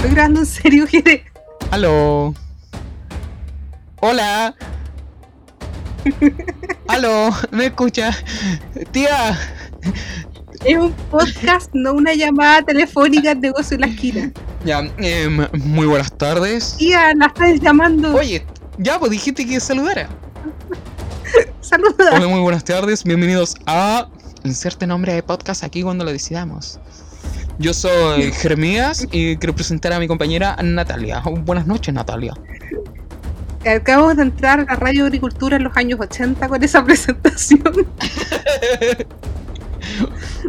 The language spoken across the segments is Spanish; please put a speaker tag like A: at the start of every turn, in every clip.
A: Estoy grabando en serio, Jere.
B: Aló. Hola. Aló, ¿me escucha? Tía.
A: Es un podcast, no una llamada telefónica de negocio en la esquina.
B: Ya, em, muy buenas tardes.
A: Tía, la estás llamando.
B: Oye, ya, pues dijiste que saludara.
A: Saluda.
B: Hola, muy buenas tardes. Bienvenidos a Inserte nombre de podcast aquí cuando lo decidamos. Yo soy Jeremías y quiero presentar a mi compañera Natalia. Buenas noches, Natalia.
A: Acabamos de entrar a Radio Agricultura en los años 80 con esa presentación.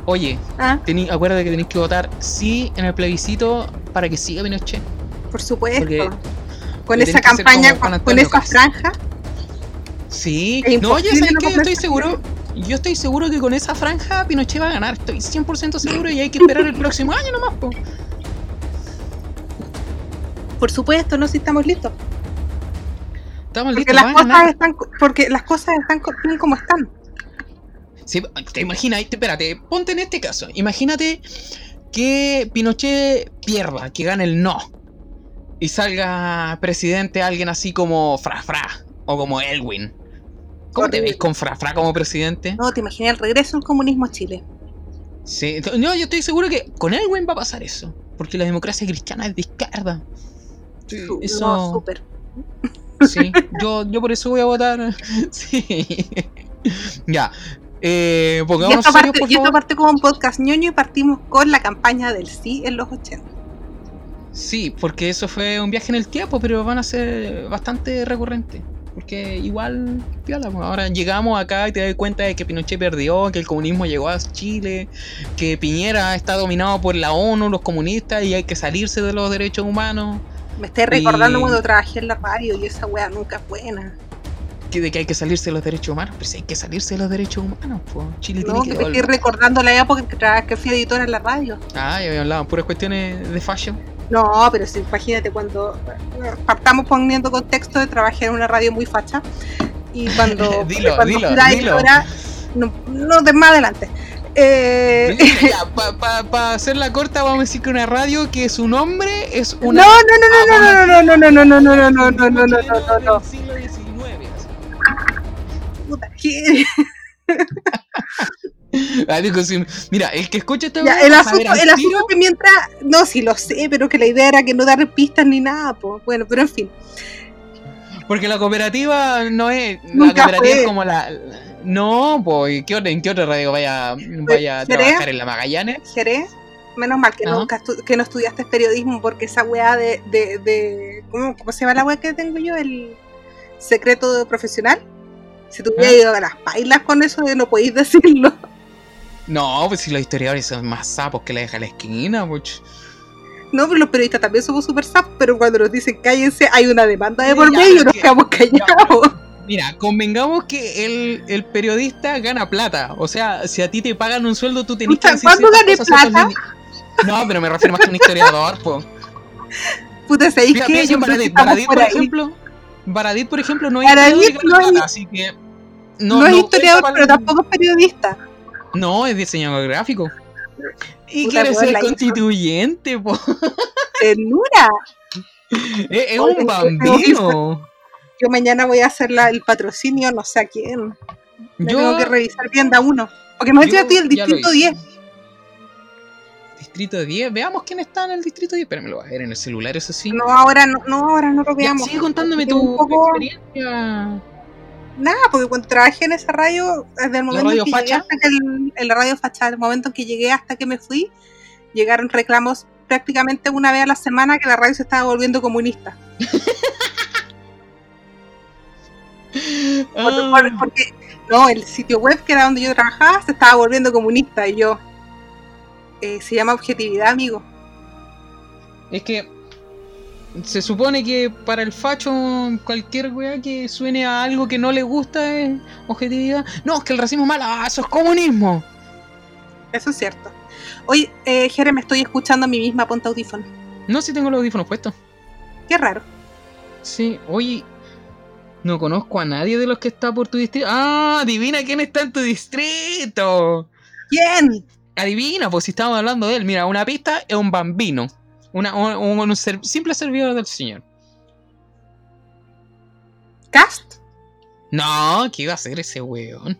B: Oye,
A: Ah,
B: tení, acuérdate que tenéis que votar sí en el plebiscito para que siga Pinochet.
A: por supuesto.
B: Porque
A: con esa campaña, con, esa franja.
B: Sí,
A: Es
B: no, yo
A: no
B: que estoy seguro. Yo estoy seguro que con esa franja Pinochet va a ganar. Estoy 100% seguro y hay que esperar el próximo año nomás. po.
A: Por supuesto, no si estamos listos.
B: Estamos
A: Porque
B: listos,
A: las cosas
B: ganar.
A: están, porque las cosas están como están.
B: Sí, te imaginas, te- espérate, ponte en este caso. Imagínate que Pinochet pierda, que gane el no. Y salga presidente alguien así como Fra Fra o como Elwin. ¿Cómo te ves con Fra Fra como presidente?
A: No, te imaginas el regreso al comunismo a Chile.
B: Sí, no, yo estoy seguro que con Elwin va a pasar eso. Porque la democracia cristiana es de izquierda. Sí, eso.
A: No, súper.
B: Sí, yo, yo por eso voy a votar. Sí. ya. Eh,
A: Y esto,
B: serios,
A: parte,
B: por
A: y esto
B: favor.
A: parte como un podcast ñoño y partimos con la campaña del sí en los 80.
B: Sí, porque eso fue un viaje en el tiempo, pero van a ser bastante recurrentes. Porque igual, piola, ahora llegamos acá y te das cuenta de que Pinochet perdió, que el comunismo llegó a Chile, que Piñera está dominado por la ONU, los comunistas, y hay que salirse de los derechos humanos,
A: Me estoy recordando
B: Y-
A: cuando trabajé en la radio y esa wea nunca es buena.
B: que de que hay que salirse de los derechos humanos, pero si hay que salirse de los derechos humanos, pues Chile
A: No, que
B: tiene que
A: te estoy recordando la época que, fui editora en la radio.
B: Ah, ya había hablado puras cuestiones de fashion.
A: No, pero sí, imagínate cuando eh, partamos poniendo contexto de trabajé en una radio muy facha y cuando,
B: Dilo,
A: cuando
B: dilo,
A: no, no de más adelante. Eh,
B: para hacerla corta, vamos a decir que una radio que su nombre es una.
A: no, no, no, no, no, no, no, no, no, no, no, no, no, no, no, no, no, no,
B: Del siglo XIX, así.
A: puta, ¿qué?
B: Ah, digo, Mira, el que escucha esta
A: Ya, el asunto, el asunto que mientras, no, sí lo sé, pero que la idea era que no dar pistas ni nada, pues, bueno, pero en fin.
B: Porque la cooperativa no es.
A: Nunca
B: la cooperativa
A: fue.
B: es como la. No, pues, ¿qué otra- ¿en qué otra radio vaya, vaya a trabajar en la Magallanes?
A: Jerez, menos mal que, estu- que no estudiaste periodismo, porque esa weá de, de, de ¿cómo, cómo se llama la weá que tengo yo? El secreto profesional. Si te hubiera
B: Ah.
A: ido a las bailas con eso, no podéis decirlo.
B: No, pues si los historiadores son más sapos que la deja a la esquina, pues.
A: No, pero los periodistas también somos super sap, pero cuando nos dicen cállense, hay una demanda de por medio y nos
B: que-
A: quedamos callados.
B: Mira, convengamos que el, el periodista gana plata. O sea, si a ti te pagan un sueldo, tú tenés que decir
A: ¿cuándo gané plata?
B: No, pero me refiero más que a un historiador, po.
A: Puta, ¿sabéis qué? Yo
B: Baradit. Baradit,
A: por
B: ejemplo, Baradit, por ejemplo, no es
A: Baradit no
B: plata, así que...
A: No, es historiador, pero tampoco es periodista.
B: No, es diseñador gráfico. Y
A: Puta,
B: quiere ser constituyente, po.
A: Ternura.
B: Es, es un bambino.
A: Yo mañana voy a hacer la- el patrocinio, no sé a quién. Me
B: Yo,
A: tengo que revisar bien da uno. Porque me estoy el distrito
B: hice.
A: 10.
B: Distrito 10, veamos quién está en el distrito 10. Pero me lo vas a ver en el celular, eso sí.
A: No, ahora no, no, ahora no lo
B: Ya,
A: veamos.
B: sigue contándome tu
A: poco-
B: experiencia.
A: Nada, porque cuando trabajé en esa radio, desde el momento
B: radio
A: en que llegué
B: facha?
A: hasta que el, en la radio facha, el momento en que llegué hasta que me fui, llegaron reclamos prácticamente una vez a la semana que la radio se estaba volviendo comunista. Por-
B: Ah.
A: por- porque, no, el sitio web que era donde yo trabajaba se estaba volviendo comunista y yo. eh, se llama objetividad, amigo.
B: Es que se supone que para el facho cualquier weá que suene a algo que no le gusta es objetividad. No, es que el racismo es malo, ah, eso es comunismo.
A: Eso es cierto. Oye, eh, Jere, me estoy escuchando a mí misma, ponte audífono.
B: No, si tengo los audífonos puestos.
A: Qué raro.
B: Sí, oye, no conozco a nadie de los que está por tu distrito. Ah, adivina quién está en tu distrito.
A: ¿Quién?
B: Adivina, pues si estamos hablando de él. Mira, una pista es un bambino. Una, un, un ser- simple servidor del Señor.
A: Cast.
B: No, ¿qué iba a hacer ese weón?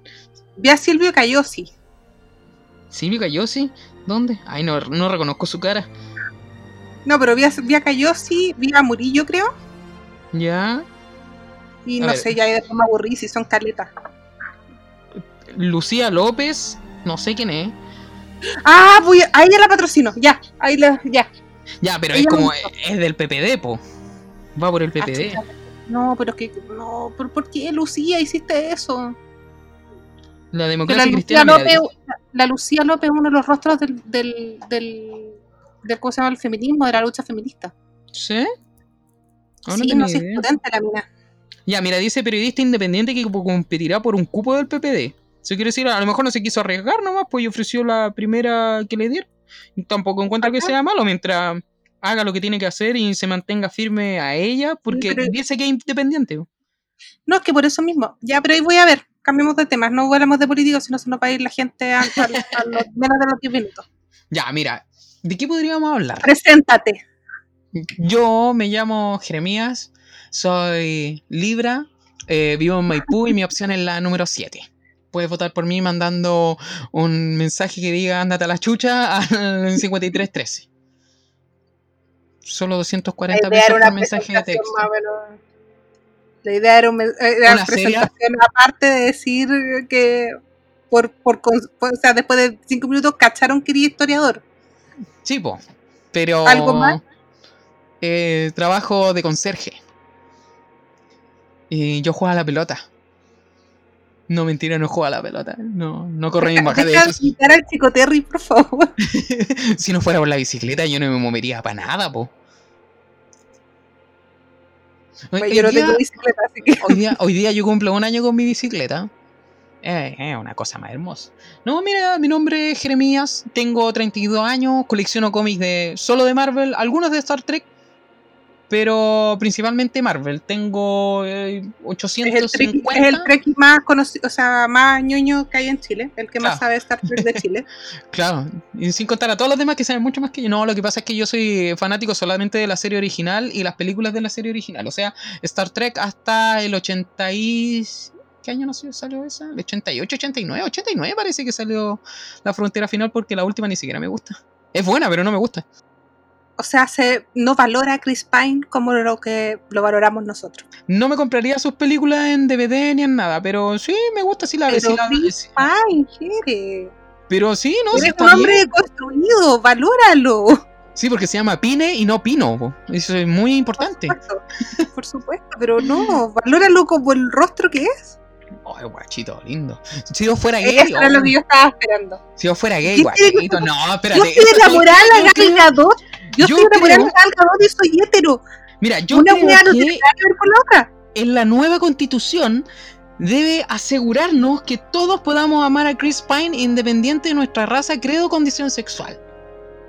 A: Vi a Silvio Cayosi.
B: ¿Silvio Cayosi? ¿Dónde? Ay, no, no reconozco su cara.
A: No, pero vi a, vi a Cayosi, vi a Murillo, creo.
B: Ya.
A: Y
B: A
A: no
B: ver.
A: sé, ya me aburrí si son caletas.
B: Lucía López, no sé quién es.
A: Ah, voy a, ahí ya la patrocino. Ya, ahí la, ya.
B: Ya, pero
A: Ella
B: es como. Es del PPD, po. Va por el
A: Ah,
B: PPD.
A: No, pero es que. No, ¿por, por qué, Lucía, hiciste eso?
B: La democracia
A: la Lucía
B: cristiana. mira,
A: López, la Lucía López es uno de los rostros del, del, del, del ¿cómo se llama? el feminismo, de la lucha feminista.
B: ¿Sí? Oh, no
A: sí, no sé, potente la mina.
B: Ya, mira, dice periodista independiente que competirá por un cupo del PPD. Eso quiere decir, a lo mejor no se quiso arriesgar nomás, pues y ofreció la primera que le dieron. Tampoco encuentro que sea malo mientras haga lo que tiene que hacer y se mantenga firme a ella, porque
A: pero-
B: dice que es independiente.
A: No, es que por eso mismo. Ya, pero ahí voy a ver. Cambiemos de temas. No hablamos de políticos, sino se nos va a ir la gente a, a- a los menos de los 10 minutos.
B: Ya, mira, ¿de qué podríamos hablar?
A: Preséntate.
B: Yo me llamo Jeremías, soy Libra, eh, vivo en Maipú y mi opción es la número 7. Puedes votar por mí mandando un mensaje que diga ándate a la chucha al 5313. Solo 240
A: La idea
B: pesos por mensaje de texto.
A: menos- La idea era, un eh, era
B: ¿Una seria?
A: presentación, aparte de decir que por, por, cons- por- o sea, después de cinco minutos cacharon que era historiador.
B: Sí, po, pero
A: ¿Algo más?
B: eh, trabajo de conserje. Y yo juego a la pelota. No, mentira, no juego a la pelota. No, no corro ni baja de
A: imitar al chico Terry, por favor.
B: si no fuera por la bicicleta, yo no me movería para nada, po. Hoy, hoy
A: yo no
B: día,
A: tengo bicicleta, así que.
B: hoy día- hoy día yo cumplo un año con mi bicicleta. Eh, Es una cosa más hermosa. No, mira, mi nombre es Jeremías, tengo 32 años, colecciono cómics de solo de Marvel, algunos de Star Trek, pero principalmente Marvel. Tengo eh,
A: Es el,
B: 850.
A: trek, es el trek más conocido, o sea, más ñoño que hay en Chile, el que más
B: Claro.
A: sabe Star Trek de Chile.
B: Claro, y sin contar a todos los demás que saben mucho más que yo. No, lo que pasa es que yo soy fanático solamente de la serie original y las películas de la serie original. O sea, Star Trek hasta el 80 y... ¿Qué año no sé, salió esa? ¿El 88, 89? 89 parece que salió La Frontera Final porque la última ni siquiera me gusta. Es buena, pero no me gusta.
A: O sea, se no valora a Chris Pine como lo que lo valoramos nosotros.
B: No me compraría sus películas en DVD ni en nada, pero sí, me gusta si la
A: Pero
B: si la-
A: Chris. Pine, Jere.
B: Pero sí, no,
A: Eres
B: está
A: un hombre
B: bien.
A: construido, valóralo.
B: Sí, porque se llama Pine y no Pino. Eso es muy importante.
A: Por supuesto, por supuesto, pero no, valóralo como el rostro que es.
B: Ay, guachito, lindo. Si yo fuera gay,
A: Eso era lo
B: oh,
A: que yo estaba esperando.
B: si yo fuera gay,
A: ¿Qué
B: guachito. No,
A: Yo
B: espérate.
A: estoy
B: eso-
A: enamorada de
B: yo
A: Gal Gadot. Yo,
B: yo
A: estoy enamorada
B: creo-
A: y soy hétero.
B: Mira, yo
A: Una
B: creo
A: weá no
B: que
A: tiene nada que ver con la otra.
B: en la nueva constitución debe asegurarnos que todos podamos amar a Chris Pine independiente de nuestra raza, credo o condición sexual.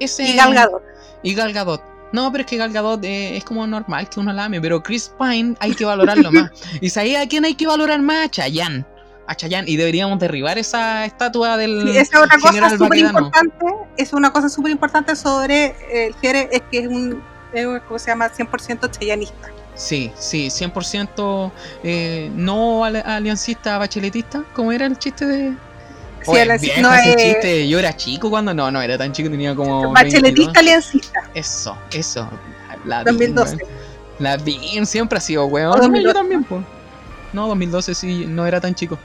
B: Ese,
A: Y Gal Gadot.
B: Y Gal Gadot. No, pero es que Gal Gadot eh, es como normal que uno la ame, pero Chris Pine hay que valorarlo más. ¿Y sabía a quién hay que valorar más? A Chayanne. A Chayanne. Y deberíamos derribar esa estatua del
A: Sí, esa otra cosa súper importante, es una cosa súper importante sobre el Jere, es que es un, es ¿cómo se llama? 100% chayanista.
B: Sí, sí, 100% eh, no al- aliancista bacheletista, como era el chiste de...
A: Sí,
B: Oye,
A: no,
B: ese
A: eh,
B: chiste, yo era chico cuando... No, no, era tan chico, tenía como...
A: Bacheletista
B: 22.
A: aliancista,
B: Eso, eso. La
A: 2012.
B: BIM, weón. La BIM siempre ha sido, weón.
A: 2012.
B: Yo también, pues. No, 2012 sí, no era tan chico.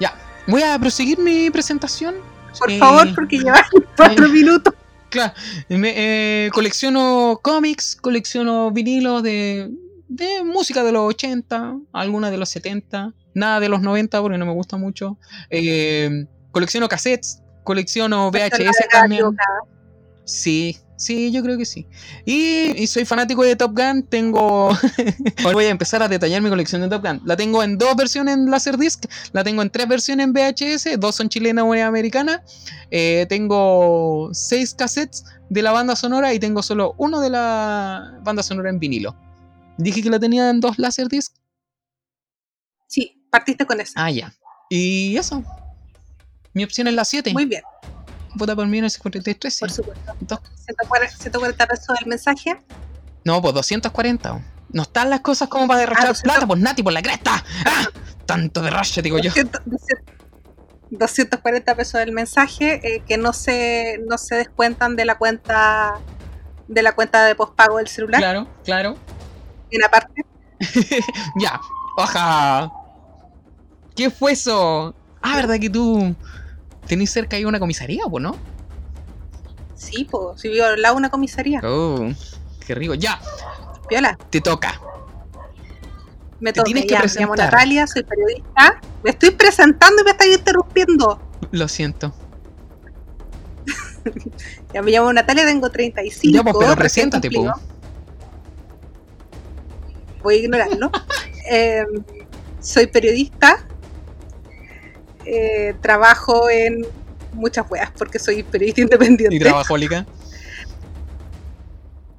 B: Ya, voy a proseguir mi presentación.
A: Por
B: Eh,
A: favor, porque llevan cuatro minutos.
B: Claro, me, eh, colecciono cómics, colecciono vinilos de, de música de los 80, algunas de los 70, nada de los 90 porque no me gusta mucho. Eh, colecciono cassettes, colecciono VHS también. Sí, sí, yo creo que sí. Y, y soy fanático de Top Gun. Tengo. Ahora voy a empezar a detallar mi colección de Top Gun. La tengo en dos versiones en Laserdisc. La tengo en tres versiones en VHS. Dos son chilenas, una americana. Eh, tengo seis cassettes de la banda sonora y tengo solo uno de la banda sonora en vinilo. Dije que la tenía en dos Laserdisc.
A: Sí, partiste con eso.
B: Ah, ya. Y eso. Mi opción es la 7.
A: Muy bien.
B: Vota por mí en el 5313.
A: Por supuesto.
B: Dos-
A: 140, 140 pesos el mensaje.
B: No, pues 240. No están las cosas como para derrochar
A: Ah, 200.
B: plata, pues Nati, por la cresta. ¡Ah! Tanto derroche, digo yo.
A: 200, 240 pesos el mensaje eh, que no se, no se descuentan de la cuenta de la cuenta de pospago del celular
B: Claro, claro.
A: en aparte.
B: Ya, oja. ¿Qué fue eso? Ah, ¿verdad que tú tenés cerca ahí una comisaría, pues, no?
A: Sí, pues, si vivo al lado de una comisaría.
B: Oh, qué rico. Ya,
A: Viola,
B: te toca.
A: me toca.
B: tienes que
A: ya, me llamo
B: presentar.
A: Natalia, soy periodista. Me estoy presentando y me estáis interrumpiendo.
B: Lo siento.
A: Ya me llamo Natalia, tengo 35.
B: Ya, pues, pero preséntate, pues.
A: cumplido. Voy a ignorarlo. Eh, soy periodista. Eh, trabajo en muchas weas porque soy periodista independiente.
B: ¿Y trabajólica?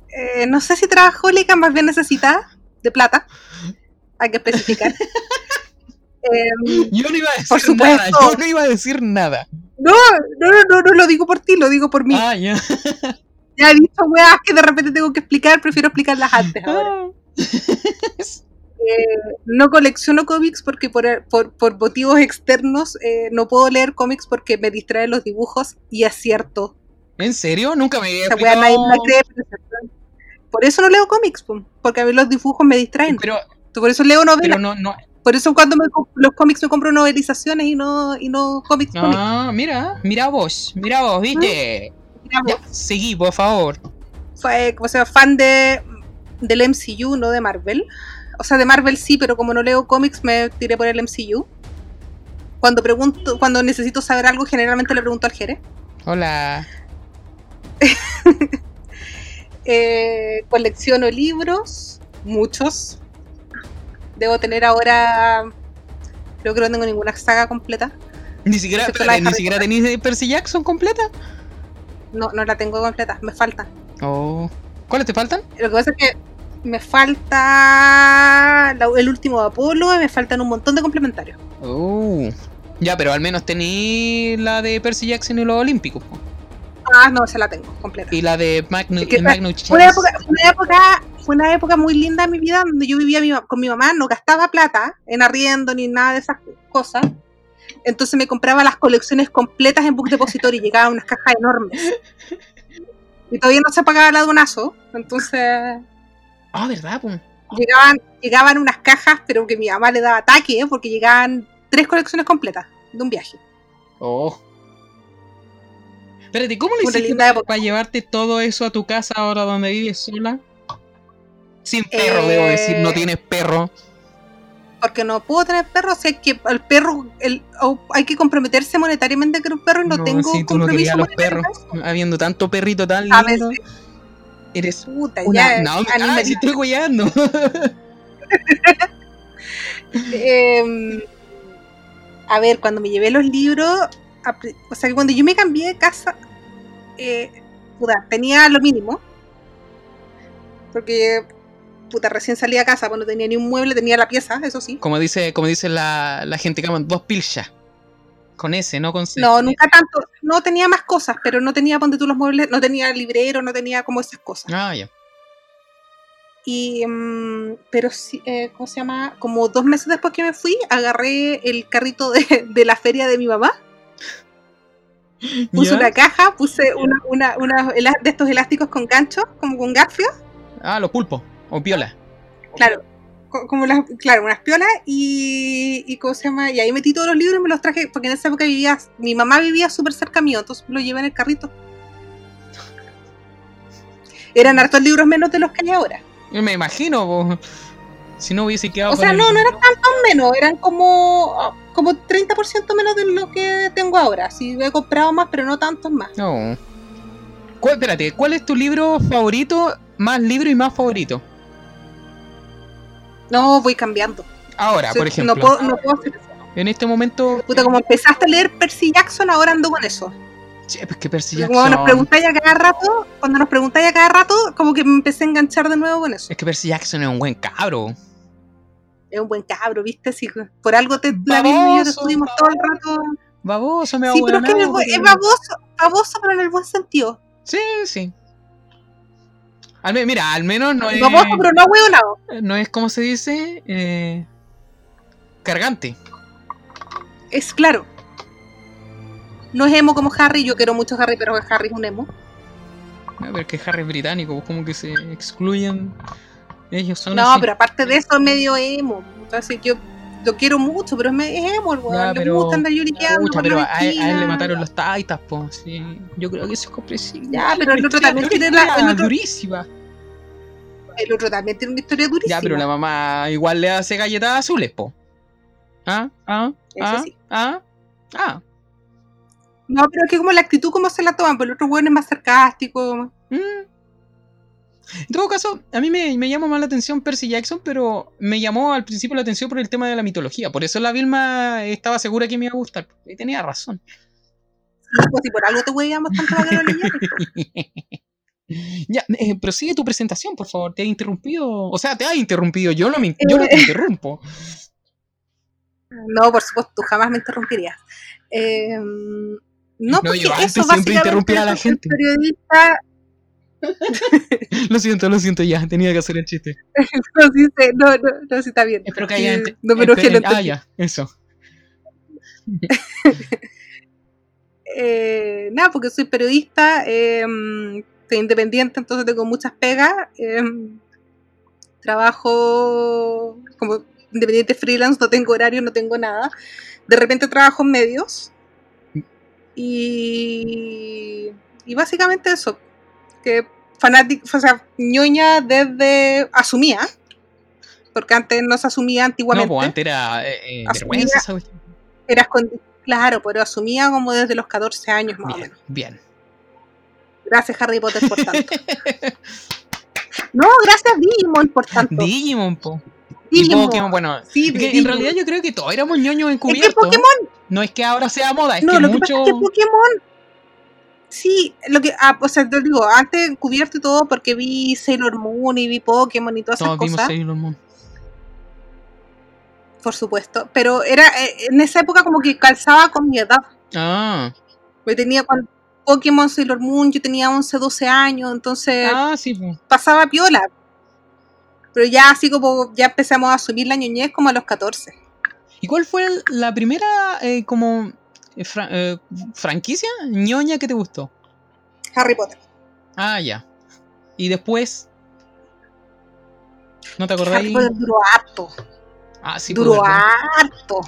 A: Eh, no sé si trabajólica, más bien necesita de plata. Hay que especificar. Eh,
B: Yo no iba a decir
A: Por supuesto.
B: nada, yo no iba a decir nada.
A: no, no, no, no, no lo digo por ti, lo digo por mí.
B: Ah, ya.
A: Ya he dicho weas que de repente tengo que explicar, prefiero explicarlas antes ahora. Eh, no colecciono cómics porque por, por, por motivos externos eh, no puedo leer cómics porque me distraen los dibujos y es cierto.
B: ¿En serio? Nunca me había.
A: Por eso no leo cómics, porque a mí los dibujos me distraen.
B: Pero,
A: Por eso leo novelas.
B: pero no, no.
A: Por eso cuando me los cómics me compro novelizaciones y no, y no cómics. cómics.
B: Ah, mira, mira vos, mira vos, viste.
A: Mira,
B: Ya, seguí, por favor.
A: fue, o sea, fan de del MCU, no de Marvel. O sea, de Marvel sí, pero como no leo cómics me tiré por el MCU. Cuando pregunto, cuando necesito saber algo, generalmente le pregunto al Jere.
B: Hola.
A: Eh, colecciono libros, muchos. Debo tener ahora, creo que no tengo ninguna saga completa.
B: Ni siquiera,
A: de
B: ni siquiera de Percy Jackson completa.
A: No, no la tengo completa, me falta.
B: Oh. ¿Cuáles te faltan?
A: Lo que pasa es que me falta la- el último de Apolo y me faltan un montón de complementarios.
B: Oh. Ya, pero al menos tenéis la de Percy Jackson y los Olímpicos. po.
A: Ah, no, esa la tengo completa.
B: Y la de Magnu
A: Es que
B: Magnus
A: una, época, fue, una época, fue una época muy linda en mi vida donde yo vivía mi con mi mamá, no gastaba plata en arriendo ni nada de esas cosas. Entonces me compraba las colecciones completas en Book Depository y llegaban unas cajas enormes. Y todavía no se pagaba el aduanazo. Entonces
B: Ah, ¿verdad? po?
A: llegaban, llegaban unas cajas, pero que mi mamá le daba ataque ¿eh? porque llegaban tres colecciones completas de un viaje.
B: Oh. Espérate, ¿cómo lo
A: Una
B: hiciste para, llevarte todo eso a tu casa ahora donde vives sola? Sin perro,
A: Eh,
B: debo decir, no tienes perro.
A: Porque no puedo tener perro, o sea que el perro, el, o hay que comprometerse monetariamente con un perro y no, tengo
B: si tú no
A: compromiso
B: a los perros, habiendo tanto perrito tan
A: A veces,
B: eres
A: puta,
B: una...
A: ya,
B: No, ay, si estoy guayando.
A: Em, a ver, cuando me llevé los libros, o sea que cuando yo me cambié de casa, eh, puta, tenía lo mínimo. Porque, puta, recién salí a casa, pues no tenía ni un mueble, tenía la pieza, eso sí.
B: como dice, como dice la, la gente que aman, dos pilchas. Con ese, no con C.
A: No, nunca tanto, no tenía más cosas, pero no tenía, ponte tú los muebles, no tenía librero, no tenía como esas cosas.
B: Ah, ya.
A: Y, mm, pero sí, eh, ¿cómo se llama? Como dos meses después que me fui, agarré el carrito de, de la feria de mi mamá, puse una caja, puse una, una, de estos elásticos con ganchos, como con garfios,
B: Ah, los pulpos, o piola.
A: claro, como las, claro, unas piolas, y, y ¿cómo se llama? Y ahí metí todos los libros y me los traje, porque en esa época vivía, mi mamá vivía súper cerca mío, entonces lo llevé en el carrito. Eran hartos libros menos de los que hay ahora.
B: Yo me imagino, po. si no hubiese quedado
A: O sea, no,
B: el-
A: no eran tantos menos, eran como, como 30% menos de lo que tengo ahora. Sí, he comprado más, pero no tantos más.
B: No. ¿Cuál, espérate, ¿cuál es tu libro favorito, más libro y más favorito?
A: No, voy cambiando.
B: Ahora, por ejemplo.
A: No puedo, no puedo hacer eso.
B: En este momento.
A: Puta, como empezaste a leer Percy Jackson, ahora ando con eso.
B: Che, pues que Percy
A: Y Cuando nos
B: Jackson.
A: preguntáis a cada rato, cuando nos preguntáis a cada rato, como que me empecé a enganchar de nuevo con eso.
B: Es que Percy Jackson es un buen cabro.
A: Es un buen cabro, ¿viste? Si por algo te, la Biblia y yo te
B: Baboso,
A: estuvimos todo el rato.
B: Baboso, me va
A: Sí, pero es que es baboso. baboso, pero en el buen sentido.
B: Sí, sí. Al me- mira, al menos no es.
A: Baboso, pero no hueonado.
B: No es como se dice. eh, cargante.
A: Es claro. No es emo como Harry, yo quiero mucho a Harry, pero Harry es un emo.
B: No, pero es que Harry es británico, pues como que se excluyen. Ellos son
A: No,
B: así.
A: pero aparte de eso es medio emo. Entonces yo lo quiero mucho, pero es, me- es emo el weón. Le
B: pero-
A: gusta andar lloriqueando
B: pero a, a él le mataron los taitas, pues. Sí. Yo creo que eso es comprensible.
A: Ya, pero el otro también tiene la- el
B: historia
A: otro-
B: durísima.
A: El otro también tiene una historia durísima.
B: Ya, pero la mamá igual le hace galletas azules, po. ¿Ah? ¿Ah? ¿Ah?
A: sí.
B: ¿Ah? ¿Ah?
A: No, pero es que como la actitud como se la toman, pero el otro weón es más sarcástico.
B: Mm. En todo caso, a mí me, me llama más la atención Percy Jackson, pero me llamó al principio la atención por el tema de la mitología. Por eso la Vilma estaba segura que me iba a gustar. Y tenía razón.
A: Y pues si por algo te huevíamos tanto para que lo leyeras.
B: ya, eh, prosigue tu presentación, por favor. Te he interrumpido. O sea, te ha interrumpido. Yo no, me, yo no te interrumpo.
A: No, por supuesto, tú jamás me interrumpirías. Eh, no,
B: No,
A: porque
B: yo antes
A: eso
B: siempre interrumpía a la gente.
A: Periodista,
B: Lo siento, lo siento, ya. Tenía que hacer el chiste.
A: no, sí, no, no, no, sí está bien.
B: Espero que haya.
A: Sí,
B: ente-
A: No enojé,
B: esperen-
A: lo
B: Ah, ya, eso.
A: Eh, nada, porque soy periodista, eh, soy independiente, entonces tengo muchas pegas. eh, trabajo como independiente freelance, no tengo horario, no tengo nada. De repente trabajo en medios. Y, y básicamente eso. Que fanática, o sea, ñoña desde. asumía. Porque antes no se asumía
B: No,
A: antiguamente.
B: pues antes era eh, eh,
A: Asumía-
B: vergüenza.
A: Era escondi- Claro, pero asumía como desde los 14 años más o menos.
B: bien.
A: Gracias Harry Potter por tanto. no, gracias Digimon por tanto.
B: Digimon, po.
A: Digimon.
B: Pokémon, bueno.
A: Sí,
B: que en realidad yo creo que todos éramos ñoños
A: Es que
B: encubiertos.
A: Pokémon,
B: No es que ahora sea moda, es
A: no,
B: que
A: lo que
B: mucho.
A: pasa es que Pokémon, sí, lo que, ah, o sea, te digo, antes cubierto y todo porque vi Sailor Moon y vi Pokémon y todas esas
B: Todos vimos
A: cosas,
B: Sailor Moon.
A: por supuesto, pero era, eh, en esa época como que calzaba con mi edad,
B: Ah,
A: yo tenía cuando Pokémon, Sailor Moon, yo tenía 11, 12 años, entonces
B: ah, sí, pues.
A: pasaba piola. Pero ya así como ya empezamos a asumir la ñoñez como a los 14.
B: ¿Y cuál fue la primera eh, como eh, fra- eh, franquicia ñoña que te gustó?
A: Harry Potter.
B: Ah, ya. Y después. ¿No te
A: Harry
B: acordáis?
A: Potter duró harto.
B: Ah, sí,
A: duró harto.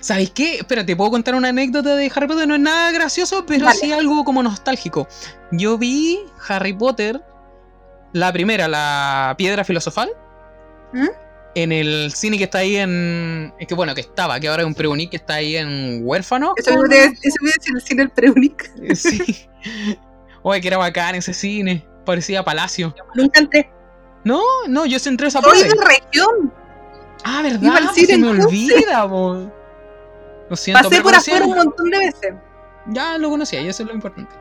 B: ¿Sabéis qué? Espera, te puedo contar una anécdota de Harry Potter. No es nada gracioso, pero sí algo como nostálgico. Yo vi Harry Potter, la primera, la piedra filosofal,
A: ¿Mm?
B: en el cine que está ahí en. Es que bueno, que estaba, que ahora es un preunic que está ahí en Huérfano.
A: Eso me debe decir el cine el Preunic.
B: Eh, Sí. Oye, que era bacán ese cine. Parecía palacio.
A: Nunca entré.
B: No, no, yo entré esa
A: Soy
B: parte.
A: de región.
B: Ah, ¿verdad? Pues se me olvida, po. Lo siento,
A: Pasé por afuera un montón de veces.
B: Ya lo conocía, y eso es lo importante.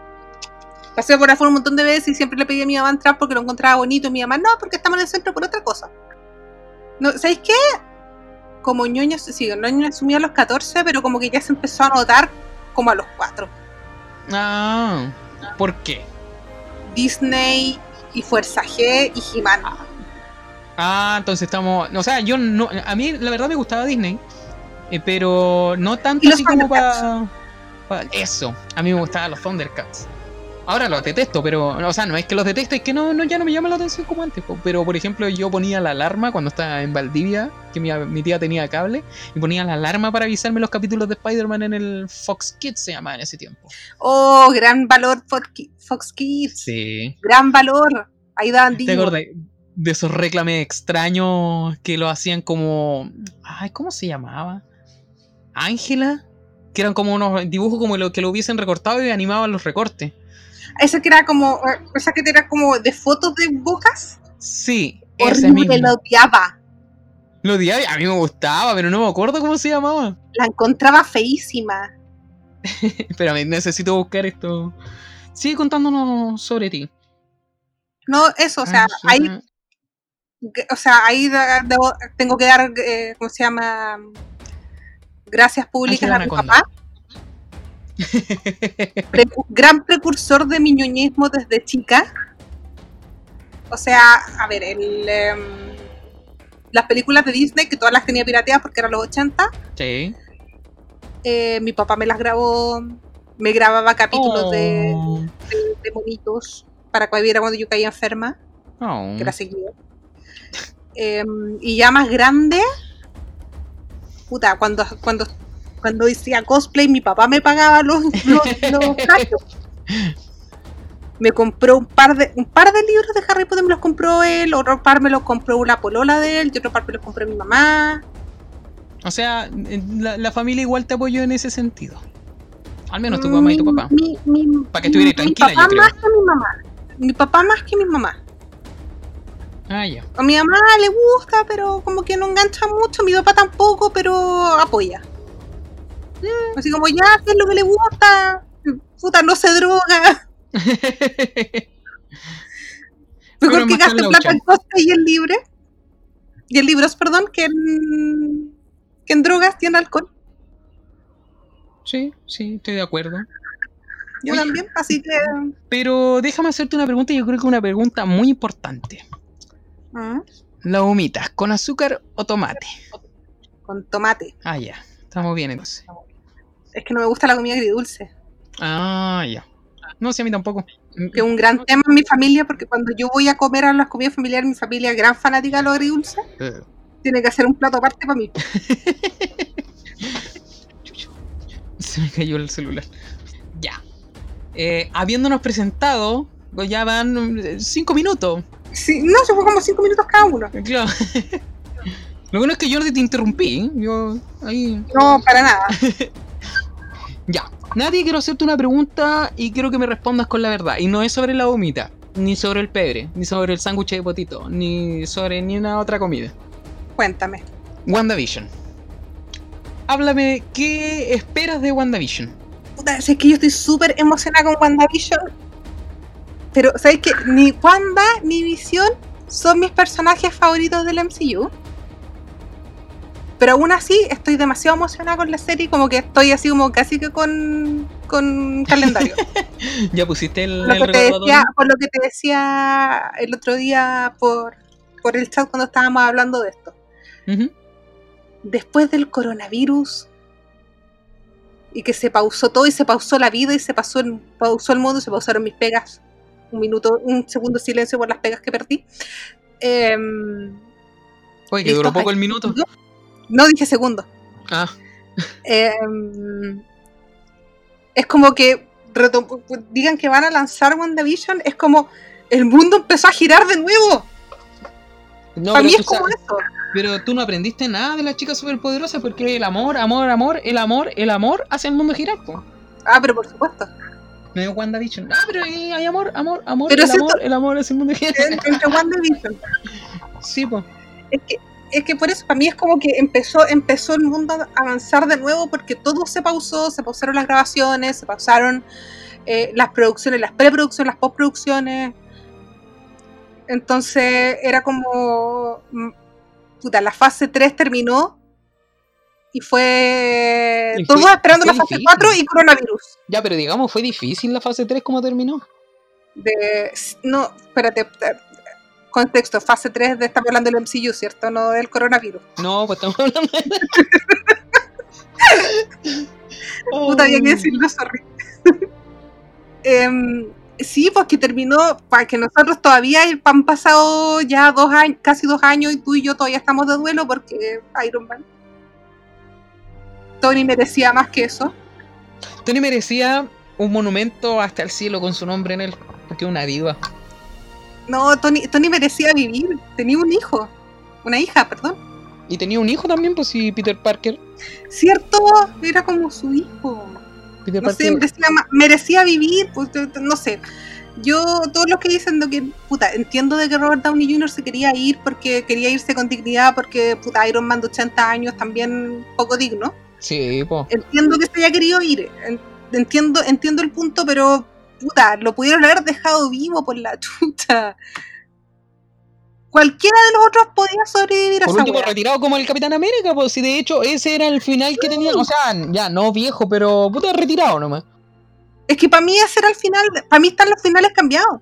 A: Pasé por afuera un montón de veces y siempre le pedí a mi mamá entrar porque lo encontraba bonito. Y mi mamá, no, porque estamos en el centro por otra cosa. No, ¿Sabéis qué? Como ñoño, sí, ñoño asumía a los 14, pero como que ya se empezó a notar como a los 4.
B: Ah, ¿por qué?
A: Disney y Fuerza G y He-Man.
B: Ah, entonces estamos. O sea, yo no. A mí, la verdad, me gustaba Disney. Eh, pero no tanto
A: ¿Y los
B: así como para. Eso. A mí me gustaban los Thundercats. Ahora los detesto, pero. O sea, no es que los deteste, es que no, no ya no me llama la atención como antes. Pero, por ejemplo, yo ponía la alarma cuando estaba en Valdivia, que mi, mi tía tenía cable, y ponía la alarma para avisarme los capítulos de Spider-Man en el Fox Kids, se llamaba en ese tiempo.
A: Oh, gran valor Fox Ki- Fox Kids.
B: Sí.
A: Gran valor. Ahí daban
B: ¿Te acordás de esos reclames extraños que lo hacían como. Ay, ¿cómo se llamaba? Ángela. Que eran como unos dibujos como lo que lo hubiesen recortado y animaban los recortes.
A: Ese que era como, esa que era como de fotos de bocas.
B: Sí, ese mismo.
A: la odiaba.
B: Lo odiaba a mí me gustaba, pero no me acuerdo cómo se llamaba.
A: La encontraba feísima.
B: Espérame, necesito buscar esto. Sigue contándonos sobre ti.
A: No, eso, o sea,
B: Ah,
A: ahí,
B: suena-
A: o sea, ahí debo- tengo que dar, eh, ¿cómo se llama? Gracias públicas a mi papá. Gran precursor de mi ñoñismo desde chica. O sea, a ver, el, em, las películas de Disney, que todas las tenía pirateadas porque eran los 80,
B: Sí.
A: eh, mi papá me las grabó, me grababa capítulos de,
B: Oh.
A: de, de monitos para que viera cuando yo caía enferma,
B: Oh.
A: que era seguido. Em, y ya más grande, puta, cuando, cuando, cuando hacía cosplay, mi papá me pagaba los, los, los. Me compró un par de un par de libros de Harry Potter, me los compró él, otro par me los compró una polola de él, y otro par me los compró mi mamá.
B: O sea, la, la familia igual te apoyó en ese sentido. Al menos tu mamá y tu
A: Mi-
B: papá.
A: mi- mi-
B: Pa' que estuvieras
A: mi
B: tranquila,
A: papá
B: yo creo.
A: más que mi mamá. Mi papá más que mi mamá.
B: Ah, ya.
A: A mi mamá le gusta, pero como que no engancha mucho. Mi papá tampoco, pero apoya.
B: Mm.
A: Así como ya, si es lo que le gusta. Puta, no se droga. Mejor que gaste
B: la
A: plata en cosas y en libre. Y en libros, perdón, que en, que en drogas en alcohol.
B: sí, sí, estoy de acuerdo.
A: Yo
B: Oye.
A: también, así que.
B: Pero déjame hacerte una pregunta, yo creo que una pregunta muy importante.
A: Mm,
B: ¿La humitas con azúcar o tomate?
A: con tomate.
B: Ah, ya. Estamos bien entonces.
A: Es que no me gusta la comida agridulce.
B: Ah, ya. No sé, a mí tampoco.
A: que es un gran tema en mi familia, porque cuando yo voy a comer a las comidas familiares, mi familia es gran fanática de lo agridulce,
B: Eh,
A: tiene que hacer un plato aparte para mí.
B: Se me cayó el celular. Ya. Eh, habiéndonos presentado, pues ya van eh, cinco minutos.
A: Sí, no, se fue como cinco minutos cada uno.
B: Claro. Lo bueno es que yo no te interrumpí. ¿eh? Yo ahí.
A: No, para nada.
B: Ya. Nadie quiero hacerte una pregunta y quiero que me respondas con la verdad. Y no es sobre la vomita, ni sobre el pebre, ni sobre el sándwich de potito, ni sobre ni una otra comida.
A: Cuéntame.
B: WandaVision. Háblame, ¿qué esperas de WandaVision?
A: Puta, si es que yo estoy súper emocionada con WandaVision. Pero, ¿sabes qué? Ni Wanda ni Visión son mis personajes favoritos del MCU. Pero aún así estoy demasiado emocionada con la serie, como que estoy así como casi que con, con calendario.
B: ¿Ya pusiste el,
A: Por lo,
B: el
A: que te decía, por lo que te decía el otro día por, por el chat cuando estábamos hablando de esto. Después del coronavirus y que se pausó todo y se pausó la vida y se pasó pausó el mundo y se pausaron mis pegas. Un minuto, un segundo silencio por las pegas que perdí. Em,
B: Oye, que duró poco el minuto.
A: no dije segundo.
B: Ah,
A: Em, es como que digan que van a lanzar WandaVision, es como el mundo empezó a girar de nuevo.
B: no,
A: Para mí es como
B: sabes-
A: eso.
B: pero tú no aprendiste nada de la chica superpoderosa porque el amor, amor, amor, el amor, el amor hace el mundo girar, po.
A: Ah, pero por supuesto.
B: No es WandaVision. Ah, pero ahí hay amor, amor, amor,
A: Pero
B: el
A: siento-
B: amor, el amor hace el mundo
A: Entre WandaVision.
B: Sí, pues.
A: Es que, es que por eso para mí es como que empezó, empezó el mundo a avanzar de nuevo porque todo se pausó, se pausaron las grabaciones, se pausaron eh, las producciones, las preproducciones, las postproducciones. Entonces era como. mm, Puta, la fase 3 terminó y fue. Todos esperando la fase
B: difícil.
A: 4 y coronavirus.
B: Ya, pero digamos, fue difícil la fase 3 como terminó.
A: De, no, espérate. eh, Contexto, fase 3 de estamos hablando del MCU, ¿cierto? No del coronavirus.
B: No, pues estamos hablando de...
A: Puta, había que decirlo, sorry. Em, sí, pues que terminó, para que nosotros todavía han pasado ya dos años, casi dos años y tú y yo todavía estamos de duelo porque Iron Man. Tony merecía más que eso.
B: Tony merecía un monumento hasta el cielo con su nombre en él, porque es una diva.
A: No, Tony, Tony merecía vivir. Tenía un hijo, una hija, perdón.
B: Y tenía un hijo también, pues sí, Peter Parker.
A: Cierto, era como su hijo.
B: Peter
A: no
B: Parker.
A: sé, merecía, vivir, pues no sé. Yo, todos los que dicen de que, puta, entiendo de que Robert Downey Jr. se quería ir porque quería irse con dignidad, porque, puta, Iron Man de 80 años también poco digno.
B: Sí, pues.
A: Entiendo que se haya querido ir, en- entiendo, entiendo el punto, pero, puta, lo pudieron haber dejado vivo por la chucha. Cualquiera de los otros podía sobrevivir a
B: Por último, retirado como el Capitán América, pues si de hecho ese era el final que tenía. O sea, ya no viejo, pero puta retirado nomás.
A: Es que para mí ese era el final, para mí están los finales cambiados.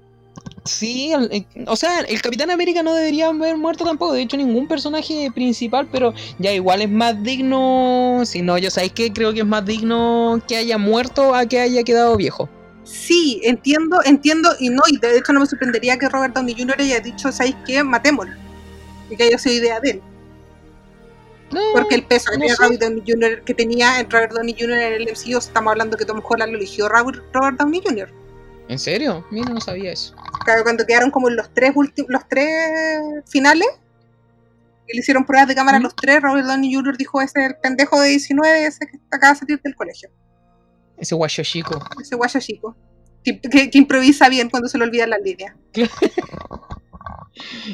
B: Sí, el- el- o sea, el Capitán América no debería haber muerto tampoco. De hecho, ningún personaje principal, pero ya igual es más digno. Si no, yo sabéis que creo que es más digno que haya muerto a que haya quedado viejo.
A: Sí, entiendo, entiendo, y no, y de hecho no me sorprendería que Robert Downey Jr. haya dicho, ¿sabéis qué? Matémoslo. Y que haya sido idea de él.
B: No,
A: Porque el peso que
B: no
A: tenía
B: sé.
A: Robert Downey Jr. que tenía en Robert Downey Jr. en el MCU, estamos hablando que Tom Holland lo eligió Robert, Robert Downey Jr.
B: ¿En serio? Mira, no sabía eso.
A: Claro, cuando quedaron como en los tres últimos, los tres finales, y le hicieron pruebas de cámara a
B: ¿Mm?
A: los tres, Robert Downey Jr. dijo, ese es el pendejo de 19, ese que acaba de salir del colegio,
B: Ese guacho chico.
A: ese guayo chico, que, que- que improvisa bien cuando se le olvidan las líneas.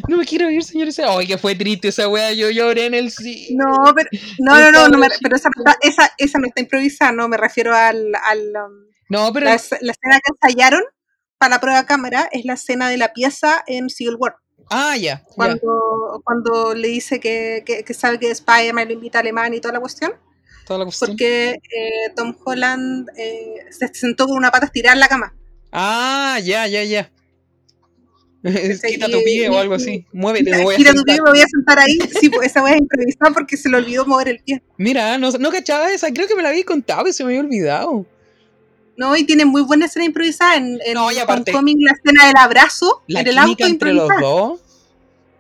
B: No me quiero ir, señor. ese- Ay, que fue triste esa wea. Yo lloré en el.
A: No, pero, no, no, no, no me- pero esa, esa, esa no está improvisada, no, me refiero al, al um,
B: No, pero.
A: la, es- la escena que ensayaron para la prueba de cámara es la escena de la pieza en Civil War.
B: Ah, ya.
A: Cuando, cuando le dice que, que, que sabe que Spider-Man lo invita a Alemania y toda la cuestión,
B: Toda la cuestión.
A: porque eh, Tom Holland eh, se sentó con una pata estirada en la cama.
B: Ah, ya, ya, ya. Quita tu pie o algo así. Muévete, me voy a
A: Gira tu pie, me voy a sentar ahí. Sí, pues esa wea es improvisada porque se le olvidó mover el pie.
B: Mira, no, no cachaba esa. Creo que me la había contado y se me había olvidado.
A: No, y tiene muy buena escena improvisada en, en
B: No, y aparte-
A: Homecoming, la escena del abrazo
B: La
A: en el auto
B: química entre los dos.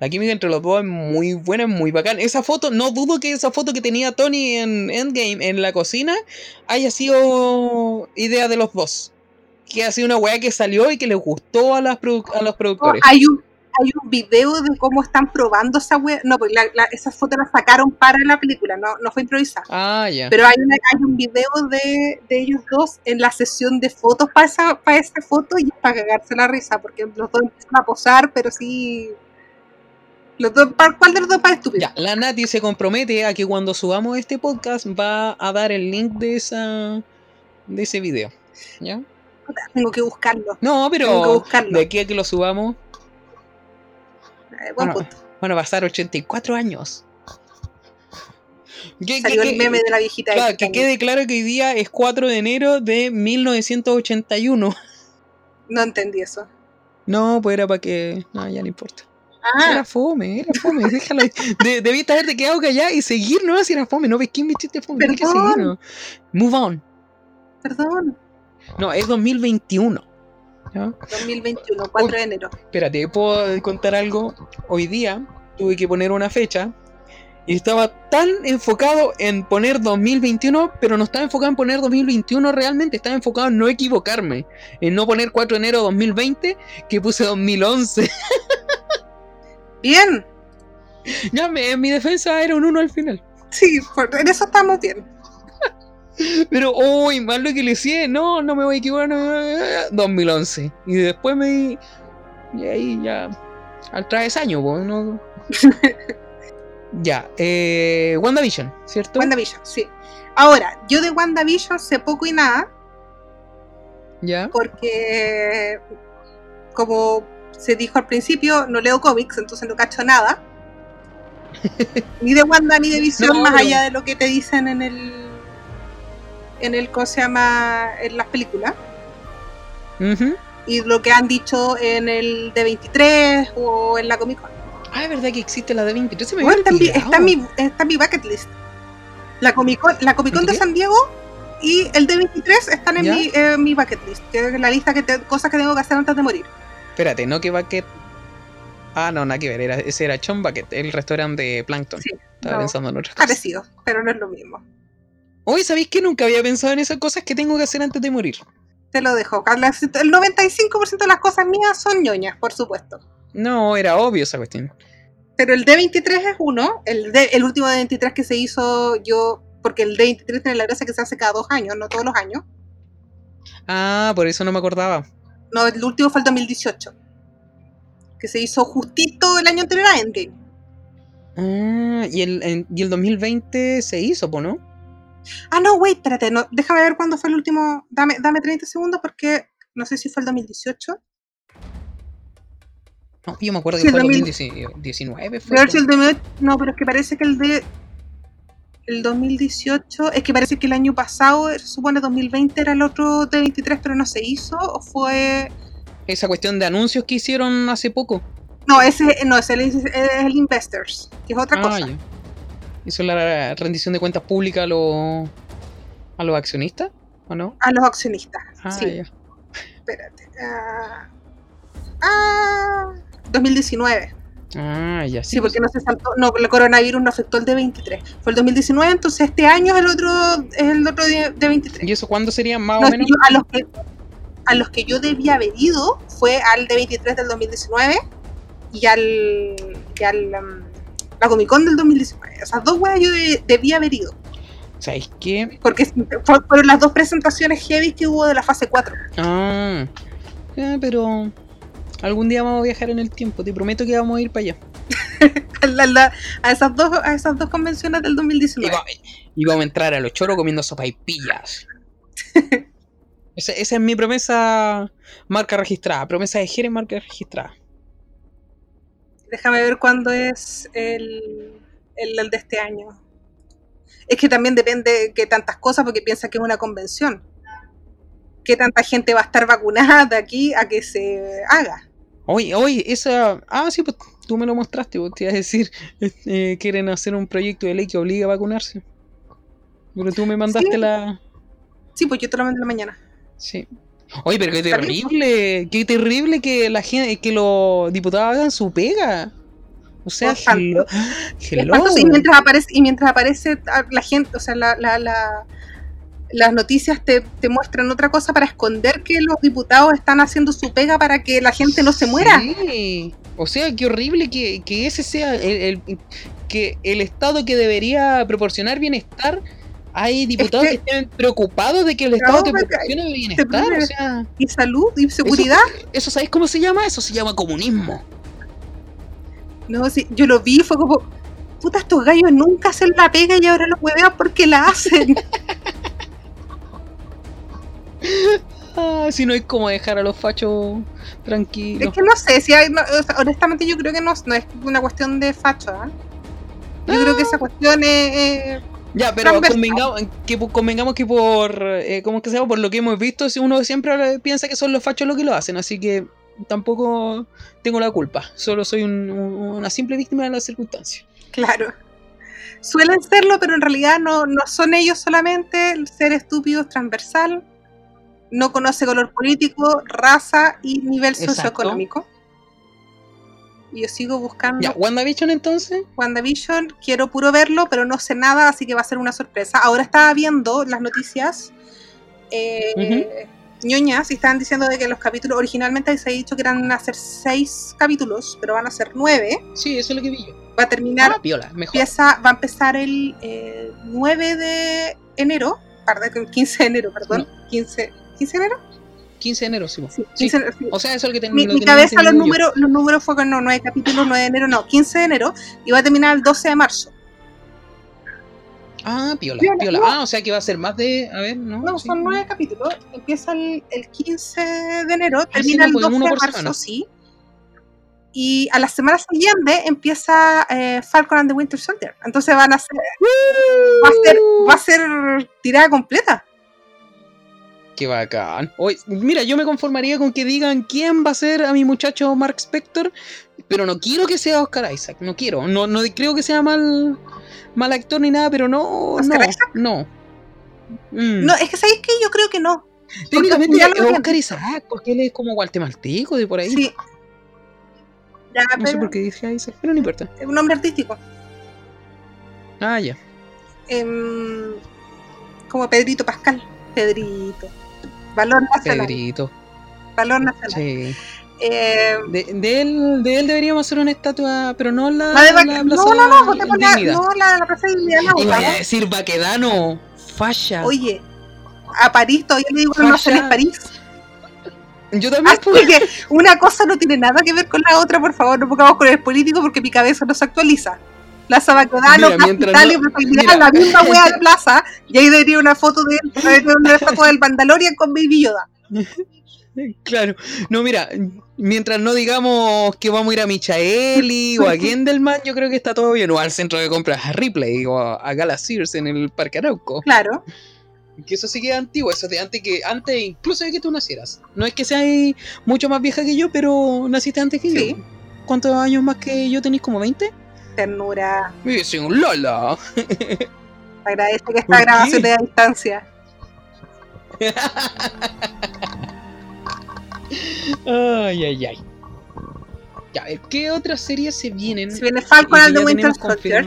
B: La química entre los dos es muy buena, es muy bacán. Esa foto, no dudo que esa foto que tenía Tony en Endgame en la cocina haya sido idea de los dos. Que ha sido una weá que salió y que les gustó a, las produ- a los productores.
A: hay un hay un video de cómo están probando esa wea. No, pues la, la- esa foto la sacaron para la película, no, no fue improvisada.
B: Ah, ya.
A: Pero hay, una- hay un video de, de ellos dos en la sesión de fotos para esa, para esa foto y para cagarse la risa, porque los dos empiezan a posar, pero sí. Los dos, ¿para- ¿Cuál de los dos para estúpido?
B: Ya, la Nati se compromete a que cuando subamos este podcast va a dar el link de esa de ese video. ¿Ya?
A: Tengo que buscarlo.
B: No,
A: Tengo que
B: pero
A: buscarlo.
B: de aquí a que lo subamos
A: buen
B: Bueno,
A: punto.
B: van a pasar 84 años. Que,
A: Salió
B: que-
A: el meme de la viejita. de
B: que quede claro que hoy día es 4 de enero de 1981.
A: No entendí eso.
B: No, pues era para que. No, ya no importa. Era
A: Ah,
B: fome, era fome. Déjalo. ahí. De, debiste haberte quedado callada y seguir, no, si era fome. No ves quién viste fome. Tienes que
A: Perdón.
B: seguir, ¿no? Move on.
A: perdón.
B: No, es 2021. ¿Ya?
A: 2021, 4 de enero.
B: Espérate, ¿puedo contar algo? Hoy día tuve que poner una fecha y estaba tan enfocado en poner 2021, pero no estaba enfocado en poner 2021 realmente, estaba enfocado en no equivocarme, en no poner 4 de enero de 2020, que puse 2011.
A: Bien.
B: ya, me- en mi defensa era un 1 al final.
A: Sí, por- en eso estamos bien.
B: Pero, uy, mal lo que le hice, no, no me voy a equivocar, no, no, no, 2011. Y después me di, y ahí ya, al travesaño, pues, no. ya, eh, WandaVision, ¿cierto?
A: WandaVision, sí. Ahora, yo de WandaVision sé poco y nada,
B: Ya.
A: porque como se dijo al principio, no leo cómics, entonces no cacho nada. ni de Wanda ni de Visión, más allá de lo que te dicen en el. En el ¿cómo se llama? en las películas.
B: Ujú.
A: Y lo que han dicho en el D23 o en la Comic Con.
B: Ah, es verdad que existe la de 23, se me
A: Bueno, está, en mi, está, en mi, está en mi bucket list. La Comic Con, la Comic Con de. San Diego y el D23 están en
B: ¿Ya?
A: mi, eh, mi bucket list, que es la lista de cosas que tengo que hacer antes de morir.
B: Espérate, no que Bucket. Ah, no, nada que ver, era, ese era Chon Bucket, el restaurante de Plankton.
A: Sí,
B: Estaba
A: no,
B: pensando en otras cosas.
A: parecido, pero no es lo mismo.
B: Hoy, ¿sabéis que nunca había pensado en esas cosas que tengo que hacer antes de morir?
A: Te lo dejo. Carla. El 95% de las cosas mías son ñoñas, por supuesto.
B: No, era obvio esa cuestión.
A: Pero el D23 es uno, el, D- el último D23 que se hizo yo, porque el D23 tiene la gracia que se hace cada dos años, no todos los años.
B: Ah, por eso no me acordaba.
A: No, el último fue el 2018. Que se hizo justito el año anterior a Endgame.
B: Ah, y el, en- y el 2020 se hizo, ¿no?
A: Ah, no, wait, espérate, no, déjame ver cuándo fue el último. Dame, dame 30 segundos porque no sé si fue el 2018.
B: No, yo me acuerdo
A: Sí,
B: que fue el
A: el
B: 2019. Fue,
A: el de no, pero es que parece que el de. El 2018, es que parece que el año pasado, se supone 2020 era el otro de 23, pero no se hizo, o fue...
B: Esa cuestión de anuncios que hicieron hace poco.
A: No, ese no, es el, es el Investors, que es otra
B: Ah,
A: cosa.
B: ya. ¿Hizo la rendición de cuentas públicas a los, a los accionistas? ¿O no?
A: A los accionistas.
B: Ah,
A: sí,
B: ya.
A: espérate. Ah, ah, 2019.
B: Ah, ya.
A: Sí, porque no se saltó, no, el coronavirus no afectó el de 23. Fue el 2019, entonces este año es el otro, es el otro de, de 23.
B: ¿Y eso cuándo sería más
A: No,
B: o menos?
A: yo- a, los que, a los que yo debía haber ido fue al de 23 del 2019 y al, y al um, la Comic Con del 2019. Esas dos weas yo de- debía haber ido.
B: ¿Sabéis qué?
A: Porque fue- fueron las dos presentaciones heavy que hubo de la fase 4.
B: Ah, pero algún día vamos a viajar en el tiempo. Te prometo que vamos a ir para allá.
A: A, la- la- a esas dos, a esas dos convenciones del
B: Y,
A: 2019.
B: va- y vamos a entrar a los choros comiendo sopa y pillas. esa, esa es mi promesa marca registrada. Promesa de Jerez marca registrada.
A: Déjame ver cuándo es el, el, el de este año. Es que también depende que tantas cosas, porque piensa que es una convención. ¿Qué tanta gente va a estar vacunada de aquí a que se haga?
B: Oye, oye, esa. Ah, sí, pues tú me lo mostraste. Pues, te iba a decir, eh, quieren hacer un proyecto de ley que obliga a vacunarse. Pero tú me mandaste
A: Sí.
B: la.
A: Sí, pues yo te lo mando en la mañana.
B: Sí. Oye, pero qué terrible, qué terrible que la gente, que los diputados hagan su pega. O sea, hello. hello.
A: Y mientras aparece, y mientras aparece ah, la gente, o sea, la, la- la- las noticias te, te muestran otra cosa para esconder que los diputados están haciendo su pega para que la gente no se muera.
B: Sí. O sea, qué horrible que, que ese sea el, el- que el Estado que debería proporcionar bienestar. Hay diputados
A: que-
B: que, estén preocupados de que el Estado te proporcione bienestar. O sea,
A: Y salud y seguridad.
B: ¿eso sabéis cómo se llama? Eso se llama comunismo.
A: No, sí, yo lo vi, fue como, puta, estos gallos nunca hacen la pega y ahora los huevean porque la hacen.
B: Ah, si no es como dejar a los fachos
A: es
B: tranquilos.
A: que no sé, si hay, no, o sea, honestamente yo creo que no, no es una cuestión de facho, ¿ah? Yo creo que esa cuestión es... eh,
B: Ya, pero convengamos que, convengamos que por, eh, ¿cómo es que se llama? Por lo que hemos visto, si uno siempre piensa que son los fachos los que lo hacen, así que tampoco tengo la culpa, solo soy un- un- una simple víctima de las circunstancias.
A: claro. Suelen serlo, pero en realidad no, no son ellos solamente, el ser estúpido es transversal, no conoce color político, raza y nivel
B: Exacto.
A: socioeconómico. Y yo sigo buscando...
B: Ya, WandaVision entonces,
A: WandaVision, quiero puro verlo, pero no sé nada, así que va a ser una sorpresa. Ahora estaba viendo las noticias eh, ñoñas y estaban diciendo de que los capítulos originalmente se ha dicho que eran a ser seis capítulos, pero van a ser nueve.
B: sí, eso es lo que vi yo.
A: Va a terminar,
B: Ah, piola, mejor.
A: empieza, va a empezar el eh, 9 de enero, perdón, 15 de enero, perdón, 15, 15 de enero.
B: 15 de enero, sí.
A: Sí,
B: Sí.
A: 15 de enero, sí.
B: O sea, eso es lo que ten-
A: Mi,
B: lo
A: mi cabeza los números, los números fue con no, 9 capítulos, 9 de enero, no, 15 de enero, y va a terminar el 12 de marzo.
B: Ah, piola,
A: Piola,
B: piola.
A: no.
B: Ah, o sea que va a ser más de. A ver, ¿no?
A: No,
B: Sí.
A: son nueve capítulos. Empieza el, el 15 de enero,
B: sí,
A: termina
B: no,
A: el
B: pues,
A: 12
B: uno
A: de marzo,
B: semana.
A: sí. Y a la semana siguiente empieza eh, Falcon and the Winter Soldier. Entonces van a ser, va a ser, va a ser tirada completa.
B: Qué bacán. Oye, mira, yo me conformaría con que digan quién va a ser a mi muchacho Mark Spector, pero no quiero que sea Oscar Isaac, no quiero. No, no creo que sea mal, mal actor ni nada, pero no,
A: ¿Oscar
B: no,
A: Isaac?
B: no. Mm.
A: No, es que sabéis que yo creo que no.
B: Técnicamente es. Oscar Isaac, porque él es como guatemalteco de por ahí.
A: Sí. Ya,
B: no sé por qué dije Isaac, pero no importa.
A: es un nombre artístico.
B: Ah, ya.
A: Em, como Pedrito Pascal. Pedrito. Valor nacional.
B: Pedrito.
A: Valor nacional.
B: Sí.
A: Eh,
B: De, de él, de él deberíamos hacer una estatua, pero no la,
A: la de
B: la
A: no, no, no, no, la, la Plaza de Dignidad la
B: a decir Baquedano, falla.
A: Oye, a París todavía le digo que no es París.
B: Yo también,
A: Así
B: pues.
A: que una cosa no tiene nada que ver con la otra, por favor, no pongamos con el político porque mi cabeza no se actualiza. Plaza Baquedano, Plaza Dignidad,
B: mira.
A: la misma wea de plaza, y ahí debería una foto de él, una estatua del Mandalorian con Baby Yoda.
B: Claro. No, mira, mientras no digamos que vamos a ir a Michaeli o a Gendelman, yo creo que está todo bien. O al centro de compras a Ripley o a, a Gala Sears en el Parque Arauco.
A: Claro.
B: Que eso sí que es antiguo, eso de antes que antes incluso de que tú nacieras. No es que seas mucho más vieja que yo, pero naciste antes que
A: Sí.
B: yo. ¿Cuántos años más que yo tenéis? ¿Como 20?
A: Ternura.
B: Yo soy un Lola.
A: Agradece que
B: ¿Por
A: esta grabación de a distancia.
B: Ay, ay, ay. Ya, a ver, ¿qué otras series se vienen?
A: Se viene Falcon and the
B: ya
A: Winter Soldier.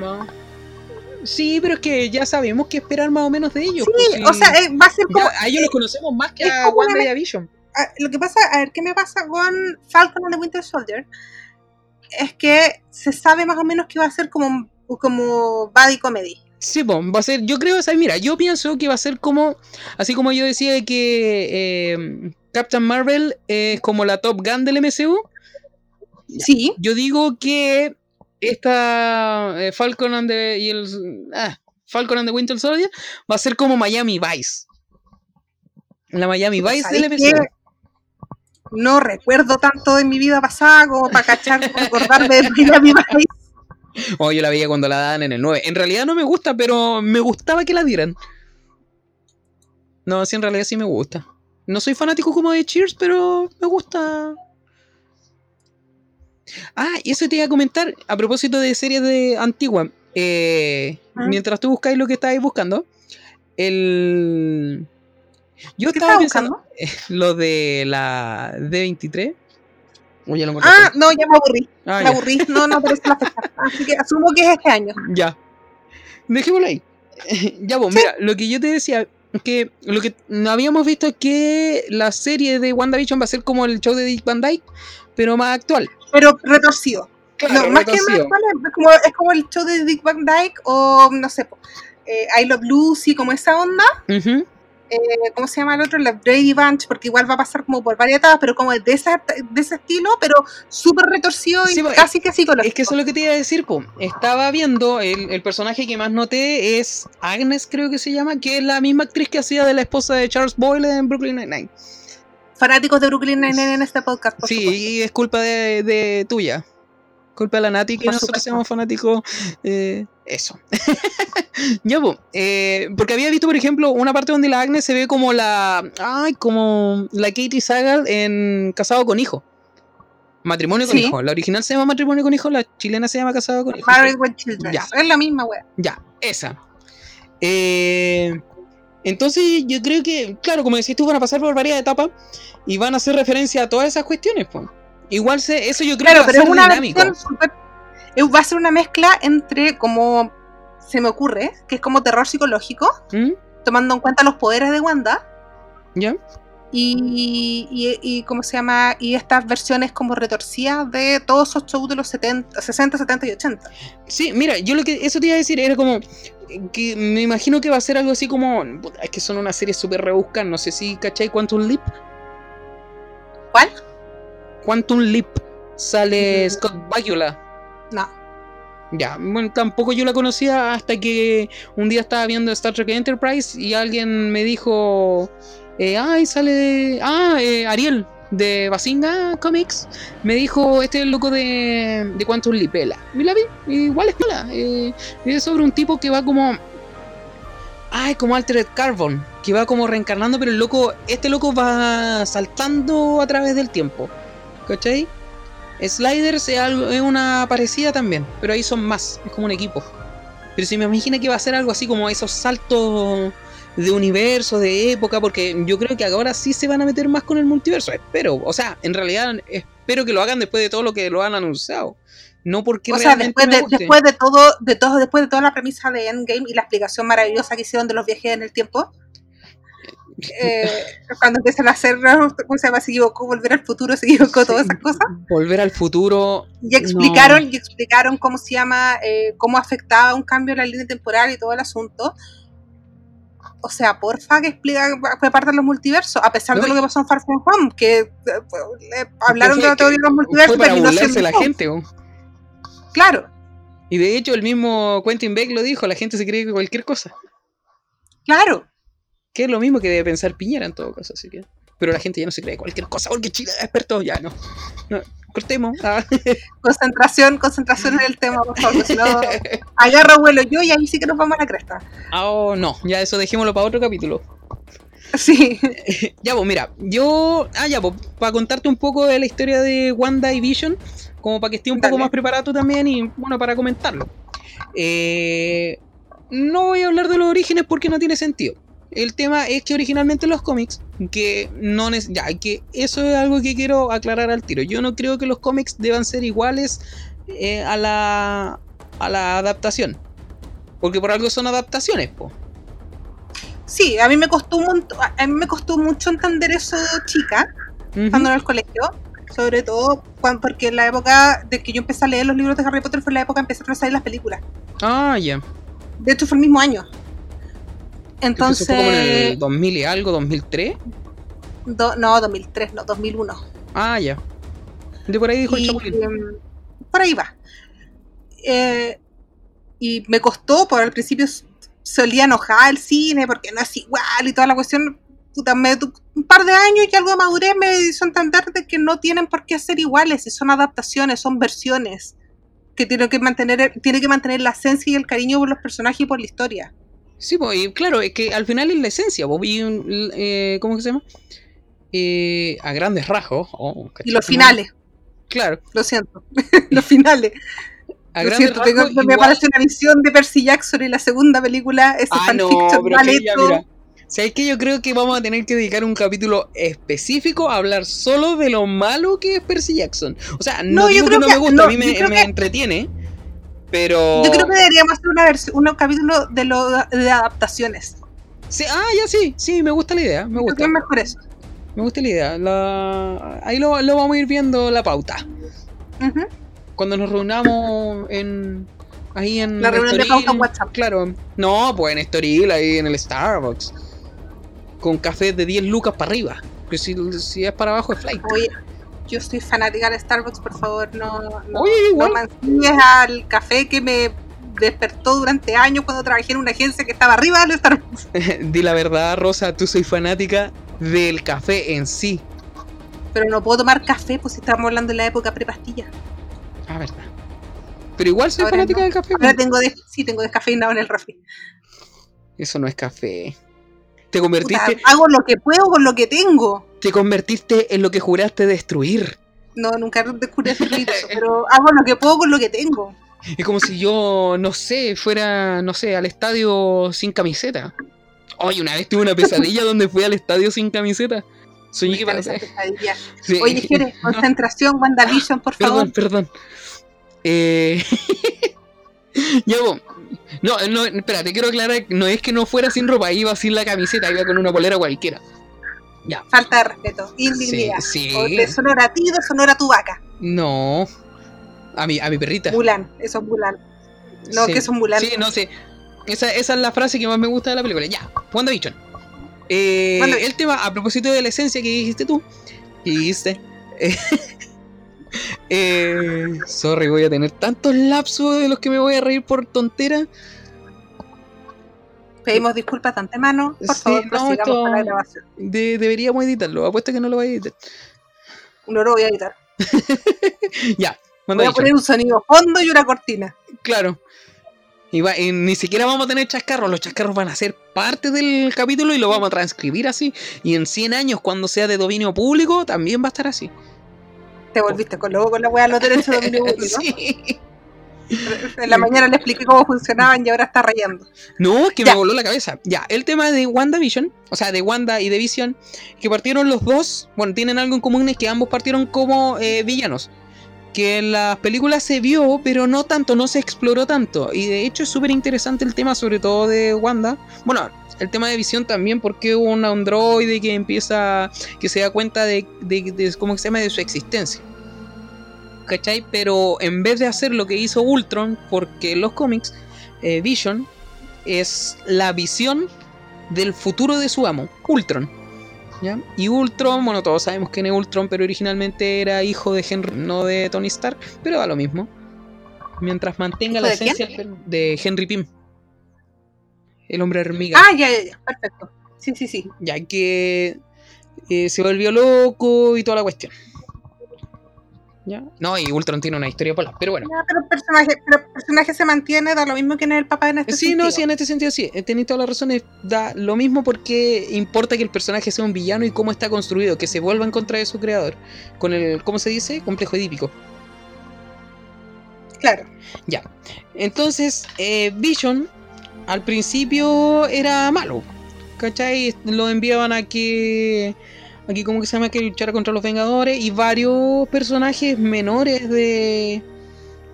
B: Sí, pero es que ya sabemos qué esperar más o menos de ellos. pues,
A: Sí, o sea, eh, va a ser como.
B: ya, a ellos los conocemos más que a
A: como una
B: Wanda y a Vision.
A: ah, Lo que pasa, a ver, ¿qué me pasa con Falcon and the Winter Soldier? Es que se sabe más o menos que va a ser como, como buddy comedy.
B: Sí, pues, va a ser, yo creo, o sea, mira, yo pienso que va a ser como, así como yo decía que eh, Captain Marvel es como la Top Gun del MCU,
A: Sí,
B: yo digo que esta eh, Falcon and the, y el, ah, Falcon and the Winter Soldier va a ser como Miami Vice. La Miami Vice del
A: ¿sabéis
B: MCU.
A: No recuerdo tanto de mi vida pasada como para cachar, recordarme de Miami Vice.
B: Oh, yo la veía cuando la daban en el 9. En realidad no me gusta, pero me gustaba que la dieran. No, sí, en realidad sí me gusta. No soy fanático como de Cheers, pero me gusta. Ah, y eso te iba a comentar a propósito de series de antigua. Eh,
A: Ah.
B: Mientras tú buscáis lo que estáis buscando, el. Yo
A: ¿Qué
B: estaba pensando
A: buscando?
B: lo de la D23. Uy, ya lo encontré.
A: Ah, no, ya me aburrí.
B: Ah,
A: me
B: ya.
A: aburrí. No, no aparece la fecha. Así que asumo que es este año.
B: Ya. Dejémoslo ahí. ya, pues, mira, lo que yo te decía, que lo que no habíamos visto es que la serie de WandaVision va a ser como el show de Dick Van Dyke, pero más actual.
A: Pero retorcido.
B: Claro,
A: no, más que más, es, como, es como el show de Dick Van Dyke o no sé, eh, I Love Lucy, como esa onda.
B: Ujú.
A: Eh, ¿Cómo se llama el otro? La Brady Bunch, porque igual va a pasar como por varias etapas, pero como de, esa, de ese estilo, pero súper retorcido y
B: Sí, po,
A: casi que psicológico.
B: Es que eso es lo que te iba a decir, po. Estaba viendo, el, el personaje que más noté es Agnes, creo que se llama, que es la misma actriz que hacía de la esposa de Charles Boyle en Brooklyn Nine-Nine.
A: Fanáticos de Brooklyn Nine-Nine en este podcast, por
B: Sí,
A: supuesto.
B: y es culpa de, de tuya. Culpa de la Nati que
A: Por
B: nosotros seamos fanáticos. eh, eso. ya, po, eh, porque había visto, por ejemplo, una parte donde la Agnes se ve como la. Ay, como la Katie Sagal en Casado con Hijo. Matrimonio con
A: Sí.
B: Hijo. La original se llama Matrimonio con Hijo, la chilena se llama Casado con Hijo.
A: Married with Children.
B: Ya.
A: Es la misma wea.
B: Ya, esa. Eh, entonces yo creo que, claro, como decís tú, van a pasar por varias etapas y van a hacer referencia a todas esas cuestiones. Pues. Igual se, eso yo creo
A: Claro,
B: que
A: pero
B: va a
A: es
B: ser
A: una
B: dinámico.
A: súper. eh, Va a ser una mezcla entre como. Se me ocurre, que es como terror psicológico,
B: ¿Mm?
A: tomando en cuenta los poderes de Wanda.
B: ¿Ya?
A: Y, y, y cómo se llama y estas versiones como retorcidas de todos esos shows de los 70, 60, 70 y 80.
B: Sí, mira, yo lo que eso te iba a decir era como que me imagino que va a ser algo así como es que son una serie súper rebuscada, no sé si cachai Quantum Leap.
A: ¿Cuál?
B: Quantum Leap sale. Scott Bakula.
A: No.
B: Ya, bueno, tampoco yo la conocía hasta que un día estaba viendo Star Trek Enterprise y alguien me dijo, eh, ay, sale, ah, eh, Ariel de Basinga Comics, me dijo, este es el loco de, de Quantum Leap, Ela. Y la vi, igual es mala, eh, es sobre un tipo que va como, ay, como Altered Carbon, que va como reencarnando, pero el loco, este loco va saltando a través del tiempo, ¿cachai? Sliders es, algo, es una parecida también, pero ahí son más, es como un equipo. Pero si me imagino que va a ser algo así como esos saltos de universo, de época, porque yo creo que ahora sí se van a meter más con el multiverso, espero. O sea, en realidad espero que lo hagan después de todo lo que lo han anunciado. No porque
A: O sea, después
B: me
A: de, después de todo, de todo, después de toda la premisa de Endgame y la explicación maravillosa que hicieron de los viajes en el tiempo, eh, cuando empiezan a hacer, ¿cómo se llama? Se equivocó, volver al futuro, se equivocó, todas esas cosas.
B: Volver al futuro.
A: Y explicaron, y explicaron cómo se llama, eh, cómo afectaba un cambio en la línea temporal y todo el asunto. O sea, porfa, que explica que partan los multiversos, a pesar
B: No,
A: de lo que pasó en Far From Home, que eh, hablaron
B: fue
A: de la teoría de los
B: Fue
A: multiversos,
B: para burlarse
A: siendo
B: la gente. oh.
A: Claro,
B: Y de hecho el mismo Quentin Beck lo dijo, la gente se cree que cualquier cosa.
A: claro.
B: Que es lo mismo que debe pensar Piñera en todo caso, así que. pero la gente ya no se cree cualquier cosa porque Chile es experto, ya no. no cortemos. Ah.
A: Concentración, concentración en el tema, por favor, si no, agarra vuelo yo y ahí sí que nos vamos a la cresta.
B: Oh, no, ya eso dejémoslo para otro capítulo.
A: Sí.
B: ya, pues mira, yo. Ah, ya, pues, para contarte un poco de la historia de Wanda y Vision, como para que esté un poco más preparado también y, bueno, para comentarlo. Eh, no voy a hablar de los orígenes porque no tiene sentido. El tema es que originalmente los cómics, que no ya, que eso es algo que quiero aclarar al tiro. Yo no creo que los cómics deban ser iguales eh, a la a la adaptación. Porque por algo son adaptaciones, po.
A: Sí, a mí me costó un montón, a mí me costó mucho entender eso, chica, estando en el colegio, sobre todo cuan- porque en la época de que yo empecé a leer los libros de Harry Potter fue la época que empezaron a salir las películas.
B: Ah, ya.
A: De hecho, fue el mismo año.
B: Entonces, fue como en el 2000 y algo, 2003.
A: do- no, 2003, no, 2001.
B: Ah, ya. De por ahí dijo el
A: Y,
B: Chapulín.
A: em, por ahí va. Eh, y me costó, por al principio solía enojar el cine porque no es igual y toda la cuestión. Puta, me, un par de años y algo de madurez me hizo entender de que no tienen por qué ser iguales, y son adaptaciones, son versiones que tienen que mantener, tiene que mantener la esencia y el cariño por los personajes y por la historia.
B: Sí, pues, y claro, es que al final es la esencia, po, y, un- eh, ¿cómo que se llama? Eh, a grandes rasgos. oh,
A: Y los finales,
B: Claro,
A: lo siento, los finales.
B: a
A: Lo siento, tengo-
B: rasgos.
A: me
B: igual-
A: parece una visión de Percy Jackson y la segunda película, ese
B: Ah, no,
A: fanfiction
B: pero
A: mal
B: que
A: hecho.
B: mira. ¿Sabes qué? Yo creo que vamos a tener que dedicar un capítulo específico a hablar solo de lo malo que es Percy Jackson. O sea, no,
A: No, yo
B: digo que
A: creo
B: no
A: que-
B: me gusta,
A: no,
B: a mí me,
A: creo
B: me
A: que-
B: entretiene. Pero.
A: Yo creo que deberíamos hacer una versión, un capítulo de, lo, de adaptaciones.
B: Sí, ah, ya sí, sí, me gusta la idea. Me
A: Creo
B: gusta.
A: que es mejor eso.
B: Me gusta la idea. La- Ahí lo, lo vamos a ir viendo la pauta. Cuando nos reunamos en. Ahí en.
A: La reunión de pauta en WhatsApp.
B: Claro. No, pues en Estoril, ahí en el Starbucks. Con café de 10 lucas para arriba. Que si, si es para abajo es flight.
A: Oye, yo soy fanática de Starbucks, por favor, no, no,
B: Oye,
A: al café que me despertó durante años cuando trabajé en una agencia que estaba arriba del Starbucks.
B: Di la verdad, Rosa, tú soy fanática del café en sí.
A: Pero no puedo tomar café, pues si estamos hablando de la época prepastilla.
B: Ah, verdad. Pero igual soy
A: Ahora
B: fanática
A: no.
B: del café.
A: Ahora tengo de, sí, tengo descafeinado en el refri.
B: Eso no es café. Te
A: Puta,
B: convertiste,
A: hago lo que puedo con lo que tengo.
B: Te convertiste en lo que juraste destruir.
A: No, nunca descubrí hacer eso, pero hago lo que puedo con lo que tengo.
B: Es como si yo, no sé, fuera, no sé, al estadio sin camiseta. Oye, una vez tuve una pesadilla donde fui al estadio sin camiseta. Soñé que
A: pesadilla.
B: Sí.
A: Oye, Jere, concentración, WandaVision, por favor.
B: Perdón, perdón. Eh... ya. No, no, espérate, quiero aclarar, no es que no fuera sin ropa, iba sin la camiseta, iba con una polera cualquiera. Ya.
A: Falta de respeto, indignidad.
B: Sí, sí.
A: De sonora a ti, de sonora a tu vaca.
B: No. A mi, a mi perrita.
A: Mulan, eso es Mulan. No,
B: Sí.
A: que es un Mulan.
B: Sí, no sé. Esa, esa es la frase que más me gusta de la película. Ya, WandaVision. Eh, el tema, a propósito de la esencia que dijiste tú, que dijiste. eh, eh, sorry, voy a tener tantos lapsos de los que me voy a reír por tontera.
A: Pedimos disculpas de antemano. Por
B: Sí,
A: favor,
B: no, esto-
A: con la grabación.
B: De- deberíamos editarlo. Apuesto que no lo voy a editar.
A: No lo voy a editar.
B: Ya,
A: Voy a poner un sonido fondo y una cortina.
B: Claro. Y, va- y ni siquiera vamos a tener chascarros. Los chascarros van a ser parte del capítulo y lo vamos a transcribir así. Y en 100 años, cuando sea de dominio público, también va a estar así.
A: Te volviste con loco con la weá los derechos de dominio público.
B: Sí.
A: En la mañana le expliqué cómo funcionaban y ahora está rayando.
B: No, es que
A: Ya.
B: me voló la cabeza. Ya, el tema de WandaVision, o sea, de Wanda y de Vision, que partieron los dos, bueno, tienen algo en común, es que ambos partieron como eh, villanos. Que en las películas se vio, pero no tanto, no se exploró tanto. Y de hecho es súper interesante el tema, sobre todo de Wanda. Bueno, el tema de Vision también, porque hubo un androide que empieza, que se da cuenta de, de, de- ¿cómo que se llama?, de su existencia. ¿Cachai? Pero en vez de hacer lo que hizo Ultron, porque en los cómics, eh, Vision es la visión del futuro de su amo, Ultron. ¿ya? Y Ultron, bueno, todos sabemos quién es Ultron, pero originalmente era hijo de Henry, no de Tony Stark, pero da lo mismo. Mientras mantenga
A: ¿Hijo
B: la
A: de quién?
B: esencia de Henry Pym, el hombre hormiga.
A: Ah, ya, ya, ya. Perfecto. Sí, sí, sí.
B: Ya que eh, se volvió loco y toda la cuestión. ¿Ya? No, y Ultron tiene una historia polar, pero bueno.
A: Pero, el personaje, pero el personaje se mantiene, da lo mismo que en el papá en este
B: Sí,
A: sentido.
B: no, sí, en este sentido sí. eh, Tenéis todas las razones. Da lo mismo porque importa que el personaje sea un villano y cómo está construido, que se vuelva en contra de su creador. Con el, ¿cómo se dice? Complejo edípico.
A: Claro.
B: Ya. Entonces, eh, Vision al principio era malo. ¿Cachai? Lo enviaban a que. Aquí, ¿cómo que se llama? Que luchara contra los Vengadores. Y varios personajes menores de.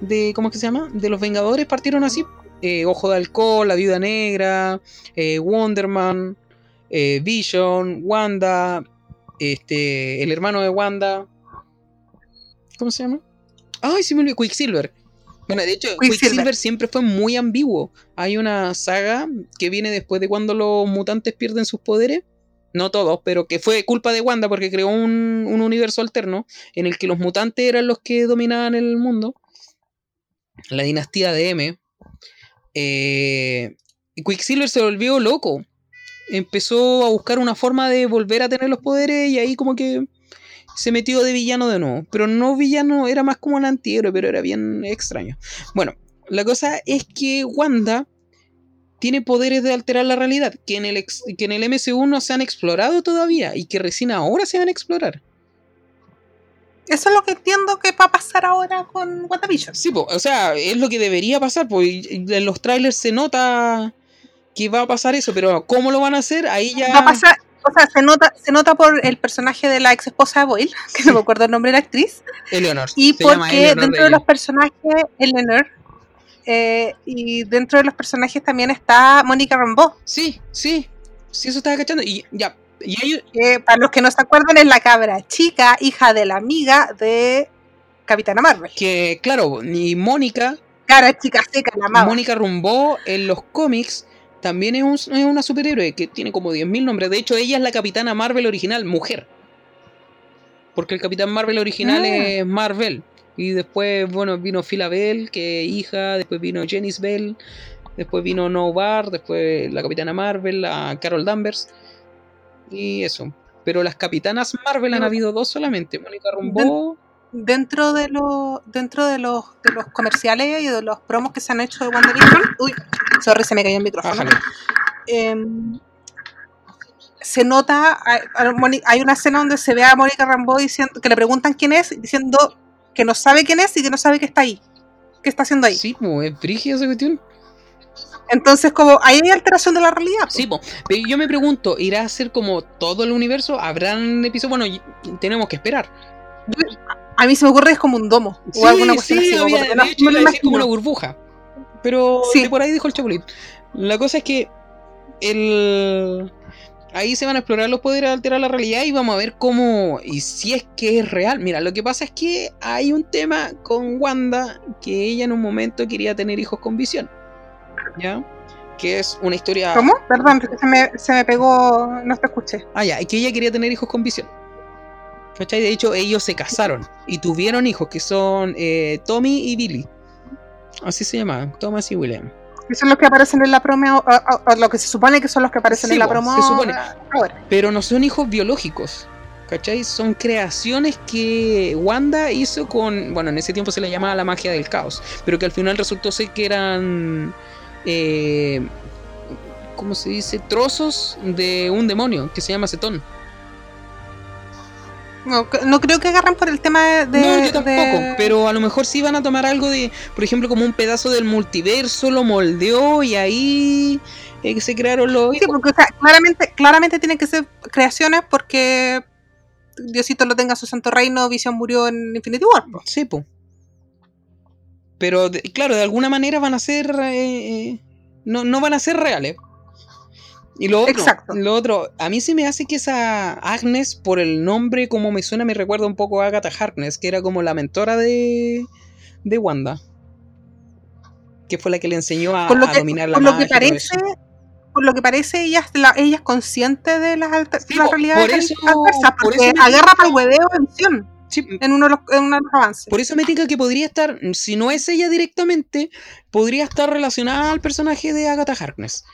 B: de ¿Cómo es que se llama? De los Vengadores partieron así. Eh, Ojo de Alcohol, La Viuda Negra, eh, Wonderman, eh, Vision, Wanda, este, el hermano de Wanda. ¿Cómo se llama? Ay, sí me olvidé. Quicksilver. Bueno, de hecho,
A: Quicksilver.
B: Quicksilver siempre fue muy ambiguo. Hay una saga que viene después de cuando los mutantes pierden sus poderes. No todos, pero que fue culpa de Wanda porque creó un, un universo alterno en el que los mutantes eran los que dominaban el mundo. La dinastía de M. Eh, Quicksilver se volvió loco. Empezó a buscar una forma de volver a tener los poderes y ahí como que se metió de villano de nuevo. Pero no villano, era más como un antihéroe, pero era bien extraño. Bueno, la cosa es que Wanda tiene poderes de alterar la realidad, que en el, ex- que en el MCU no se han explorado todavía y que recién ahora se van a explorar.
A: Eso es lo que entiendo que va a pasar ahora con WandaVision.
B: Sí, po, o sea, es lo que debería pasar, porque en los trailers se nota que va a pasar eso, pero ¿cómo lo van a hacer? Ahí ya...
A: Va a pasar, o sea, se nota, se nota por el personaje de la ex esposa de Boyle, que no me acuerdo el nombre de la actriz,
B: Eleanor.
A: y porque
B: Eleanor
A: dentro de
B: Bailey.
A: los personajes, Eleanor, eh, y dentro de los personajes también está Mónica Rambeau,
B: Sí, sí, sí, eso estaba cachando. Y ya, y hay,
A: para los que no se acuerdan es la cabra chica, hija de la amiga de Capitana Marvel.
B: que, claro, ni Mónica,
A: Cara chica seca, la amaba.
B: Mónica Rumbó en los cómics también es, un- es una superhéroe que tiene como 10.000 nombres. De hecho, ella es la Capitana Marvel original, mujer. Porque el Capitán Marvel original
A: Ah.
B: es Marvel. Y después, bueno, vino Phila Bell, que es hija. Después vino Janice Bell. Después vino No Bar. Después la Capitana Marvel, la Carol Danvers. Y eso. Pero las Capitanas Marvel han habido dos solamente. Mónica Rumbó.
A: dentro de los dentro de los de los comerciales y de los promos que se han hecho de WandaVision uy sorry se me cayó el micrófono. Em, se nota hay, hay una escena donde se ve a Mónica Rambeau diciendo que le preguntan quién es diciendo que no sabe quién es y que no sabe que está ahí qué está haciendo ahí
B: Sí, es brígida esa cuestión.
A: entonces como ahí hay alteración de la realidad.
B: Sí, po. pero yo me pregunto, ¿irá a ser como todo el universo? ¿Habrán episodios? Bueno, tenemos que esperar.
A: a mí se me ocurre que es como un domo o alguna cuestión así como
B: había-
A: porque
B: de hecho
A: no
B: como una burbuja. Pero
A: Sí.
B: de por ahí dijo el Chapulín. La cosa es que el... ahí se van a explorar los poderes de alterar la realidad y vamos a ver cómo y si es que es real. Mira, lo que pasa es que hay un tema con Wanda que ella en un momento quería tener hijos con visión. ¿Ya? Que es una historia...
A: ¿Cómo? Perdón, se me, se me pegó, no te escuché.
B: Ah, ya, que ella quería tener hijos con visión. ¿Cachai? De hecho, ellos se casaron y tuvieron hijos que son eh, Tommy y Billy. Así se llamaban, Thomas y William.
A: Que son los que aparecen en la promo, o, o- o lo que se supone que son los que aparecen
B: Sí,
A: en la promo
B: se supone.
A: ahora.
B: Pero no son hijos biológicos. ¿Cachai? Son creaciones que Wanda hizo con. Bueno, en ese tiempo se le llamaba la magia del caos. Pero que al final resultó ser que eran. Eh, ¿Cómo se dice? Trozos de un demonio que se llama Cetón.
A: No, no creo que agarren por el tema de. de-
B: no, yo tampoco,
A: de-
B: pero a lo mejor sí van a tomar algo de, por ejemplo, como un pedazo del multiverso, lo moldeó y ahí eh, se crearon los...
A: Sí, porque o sea, claramente, claramente tienen que ser creaciones porque Diosito lo tenga en su santo reino, Visión murió en Infinity War. po.
B: Sí, po. Pero, de- claro, de alguna manera van a ser... eh, eh, no, no van a ser reales. Y lo otro,
A: Exacto.
B: lo otro, a mí se me hace que esa Agnes, por el nombre como me suena, me recuerda un poco a Agatha Harkness, que era como la mentora de, de Wanda. Que fue la que le enseñó a,
A: Por lo
B: a
A: que,
B: dominar la
A: por lo que parece, por lo que parece, ella es, la- ella es consciente de las,
B: Sí,
A: las
B: po,
A: realidades
B: por eso-
A: adversas,
B: por
A: porque
B: eso me
A: agarra para el hueveo Visión
B: Sí,
A: en uno de los, en uno de los avances.
B: Por eso me tinca que podría estar, si no es ella directamente, podría estar relacionada al personaje de Agatha Harkness.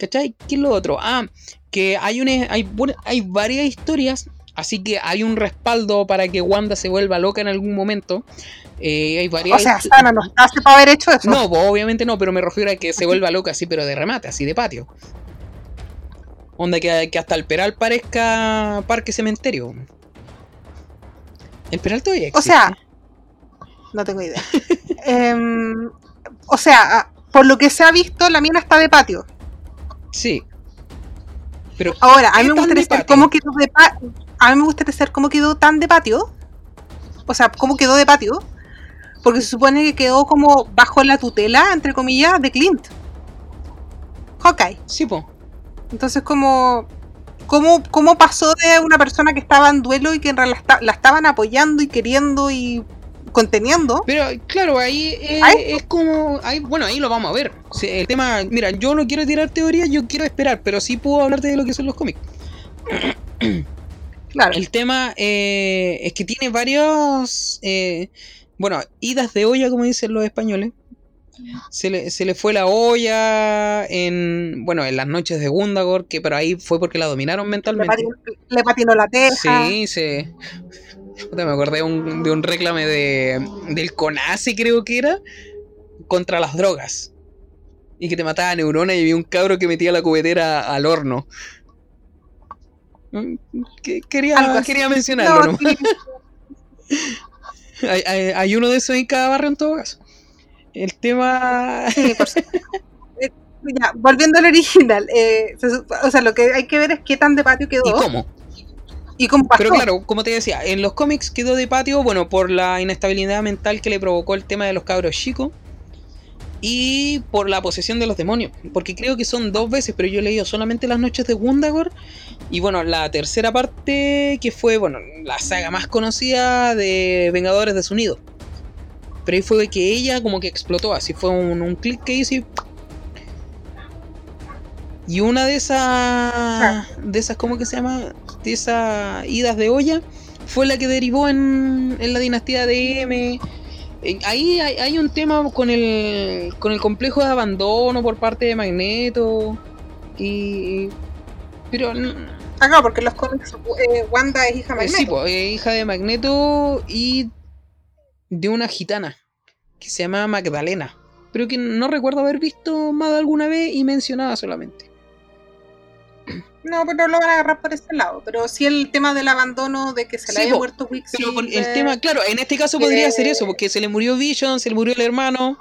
B: ¿Cachai? ¿Qué es lo otro? Ah, que hay, una, hay, bueno, hay varias historias Así que hay un respaldo para que Wanda se vuelva loca en algún momento. Eh, hay varias...
A: O sea, Sana no está para haber hecho eso.
B: No, pues, obviamente no, pero me refiero a que se vuelva loca así, pero de remate, así de patio. Onda que, que hasta el Peral parezca parque cementerio. El Peral todavía existe.
A: O sea, no tengo idea. Em, o sea, ah, por lo que se ha visto, la mina está de patio.
B: Sí. Pero
A: Ahora, a mí
B: ¿qué
A: me gustaría saber cómo quedó de patio. A mí me gustaría saber cómo quedó tan de patio. O sea, cómo quedó de patio. Porque se supone que quedó como bajo la tutela, entre comillas, de Clint. Hawkeye.
B: Sí, po.
A: Entonces, como. ¿Cómo, ¿Cómo pasó de una persona que estaba en duelo y que en realidad la estaban apoyando y queriendo y conteniendo?
B: Pero claro, ahí es como. Ahí, bueno, ahí lo vamos a ver. Sí, El tema. Mira, yo no quiero tirar teorías, yo quiero esperar, pero sí puedo hablarte de lo que son los cómics.
A: Claro.
B: El tema eh, es que tiene varios. eh, bueno, idas de olla, como dicen los españoles. Se le, se le fue la olla en. Bueno, en las noches de Gundagor, que pero ahí fue porque la dominaron
A: le,
B: mentalmente.
A: patinó, le patinó la teja.
B: Sí, se. Puta, me acordé de un, de un reclame de, del CONACE, creo que era, contra las drogas. Y que te mataba neuronas y había un cabro que metía la cubetera al horno. Mm, Quería, quería mencionarlo,
A: No,
B: ¿no?
A: sí,
B: Hay, hay- hay uno de esos en cada barrio en todo caso. El tema.
A: sí, por. Eh, ya, volviendo al original, eh, o sea, lo que hay que ver es qué tan de patio quedó
B: ¿Y cómo? Pero claro, como te decía, en los cómics quedó de patio, bueno, por la inestabilidad mental que le provocó el tema de los cabros chicos y por la posesión de los demonios. Porque creo que son dos veces, pero yo he leído solamente las noches de Gundagor. Y bueno, la tercera parte que fue, bueno, la saga más conocida de Vengadores de su Nido. Pero ahí fue que ella como que explotó, así fue un, un clic que hizo y... Y una de esas... De esas, ¿cómo que se llama? De esas idas de olla fue la que derivó en, en la dinastía de M. Eh, Ahí hay, hay un tema con el, con el complejo de abandono por parte de Magneto. Y... Pero...
A: Ah, claro, porque los cómics eh, Wanda es hija de
B: eh, sí,
A: Magneto.
B: po, eh, hija de Magneto y de una gitana que se llama Magdalena. Pero que no recuerdo haber visto más de alguna vez y mencionada solamente.
A: No, pero no lo van a agarrar por ese lado. Pero sí el tema del abandono, de que se le
B: Sí,
A: haya
B: po,
A: muerto
B: Pero
A: Quicksilver.
B: por el tema, claro, en este caso podría
A: eh,
B: ser eso, porque se le murió Vision, se le murió el hermano.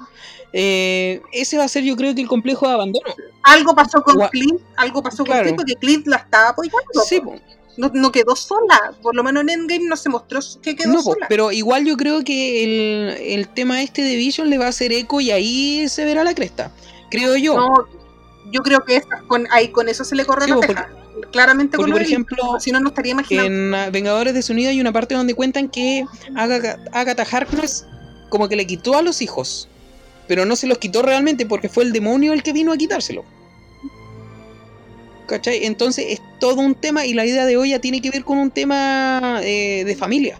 B: Eh, ese va a ser, yo creo que el complejo de abandono.
A: Algo pasó con
B: Gua-
A: Clint, algo pasó
B: Claro.
A: con Clint, porque Clint la estaba apoyando.
B: Sí,
A: po. no, no quedó sola. Por lo menos en Endgame no se mostró que quedó
B: No,
A: sola.
B: pero igual yo creo que el, el tema este de Vision le va a hacer eco y ahí se verá la cresta. Creo yo.
A: No, yo creo que esa- con, ahí con eso se le corre
B: Sí,
A: la teja. Claramente
B: porque,
A: con
B: por ejemplo,
A: si no, no estaría imaginando.
B: En ah, Vengadores de su Unido hay una parte donde cuentan que Agatha, Agatha Harkness como que le quitó a los hijos. Pero no se los quitó realmente porque fue el demonio el que vino a quitárselo. ¿Cachai? Entonces es todo un tema y la idea de hoy ya tiene que ver con un tema eh, de familia.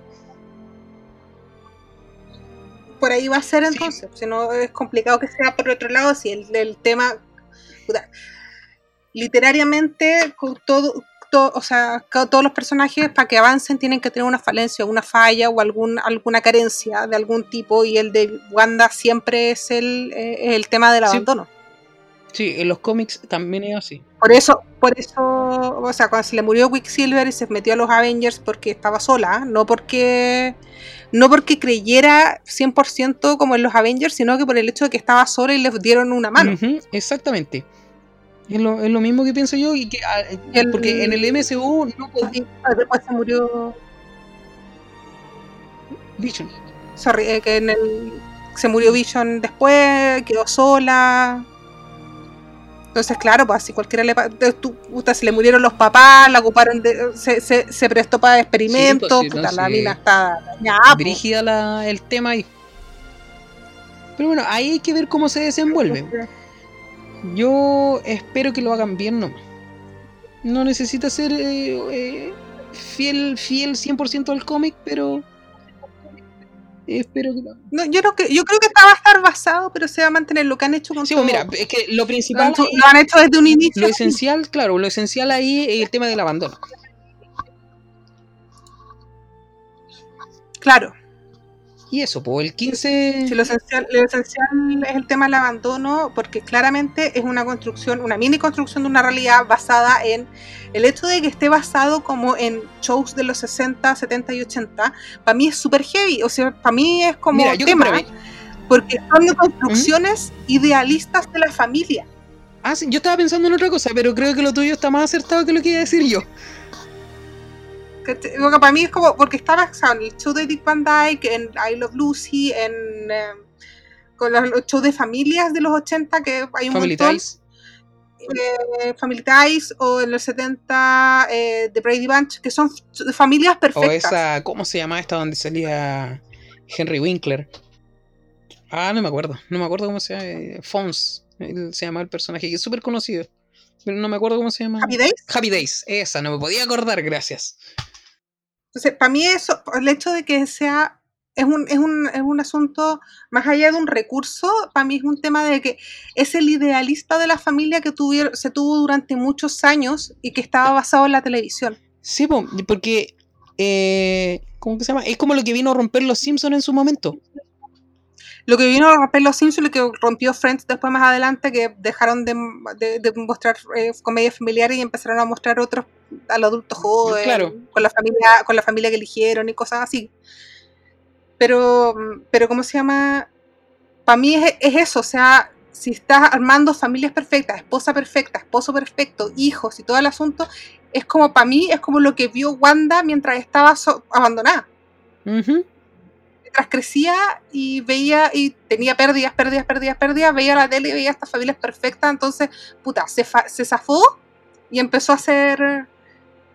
A: por ahí va a ser
B: Sí.
A: entonces. Si no es complicado que sea por otro lado, si el, el tema literariamente con todo, to- o sea, todos los personajes para que avancen tienen que tener una falencia, una falla o algún, alguna carencia de algún tipo y el de Wanda siempre es el, eh, el tema del abandono.
B: Sí, en los cómics también es así.
A: Por eso, por eso, o sea, cuando se le murió Quicksilver y se metió a los Avengers porque estaba sola, no porque no porque creyera 100% como en los Avengers, sino que por el hecho de que estaba sola y le dieron una mano.
B: Exactamente. Es lo, es lo mismo que pienso yo y que ah,
A: El-
B: porque en el MCU no podía
A: Y después se murió,
B: Vision.
A: sorry, eh, que en el se murió Vision después, quedó sola. Entonces, claro, pues si cualquiera le puta, se le murieron los papás, la ocuparon de, se, se, se prestó para experimentos,
B: Sí, pues, sí, no,
A: puta, la
B: sí.
A: mina está
B: la- el tema ahí. Pero bueno, ahí hay que ver cómo se desenvuelve. Yo espero que lo hagan bien nomás. No necesita ser eh, eh, fiel, fiel 100% al cómic, pero espero que lo hagan.
A: No, yo, creo que, yo creo que esta va a estar basado, pero se va a mantener lo que han hecho con
B: Sí,
A: todo.
B: pues mira, es que lo
A: lo,
B: principal,
A: han, lo han hecho desde un inicio.
B: lo esencial, claro, lo esencial ahí es el tema del abandono.
A: Claro.
B: Y eso, pues el 15...
A: Sí, lo, esencial, lo esencial es el tema del abandono, porque claramente es una construcción, una mini construcción de una realidad basada en el hecho de que esté basado como en shows de los 60, 70 y 80, para mí es súper heavy, o sea, para mí es como
B: Mira,
A: tema, porque son construcciones idealistas de la familia.
B: Ah, sí, yo estaba pensando en otra cosa, pero creo que lo tuyo está más acertado que lo que iba a decir yo.
A: ¿Cachai? Porque para mí es como, porque está basado en el show de Dick Van Dyke, en I Love Lucy, en eh, con los, shows de familias de los 80, que hay un
B: Family
A: montón.
B: Ties.
A: eh, Family Ties o en los 70 eh, The Brady Bunch, que son familias
B: O
A: perfectas.
B: esa, ¿cómo se llama esta donde salía Henry Winkler? Ah, no me acuerdo, no me acuerdo cómo se llama. eh, Fons, se llama el personaje, que es súper conocido. Pero no me acuerdo cómo se llama.
A: Happy Days.
B: Happy Days, esa, no me podía acordar, gracias.
A: Entonces, para mí eso, el hecho de que sea, es un, es un, es un asunto, más allá de un recurso, para mí es un tema de que es el idealista de la familia que tuvieron, se tuvo durante muchos años y que estaba basado en la televisión.
B: Sí, po, porque. Eh, ¿Cómo que se llama? Es como lo que vino a romper los Simpsons en su momento.
A: Lo que vino a romper los Simpsons, lo que rompió Friends después más adelante, que dejaron de, de- de mostrar eh, comedias familiares y empezaron a mostrar otros al adulto joven,
B: Claro.
A: con la familia, con la familia que eligieron y cosas así. Pero, pero ¿cómo se llama? Para mí es, es eso, o sea, si estás armando familias perfectas, esposa perfecta, esposo perfecto, hijos y todo el asunto, es como para mí, es como lo que vio Wanda mientras estaba so- abandonada
B: Ujú.
A: Mientras crecía y veía y tenía pérdidas, pérdidas, pérdidas, pérdidas, veía la tele y veía estas familias perfectas, entonces, puta, se, se zafó y empezó a hacer,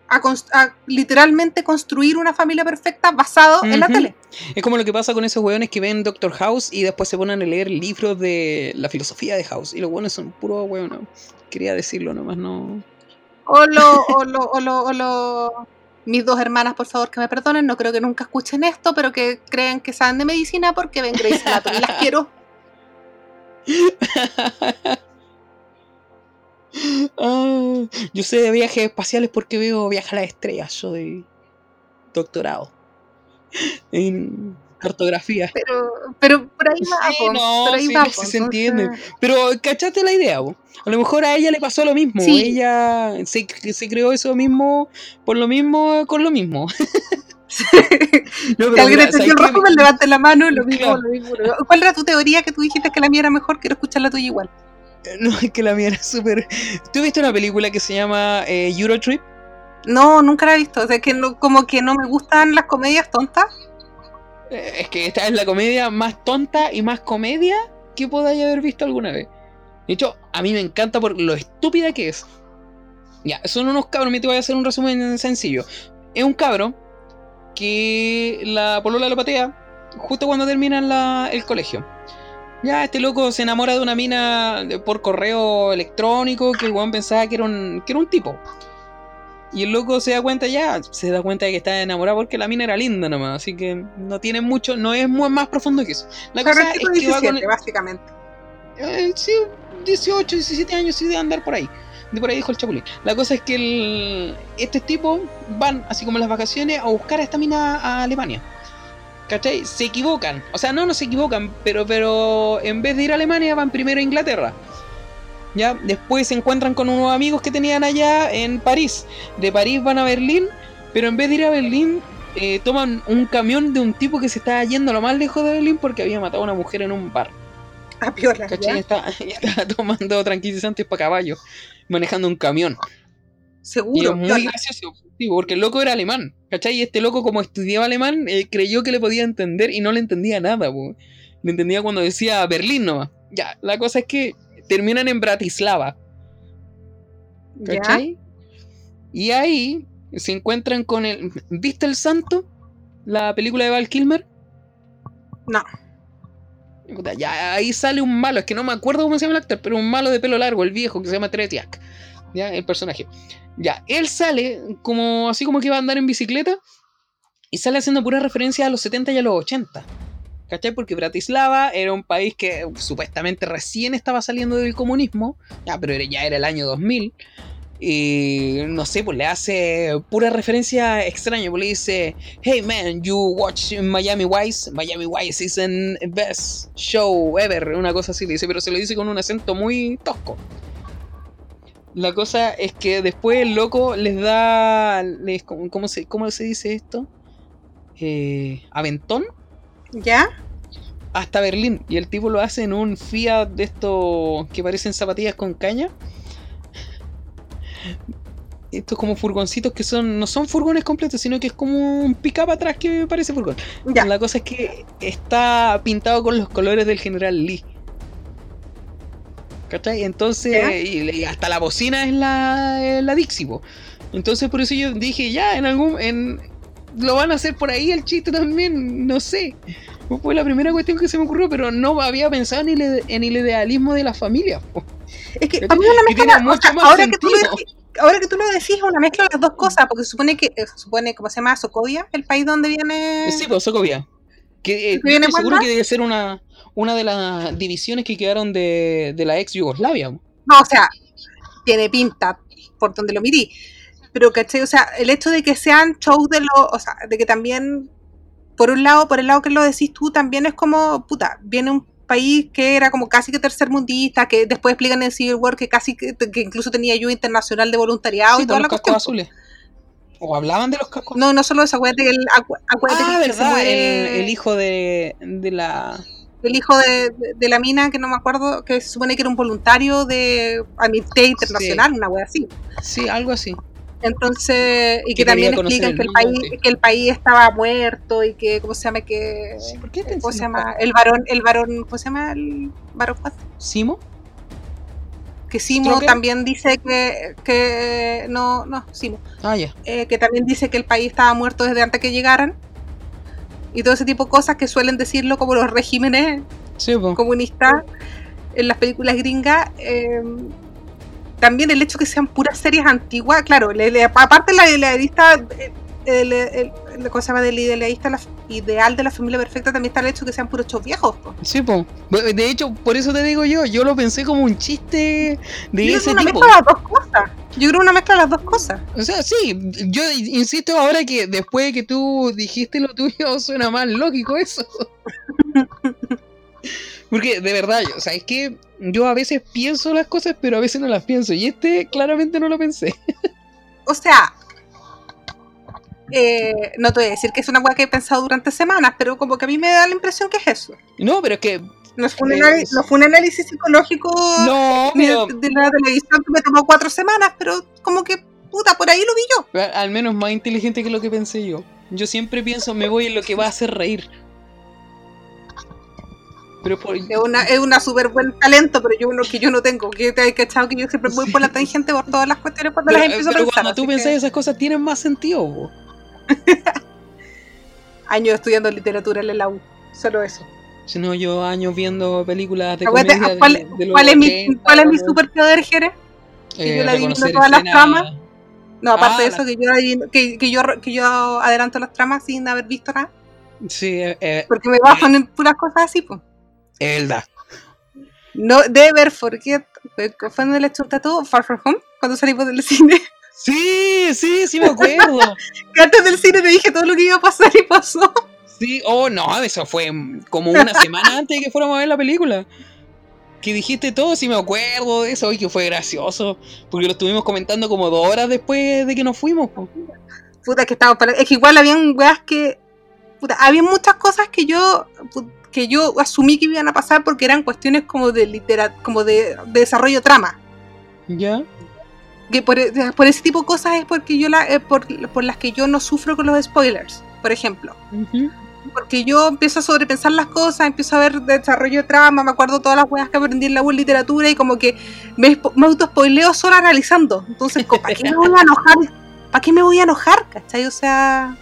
A: a, literalmente construir una familia perfecta basado en la tele.
B: Es como lo que pasa con esos weones que ven Doctor House y después se ponen a leer libros de la filosofía de House. Y los weones son puros weones. Quería decirlo nomás, no.
A: O lo, o lo, o lo, o lo- mis dos hermanas, por favor, que me perdonen, no creo que nunca escuchen esto, pero que creen que saben de medicina porque ven Grey's Anatomy, las quiero.
B: Ah, yo sé de viajes espaciales porque veo Viaje a las Estrellas. Soy doctorado en cartografía.
A: Pero, pero por ahí va,
B: Sí, no,
A: por ahí
B: sí,
A: va,
B: sí se entiende. Pero, ¿cachaste la idea? po? A lo mejor a ella le pasó lo mismo.
A: Sí.
B: Ella se, se creó eso mismo por lo mismo con lo mismo. No,
A: Si alguien entendió el rojo, pues levante la mano, lo mismo,
B: Claro.
A: lo mismo. ¿Cuál era tu teoría que tú dijiste que la mía era mejor? Quiero escuchar la tuya igual.
B: No, es que la mía era súper. ¿Tú viste una película que se llama eh, Eurotrip?
A: No, nunca la he visto. O sea, que no, como que no me gustan las comedias tontas.
B: Eh, Es que esta es la comedia más tonta y más comedia que podáis haber visto alguna vez. De hecho, a mí me encanta por lo estúpida que es. Ya, son unos cabros, me te voy a hacer un resumen sencillo. Es un cabro que la polola lo patea justo cuando terminan la- el colegio. Ya, este loco se enamora de una mina por correo electrónico que el weón pensaba que era un, que era un tipo. Y el loco se da cuenta ya, se da cuenta de que está enamorado porque la mina era linda nomás, así que no tiene mucho, no es muy más profundo que eso. La cosa es que va
A: 17,
B: con...
A: básicamente.
B: Eh, sí, 18, 17 años sí de andar por ahí. De por ahí dijo el chapulín. La cosa es que el, estos tipos van, así como en las vacaciones, a buscar a esta mina a Alemania. ¿Cachai? Se equivocan. O sea, no, no se equivocan, pero, pero en vez de ir a Alemania van primero a Inglaterra. Ya, después se encuentran con unos amigos que tenían allá en París. De París van a Berlín, pero en vez de ir a Berlín, eh, toman un camión de un tipo que se estaba yendo a lo más lejos de Berlín porque había matado a una mujer en un bar.
A: A piola,
B: ¿Cachai? Estaba, estaba tomando tranquilizantes para caballo, manejando un camión. Y
A: Seguro.
B: es muy
A: piola.
B: gracioso, porque el loco era alemán, ¿cachai? Y este loco, como estudiaba alemán, eh, creyó que le podía entender y no le entendía nada, po. Le entendía cuando decía Berlín nomás. Ya, la cosa es que terminan en Bratislava. Y ahí se encuentran con el. ¿Viste el santo? La película de Val Kilmer.
A: No.
B: Ya, ahí sale un malo, es que no me acuerdo cómo se llama el actor, pero un malo de pelo largo, el viejo, que se llama Tretiak. Ya, el personaje. Ya, él sale como así como que iba a andar en bicicleta y sale haciendo pura referencia a los 70 y a los 80. ¿Cachai? Porque Bratislava era un país que supuestamente recién estaba saliendo del comunismo, ya, pero ya era el año 2000. y no sé, pues le hace pura referencia extraña, pues le dice, hey man, you watch Miami Vice, Miami Vice is the best show ever, una cosa así, le dice, pero se lo dice con un acento muy tosco. La cosa es que después el loco les da, les, ¿cómo, se, ¿cómo se dice esto? Eh, aventón.
A: ¿Ya?
B: Hasta Berlín. Y el tipo lo hace en un Fiat de estos que parecen zapatillas con caña estos como furgoncitos que son no son furgones completos, sino que es como un pick-up atrás que parece furgón. La cosa es que está pintado con los colores del general Lee. ¿Cachai? Entonces, y, hasta la bocina es la, la Dixie. Entonces, por eso yo dije, ya, en algún. En, lo van a hacer por ahí el chiste también, no sé. Fue la primera cuestión que se me ocurrió, pero no había pensado en el, en el idealismo de la familia.
A: Es que a mí una mezcla, mucho más ahora, que tú lo decís, ahora que tú lo decís, una mezcla de las dos cosas, porque se supone que, eh, se supone, ¿cómo se llama? Socovia, el país donde viene...
B: Sí, pues Socovia. Que, eh, seguro que debe ser una, una de las divisiones que quedaron de, de la ex Yugoslavia.
A: No, o sea, tiene pinta por donde lo mirí. Pero, ¿cachai? O sea, el hecho de que sean shows de los, o sea, de que también, por un lado, por el lado que lo decís tú, también es como, puta, viene un país que era como casi que tercermundista, que después explican en Civil War que casi que, incluso tenía ayuda internacional de voluntariado y toda la cuestión.
B: azules. O hablaban de los cascos.
A: No, no solo eso, acuérdate que el,
B: ah, verdad, el, hijo de, de la
A: el hijo de, de, la mina, que no me acuerdo, que se supone que era un voluntario de Amnistía Internacional, una wea así.
B: Sí, algo así.
A: Entonces, y que, también explican que el, país, que el país estaba muerto y que, ¿cómo se llama? Que,
B: ¿Por qué
A: ¿Cómo se llama? El varón, el varón, ¿cómo se llama? El varón
B: ¿Simo?
A: Que Simo también dice que, que, no, no, Simo.
B: Ah, ya.
A: Eh, que también dice que el país estaba muerto desde antes que llegaran. Y todo ese tipo de cosas que suelen decirlo como los regímenes comunistas en las películas gringas. Eh, también el hecho que sean puras series antiguas, claro, aparte la idealista, el, el, el, cosa del idealista, la, ideal de la familia perfecta también está el hecho que sean puros chos viejos.
B: Sí, pues. De hecho, por eso te digo yo, yo lo pensé como un chiste de
A: yo
B: ese
A: una
B: tipo.
A: Mezcla de las dos cosas. Yo creo una mezcla de las dos cosas.
B: O sea, sí, yo insisto ahora que después de que tú dijiste lo tuyo, suena más lógico eso. Porque de verdad, o sea, es que yo a veces pienso las cosas, pero a veces no las pienso. Y este claramente no lo pensé.
A: o sea, eh, no te voy a decir que es una weá que he pensado durante semanas, pero como que a mí me da la impresión que es eso.
B: No, pero es que.
A: No fue un, análisis, no fue un análisis psicológico
B: no,
A: de, la televisión que me tomó cuatro semanas, pero como que, puta, por ahí lo vi
B: yo. Al menos más inteligente que lo que pensé yo. Yo siempre pienso, me voy en lo que va a hacer reír.
A: Es una, es una súper buen talento, pero yo uno que yo no tengo. Que te he cachado que yo siempre voy por la tangente por todas las cuestiones cuando las empiezo a pensar.
B: Cuando tú pensás esas cosas tienen más sentido.
A: años estudiando literatura en la U, solo eso.
B: Si no, yo años viendo películas de comedia
A: ¿Cuál, de, ¿cuál es, mi, ¿Cuál es mi superpoder, Jere? Que eh, yo le adivino todas las tramas. No, aparte de ah, eso, que, yo que, que, yo, que yo adelanto las tramas sin haber visto nada.
B: Sí, eh, eh
A: Porque me bajan en puras cosas así, pues.
B: Elda.
A: No, Never Forget. ¿Fue en el todo? Far From Home, cuando salimos del cine.
B: Sí, sí, sí me acuerdo.
A: que antes del cine te dije todo lo que iba a pasar y pasó.
B: Sí, oh no, eso fue como una semana antes de que fuéramos a ver la película. Que dijiste todo, sí me acuerdo de eso, y que fue gracioso. Porque lo estuvimos comentando como dos horas después de que nos fuimos.
A: Puta, que estaba para... Es que igual habían weas que. Puta, había muchas cosas que yo que yo asumí que iban a pasar porque eran cuestiones como de litera, como de, desarrollo trama.
B: ¿Ya?
A: Que por, ese tipo de cosas es porque yo la, eh, por, las que yo no sufro con los spoilers, por ejemplo. Porque yo empiezo a sobrepensar las cosas, empiezo a ver desarrollo de trama, me acuerdo todas las weas que aprendí en la web literatura y como que me, me auto-spoileo solo analizando. Entonces, ¿para qué me voy a enojar? ¿Para qué me voy a enojar? ¿Cachai? O sea,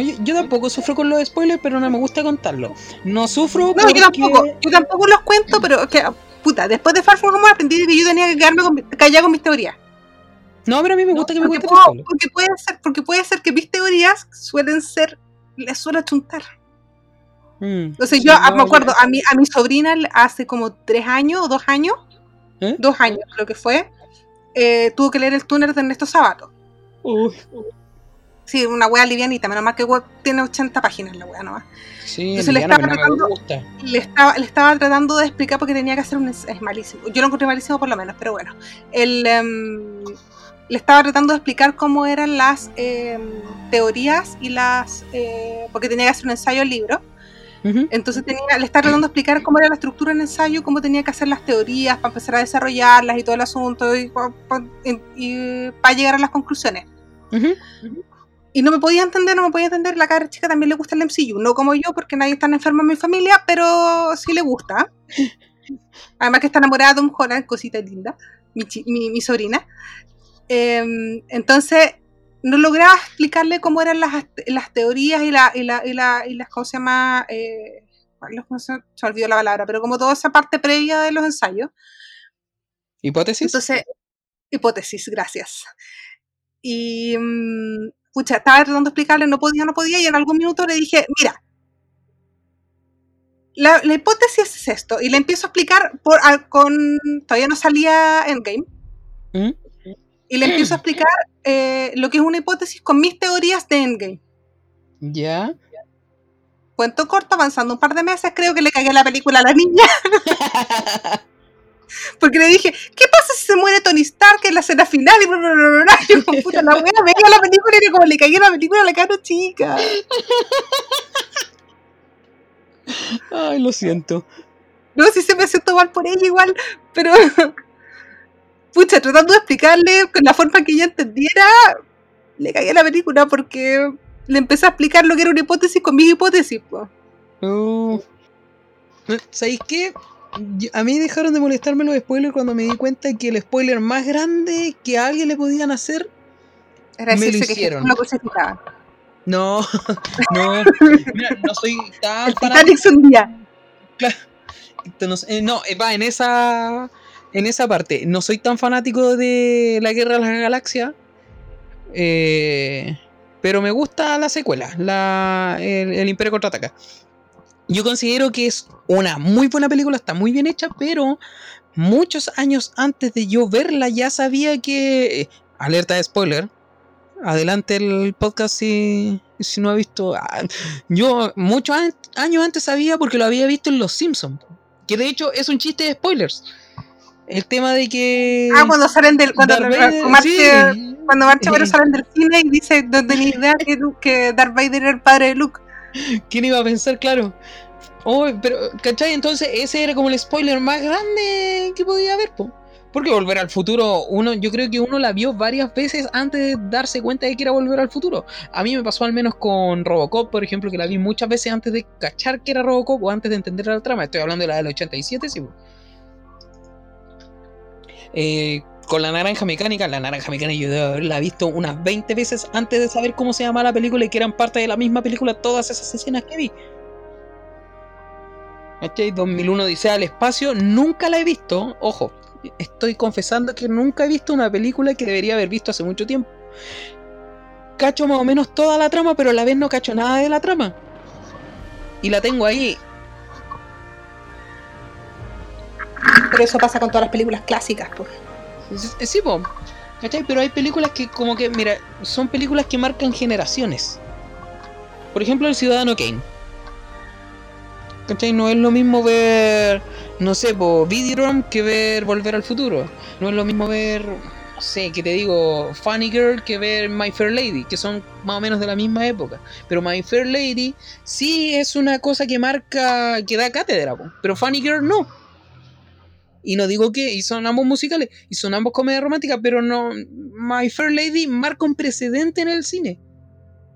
B: yo, tampoco sufro con los spoilers, pero no me gusta contarlo. No sufro
A: no, yo tampoco, yo tampoco los cuento, pero que, puta, después de Far From Home aprendí que yo tenía que quedarme con, callado con mis teorías.
B: No, pero a mí me gusta que me cuenten
A: porque puede ser Porque puede ser que mis teorías suelen ser, les suelo chuntar. Mm, Entonces yo me acuerdo, a mi, a mi sobrina hace como tres años o dos años, ¿Eh? dos años creo que fue, eh, tuvo que leer el túnel de Ernesto Sabato.
B: Uy.
A: Sí, una wea livianita, menos mal que web tiene 80 páginas la wea nomás.
B: Sí,
A: Entonces le
B: liviana,
A: estaba
B: pero no me
A: tratando-
B: gusta.
A: Le estaba, le estaba tratando de explicar porque tenía que hacer un... Es malísimo. Yo lo encontré malísimo por lo menos, pero bueno. El, em, le estaba tratando de explicar cómo eran las em, teorías y las... eh, porque tenía que hacer un ensayo al libro. Entonces tenía, le estaba tratando de explicar cómo era la estructura del ensayo, cómo tenía que hacer las teorías para empezar a desarrollarlas y todo el asunto y, pa- pa- y- y para llegar a las conclusiones. Y no me podía entender, no me podía entender. La cara chica también le gusta el MCU, no como yo, porque nadie está enfermo en mi familia, pero sí le gusta. Además que está enamorada de Tom Holland, cosita linda, mi, mi, mi sobrina. Em, entonces, no lograba explicarle cómo eran las, las teorías y, la, y, la, y, la, y las, ¿cómo se llama? Eh, los- ¿cómo se, olvidó la palabra, pero como toda esa parte previa de los ensayos.
B: ¿Hipótesis?
A: Entonces, hipótesis, gracias. Y, mm, pucha, estaba tratando de explicarle, no podía, no podía, y en algún minuto le dije, mira, la, la hipótesis es esto, y le empiezo a explicar por, al- con, todavía no salía Endgame,
B: ¿Mm?
A: y le empiezo a explicar eh, lo que es una hipótesis con mis teorías de Endgame.
B: Ya.
A: Cuento corto, avanzando un par de meses, creo que le cagué la película a la niña. Porque le dije, ¿qué pasa si se muere Tony Stark en la escena final? Y bla, bla, bla, yo, puta, la wea, venga la película y era como le cagué la película a la cara chica.
B: Ay, lo siento.
A: No, si se me siento mal por ella igual, pero... Pucha, tratando de explicarle con la forma que ella entendiera, le cagué la película porque le empecé a explicar lo que era una hipótesis con mis hipótesis.
B: Uh. ¿Sabéis qué? A mí dejaron de molestarme los spoilers cuando me di cuenta que el spoiler más grande que a alguien le podían hacer.
A: Era
B: Me lo
A: que
B: hicieron. No, no. Mira, no soy tan
A: El un día.
B: No, eh, no, eh, va en esa. En esa parte. No soy tan fanático de la Guerra de las Galaxias. eh, pero me gusta la secuela. La, el, el Imperio contraataca. Yo considero que es una muy buena película. Está muy bien hecha. Pero muchos años antes de yo verla ya sabía que. eh, alerta de spoiler. Adelante el podcast si, si no ha visto. ah, Yo muchos an- años antes sabía porque lo había visto en Los Simpsons. Que de hecho es un chiste de spoilers. El tema de que.
A: Ah, cuando salen del. Cuando, cuando marcha pero
B: Eh,
A: salen del cine y dice: No tenía idea que, que Darth Vader era el padre de Luke.
B: ¿Quién iba a pensar? Claro. Oh, pero, ¿cachai? Entonces ese era como el spoiler más grande que podía haber, po. Porque Volver al Futuro, uno, yo creo que uno la vio varias veces antes de darse cuenta de que era Volver al Futuro. A mí me pasó al menos con Robocop, por ejemplo, que la vi muchas veces antes de cachar que era Robocop o antes de entender la trama. Estoy hablando de la del 87, sí. Eh, con la naranja mecánica, la naranja mecánica yo debo haberla visto unas 20 veces antes de saber cómo se llama la película y que eran parte de la misma película todas esas escenas que vi. ¿Cachai? 2001 dice al espacio, nunca la he visto, ojo, estoy confesando que nunca he visto una película que debería haber visto hace mucho tiempo. Cacho más o menos toda la trama, pero a la vez no cacho nada de la trama. Y la tengo ahí.
A: Pero eso pasa con todas las películas clásicas. Pues.
B: Sí, Sí. Pero hay películas que como que, mira, son películas que marcan generaciones. Por ejemplo, El Ciudadano Kane. ¿Cachai? No es lo mismo ver, no sé, po, Videodrome que ver Volver al Futuro. No es lo mismo ver, sé, que te digo, Funny Girl que ver My Fair Lady, que son más o menos de la misma época. Pero My Fair Lady sí es una cosa que marca, que da cátedra, pero Funny Girl no. Y no digo que, y son ambos musicales, y son ambos comedias románticas, pero no. My Fair Lady marca un precedente en el cine.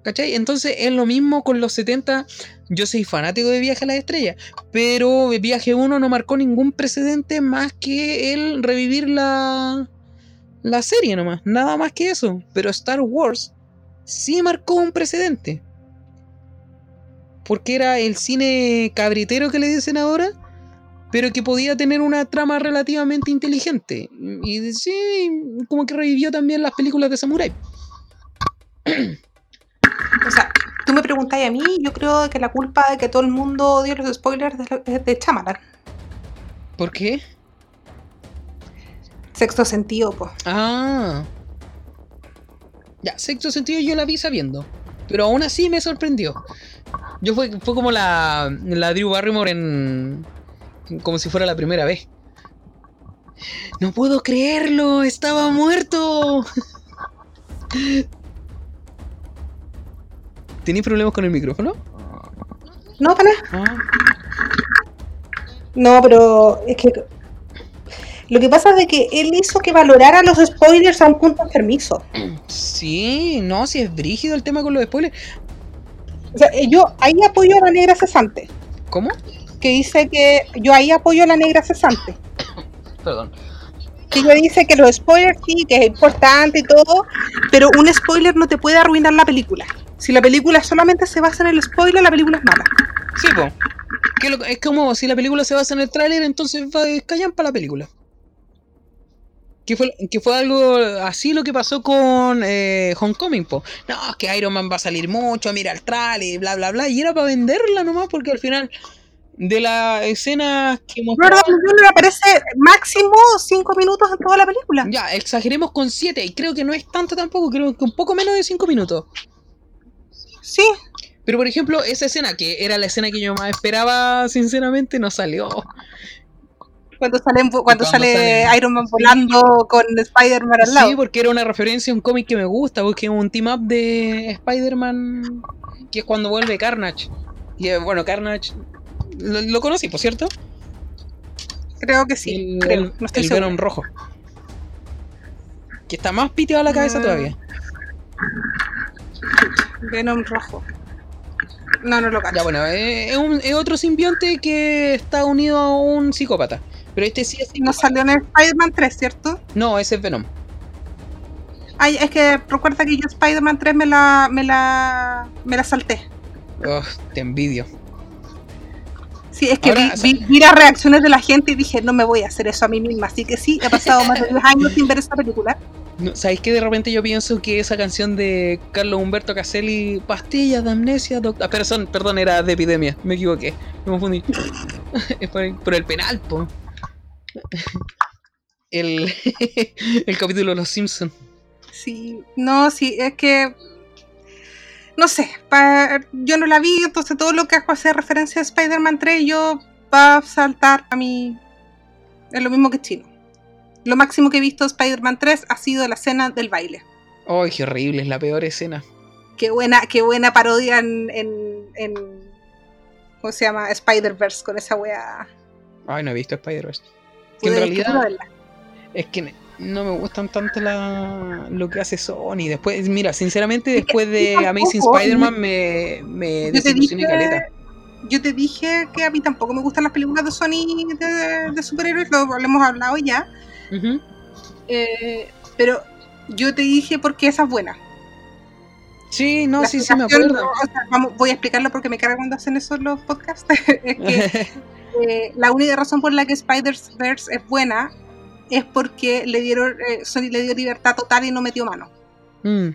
B: ¿Cachai? Entonces es lo mismo con los 70. Yo soy fanático de Viaje a la Estrella, pero Viaje 1 no marcó ningún precedente más que el revivir la, la serie nomás. Nada más que eso. Pero Star Wars sí marcó un precedente. Porque era el cine cabritero que le dicen ahora pero que podía tener una trama relativamente inteligente. Y sí, como que revivió también las películas de Samurai.
A: O sea, tú me preguntáis a mí, yo creo que la culpa de que todo el mundo odie los spoilers es de, Shyamalan.
B: ¿Por qué?
A: Sexto sentido, pues.
B: Ah. Ya, sexto sentido yo la vi sabiendo. Pero aún así me sorprendió. Yo fue, fue como la, la Drew Barrymore en. Como si fuera la primera vez. No puedo creerlo, estaba muerto. ¿Tenéis problemas con el micrófono?
A: No, para nada.
B: Ah.
A: No, pero es que. Lo que pasa es de que él hizo que valorara los spoilers a un punto enfermizo.
B: Sí, no, si es brígido el tema con los spoilers.
A: O sea, eh, yo ahí apoyo a la negra cesante.
B: ¿Cómo?
A: Que dice que. Yo ahí apoyo a la negra cesante.
B: Perdón.
A: Que ella dice que los spoilers sí, que es importante y todo. Pero un spoiler no te puede arruinar la película. Si la película solamente se basa en el spoiler, la película es mala.
B: Sí, lo- es como si la película se basa en el tráiler, entonces va callan para la película. Que fue, que fue algo así lo que pasó con eh, Homecoming, po. No, es que Iron Man va a salir mucho, mira el tráiler, bla, bla, bla. Y era para venderla nomás, porque al final de la escena que
A: Robert
B: mostraba...
A: Downey Jr. aparece máximo 5 minutos en toda la película.
B: Ya, exageremos con 7, y creo que no es tanto tampoco, creo que un poco menos de 5 minutos.
A: Sí,
B: Pero por ejemplo, esa escena, que era la escena que yo más esperaba, sinceramente, no salió.
A: cuando sale, cuando
B: Cuando
A: sale, Iron Man volando con Spider-Man al lado.
B: Sí, porque era una referencia a un cómic que me gusta, porque es un team up de Spider-Man, que es cuando vuelve Carnage. Y eh, bueno, Carnage, lo, lo conocí, por cierto.
A: Creo que sí,
B: el
A: creo, no estoy
B: el. Venom rojo. Que está más piteado a la cabeza
A: Mm.
B: todavía.
A: Venom rojo. No, no lo cacho.
B: Ya bueno, eh, es, un- es otro simbionte que está unido a un psicópata. Pero este sí es
A: No salió en el Spider-Man 3, ¿cierto?
B: No, ese es Venom.
A: Ay, es que recuerda que yo Spider-Man 3 me la, me la, me la salté.
B: Ugh, te envidio.
A: Sí, es que
B: Ahora,
A: vi,
B: o sea-
A: vi- vi las reacciones de la gente y dije, no me voy a hacer eso a mí misma. Así que sí, he pasado más de 10 años sin ver esa película.
B: No, ¿Sabéis que de repente yo pienso que esa canción de Carlos Humberto Caselli, Pastillas de Amnesia, doctor... Ah, perdón, perdón, era de Epidemia, me equivoqué, me confundí. es por el, por el penal, po. El, el capítulo de Los Simpsons.
A: Sí, no, sí, es que. No sé, pa- yo no la vi, entonces todo lo que hago hacer referencia a Spider-Man 3, yo va a saltar a mí. Es lo mismo que Chino. Lo máximo que he visto de Spider-Man 3 ha sido la escena del baile.
B: Ay, qué horrible, es la peor escena.
A: Qué buena, qué buena parodia en, en, en- ¿Cómo se llama? Spider-Verse con esa wea.
B: Ay, no he visto Spider-Verse. En realidad es que no me gustan tanto la, lo que hace Sony. Después, mira, sinceramente, después de Amazing Spider-Man me, me desilusioné caleta.
A: yo te dije que a mí tampoco me gustan las películas de Sony de, de superhéroes, lo, lo hemos hablado ya. Eh, pero yo te dije por qué esa es buena.
B: Sí, no,
A: La
B: sí, sí me acuerdo.
A: o sea, vamos, voy a explicarlo porque me carga cuando hacen eso los podcasts. es que eh, la única razón por la que Spider-Verse es buena es porque le dieron, eh, Sony le dio libertad total y no metió mano.
B: Mm.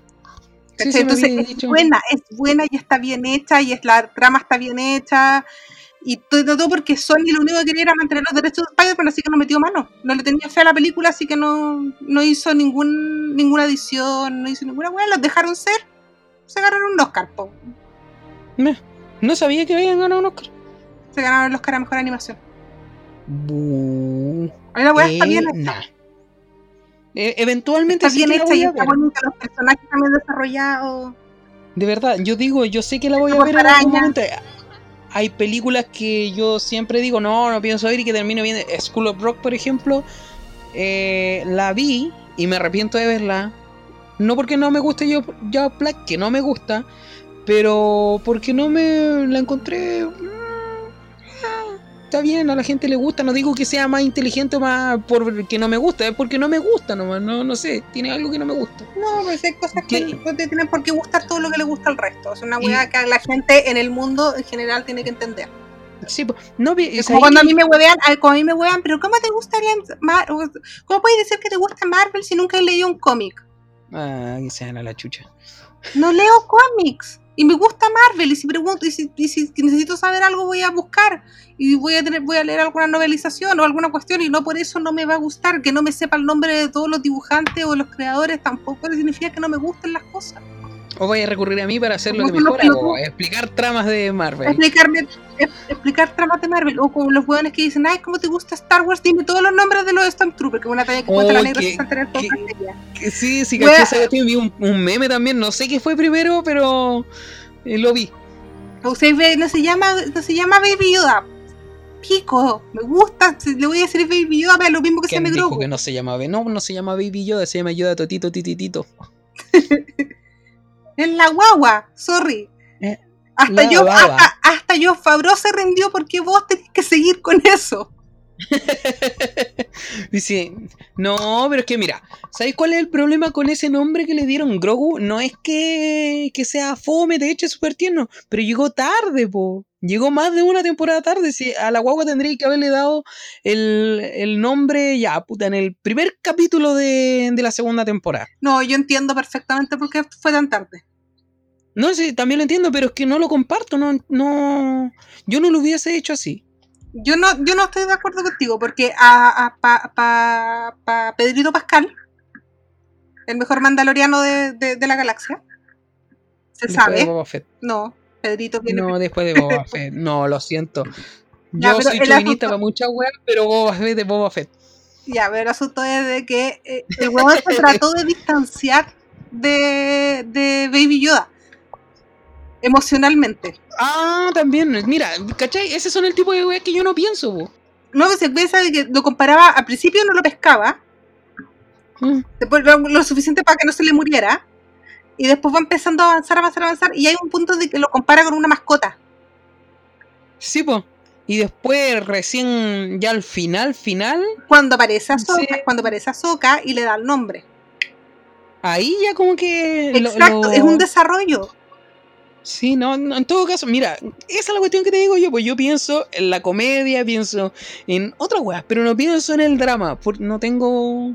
A: Entonces es
B: dicho.
A: buena, es buena y está bien hecha y es la trama está bien hecha y todo, todo porque Sony lo único que quería era mantener los derechos de Spider-Man, así que no metió mano. No le tenía fe a la película, así que no, no hizo ningún, ninguna edición, no hizo ninguna weá, los dejaron ser, se ganaron un Oscar, po.
B: Meh, No sabía que habían ganado un Oscar.
A: se ganaron el Oscar a Mejor Animación. Ahí la weá está
B: Eh,
A: bien hecha.
B: Eh, eventualmente
A: Está
B: sí
A: bien
B: la
A: hecha y está bonita, los personajes también desarrollados.
B: De verdad, yo digo, yo sé que la voy a ver en algún momento. Hay películas que yo siempre digo, no, no pienso ver y que termino viendo. School of Rock, por ejemplo, eh, la vi y me arrepiento de verla. No porque no me guste yo, ya Black, que no me gusta, pero porque no me la encontré. Está bien, a la gente le gusta. No digo que sea más inteligente o más porque no me gusta, es porque no me gusta nomás. No, no sé, tiene algo que no me gusta.
A: No, pues hay cosas que no te tienen por qué gustar todo lo que le gusta al resto. Es una weá que la gente en el mundo en general tiene que entender.
B: Sí, no vi.
A: Es
B: ¿sabes
A: como cuando a mí me huevean, como a mí me huevean, pero ¿cómo te gusta Mar- ¿Cómo puedes decir que te gusta Marvel si nunca has leído un cómic?
B: Ah, que se a la chucha.
A: No leo cómics. Y me gusta Marvel. Y si pregunto, y si, y si necesito saber algo, voy a buscar. Y voy a tener, voy a leer alguna novelización o alguna cuestión. Y no por eso no me va a gustar. Que no me sepa el nombre de todos los dibujantes o los creadores. Tampoco significa que no me gusten las cosas.
B: O voy a recurrir a mí para hacer lo que mejor hago, explicar tramas de Marvel.
A: Explicarme, explicar tramas de Marvel. O como los hueones que dicen, ay, ¿cómo te gusta Star Wars? Dime todos los nombres de los Stormtroopers. Que es una talla que cuenta
B: Oh,
A: la negra
B: qué-
A: 60 en el
B: qué-
A: podcast de ella.
B: Que Sí, sí, caché esa vi un, un meme también, no sé qué fue primero, pero eh, lo vi.
A: O sea, ve- no se llama, no se llama Baby Yoda. Pico, me gusta, le voy a decir Baby Yoda, pero lo mismo que se
B: ¿Quién
A: me Grogu.
B: que no se llama? No, no se llama Baby Yoda, se llama Yoda Totito Tititito.
A: Es la guagua, sorry.
B: Eh,
A: hasta yo, hasta, hasta yo, Fabro se rindió porque vos tenés que seguir con eso.
B: Dice, no, pero es que mira, ¿sabéis cuál es el problema con ese nombre que le dieron Grogu? No es que, que sea fome, de hecho es súper tierno, pero llegó tarde, po. Llegó más de una temporada tarde. Si a la guagua tendría que haberle dado el, el nombre ya, puta, en el primer capítulo de, de la segunda temporada.
A: No, yo entiendo perfectamente por qué fue tan tarde.
B: No sé, también lo entiendo, pero es que no lo comparto, no, no, yo no lo hubiese hecho así.
A: Yo no, yo no estoy de acuerdo contigo, porque a, a pa, pa- pa Pedrito Pascal, el mejor mandaloriano de, de- de la galaxia, se
B: Después de
A: sabe.
B: Boba Fett.
A: No, Pedrito viene
B: No, después de Boba Fett. No, lo siento. Yo soy chauvinista para muchas weas, pero Boba Fett es Boba Fett.
A: Ya, pero el asunto es de que eh, el huevón se trató de distanciar de, de Baby Yoda emocionalmente.
B: Ah, también. Mira, ¿cachai? Ese son el tipo de weas que yo no pienso, po.
A: No se piensa de que lo comparaba, al principio no lo pescaba,
B: Mm.
A: después lo, lo suficiente para que no se le muriera, y después va empezando a avanzar, avanzar, avanzar, y hay un punto de que lo compara con una mascota.
B: Sí, po. Y después, recién, ya al final, final,
A: Cuando aparece Ahsoka,
B: Sí.
A: cuando aparece Ahsoka y le da el nombre.
B: ahí ya como que. lo-
A: Exacto,
B: lo-
A: es un desarrollo.
B: Sí, no, no, en todo caso, mira, esa es la cuestión que te digo yo, pues yo pienso en la comedia, pienso en otras weas, pero no pienso en el drama, porque no tengo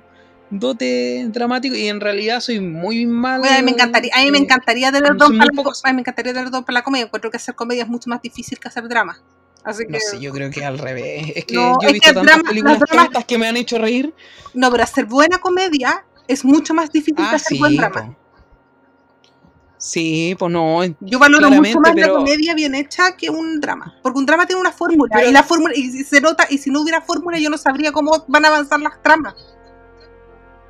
B: dote dramático y en realidad soy muy malo.
A: Bueno, a mí me encantaría, a mí me encantaría tener
B: muy
A: para,
B: pocos.
A: me encantaría tener don para la comedia. Encuentro que hacer comedia es mucho más difícil que hacer drama. Así que
B: No sé, yo creo que al revés. Es que
A: No,
B: yo he visto
A: que
B: tantas
A: drama-
B: películas tontas que me han hecho reír.
A: no, pero hacer buena comedia es mucho más difícil que
B: Ah,
A: hacer
B: sí,
A: buen drama.
B: po. Sí, pues no.
A: Yo valoro mucho más la
B: pero-
A: comedia bien hecha que un drama. Porque un drama tiene una fórmula.
B: Pero-
A: y la fórmula, y se nota, y si no hubiera fórmula, yo no sabría cómo van a avanzar las tramas.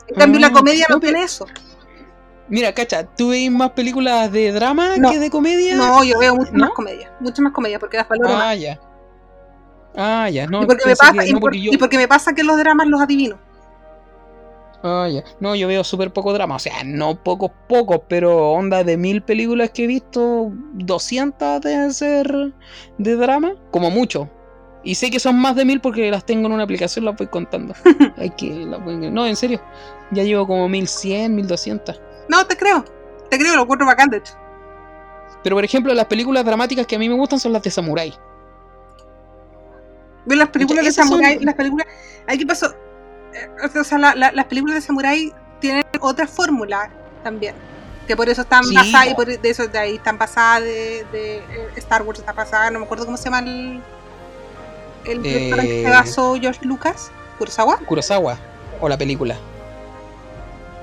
A: En cambio, la
B: Ah,
A: comedia no
B: no, pero-
A: tiene eso.
B: Mira, cacha, ¿tú veis más películas de drama
A: No.
B: que de comedia?
A: No, yo veo mucho
B: ¿No?
A: más comedia. Mucho más comedia, porque las valoro más.
B: Ah, ya. Ah, ya. No,
A: y, porque me
B: pensé
A: pasa,
B: que-
A: y,
B: no,
A: por-
B: porque yo-
A: y porque me pasa que los dramas los adivino.
B: Ah, ya. No, yo veo súper poco drama. O sea, no pocos, pocos, pero onda de mil películas que he visto, 200 deben ser de drama, como mucho. Y sé que son más de mil porque las tengo en una aplicación, las voy contando. Hay que, las voy- No, en serio. Ya llevo como 1100, 1200.
A: No, te creo. Te creo, lo encuentro bacán, de hecho.
B: Pero por ejemplo, las películas dramáticas que a mí me gustan son las de Samurai.
A: Las películas de
B: son-
A: Samurai, las películas. ¿Qué pasó? Eh, O sea, la- la- las películas de Samurai tienen otra fórmula también. Que por eso están
B: Sí,
A: basadas, y
B: po.
A: por de eso de ahí están basadas de, de, eh, Star Wars, está basada, no me acuerdo cómo se llama el. El director en que se
B: Eh.
A: basó George Lucas, Kurosawa,
B: Kurosawa. O la película.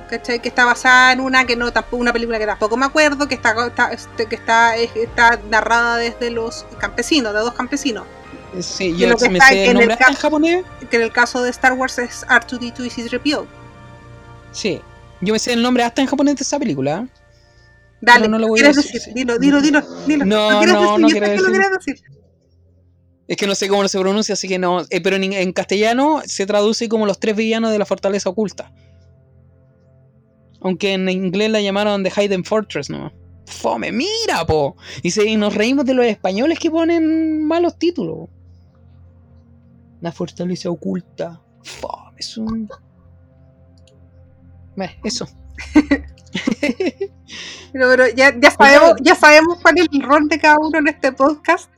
A: ¿cachai? Que está basada en una que no, tampoco, una película que tampoco me acuerdo, que está, está- este, que está, es- está narrada desde los campesinos, de dos campesinos.
B: Sí, yo
A: lo que
B: me sé
A: en
B: el
A: el
B: nombre hasta en japonés.
A: Que en el caso de Star Wars es R2D2 y C3PO.
B: Sí. Yo me sé el nombre hasta en japonés de esa película.
A: Dale,
B: no lo voy a
A: ¿quieres
B: decir,
A: decir? Dilo, dilo, dilo, dilo.
B: No,
A: ¿Lo quieres
B: no,
A: decir?
B: no
A: lo
B: decir.
A: decir.
B: Es que no sé cómo se pronuncia, así que no. Eh, pero en, en castellano se traduce como los tres villanos de la fortaleza oculta. Aunque en inglés la llamaron The Hidden Fortress, ¿no? Fome, mira, po. Y, se, y nos reímos de los españoles que ponen malos títulos. La fortaleza oculta. Es un. Eso.
A: Pero, pero ya, ya, sabemos, ya sabemos cuál es el rol de cada uno en este podcast.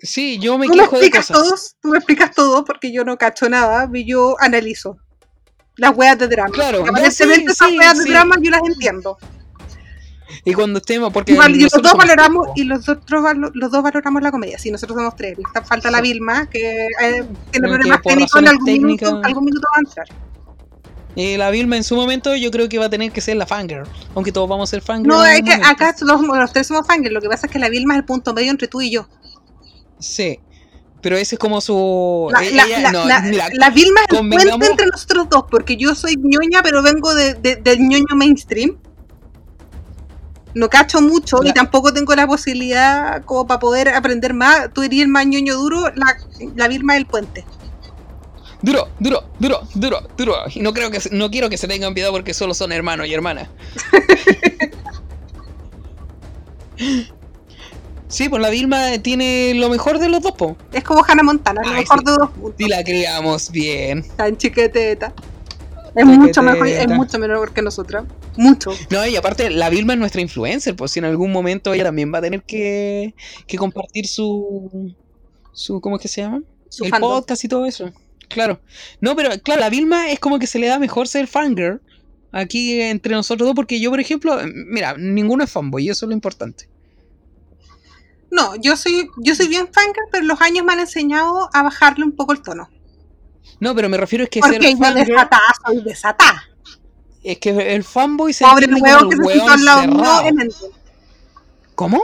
B: Sí, yo me
A: Tú me
B: quejo de
A: explicas
B: cosas.
A: todos, tú me explicas todo porque yo no cacho nada, y yo analizo las weas de drama.
B: Claro,
A: aparentemente
B: sí,
A: esas
B: sí,
A: weas
B: sí.
A: de drama yo las entiendo.
B: Y cuando estemos, porque.
A: Igual, y los dos valoramos, y los otros valo- los dos valoramos la comedia. Sí, nosotros somos tres. Está- Falta la Vilma, que eh, tiene
B: que
A: problemas técnicos en algún minuto, algún minuto va a entrar.
B: Y la Vilma en su momento yo creo que va a tener que ser la fangirl. Aunque todos vamos a ser fangirl.
A: No, es que
B: momento.
A: acá los, los tres somos fangirls. Lo que pasa es que la Vilma es el punto medio entre tú y yo.
B: Sí. Pero ese es como su.
A: La,
B: e-
A: la-
B: ella-
A: la-
B: no,
A: la-
B: mira,
A: la Vilma es el puente entre nosotros dos, porque yo soy ñoña, pero vengo de, de- del ñoño mainstream. No cacho mucho y tampoco tengo la posibilidad como para poder aprender más. Tú eres el más ñoño duro, la, la Vilma es el puente.
B: Duro, duro, duro, duro, duro. Y no creo que se- no quiero que se tengan piedad porque solo son hermanos y hermanas. sí, pues la Vilma tiene lo mejor de los dos, po.
A: Es como Hannah Montana, lo mejor
B: sí.
A: de dos puntos.
B: Y la criamos bien.
A: Tan chiqueteta. Es mucho mejor, es mucho menor que nosotras. Mucho.
B: No, y aparte, la Vilma es nuestra influencer, pues si en algún momento ella también va a tener que, que compartir su, su. ¿Cómo es que se llama?
A: Su
B: el
A: fandom.
B: podcast y todo eso. Claro. No, pero claro, la Vilma es como que se le da mejor ser fangirl aquí entre nosotros dos, porque yo, por ejemplo, mira, ninguno es fanboy, y eso es lo importante.
A: No, yo soy, yo soy bien fangirl, pero los años me han enseñado a bajarle un poco el tono.
B: No, pero me refiero es que
A: Porque
B: ser
A: yo desatada soy desatada.
B: es que el fanboy se
A: Pobre huevo que se al lado mío en
B: ¿Cómo?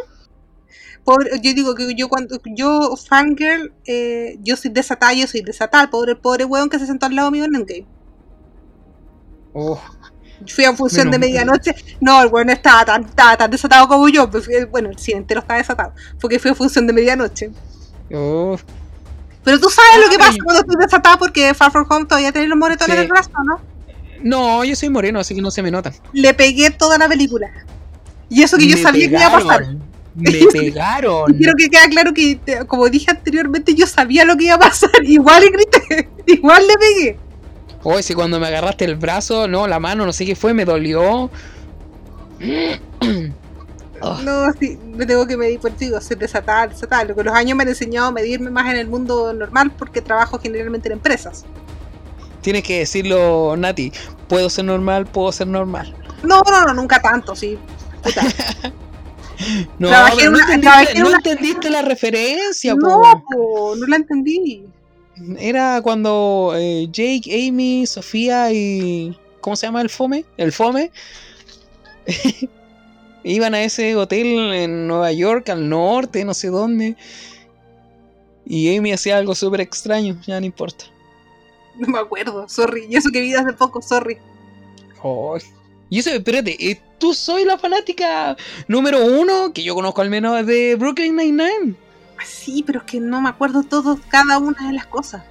A: Pobre, yo digo que yo cuando yo fangirl, eh, yo soy desatada, yo soy desatada. El pobre, pobre hueón que se sentó al lado mío en Endgame.
B: Oh,
A: Fui a función
B: Menos
A: de medianoche. No, el hueón estaba tan, estaba tan desatado como yo. pues, fui- Bueno, el cine entero estaba desatado. Porque fui a función de medianoche.
B: oh.
A: Pero tú sabes lo que pasa cuando estoy desatada porque Far From Home todavía tenés los moretones
B: Sí.
A: del brazo, ¿no?
B: No, yo soy moreno, así que no se me notan.
A: Le pegué toda la película. Y eso que yo sabía que iba a pasar.
B: pegaron, Me pegaron.
A: Quiero que quede claro que, como dije anteriormente, yo sabía lo que iba a pasar. Igual le grité, igual le pegué.
B: Oye, si cuando me agarraste el brazo, no, la mano, no sé qué fue, me dolió. Oh,
A: No, sí, me tengo que medir, pues digo, soy desatada, desatada. Lo que los años me han enseñado a medirme más en el mundo normal porque trabajo generalmente en empresas.
B: tienes que decirlo, Nati. Puedo ser normal, puedo ser normal.
A: No, no, no, nunca tanto, sí. Puta.
B: No,
A: Trabajé
B: no,
A: una-
B: entendiste, no
A: una-
B: entendiste la referencia, po.
A: No, po, no la entendí.
B: Era cuando eh, Jake, Amy, Sofía y. ¿Cómo se llama el Fome? El Fome. Iban a ese hotel en Nueva York, al norte, no sé dónde. Y Amy hacía algo súper extraño, ya no importa.
A: No me acuerdo, sorry. Y eso que vi hace poco, sorry.
B: Oh. Y eso, espérate, eh, tú soy la fanática número uno que yo conozco al menos de Brooklyn Nine-Nine.
A: Ah, Sí, pero es que no me acuerdo todo, cada una de las cosas.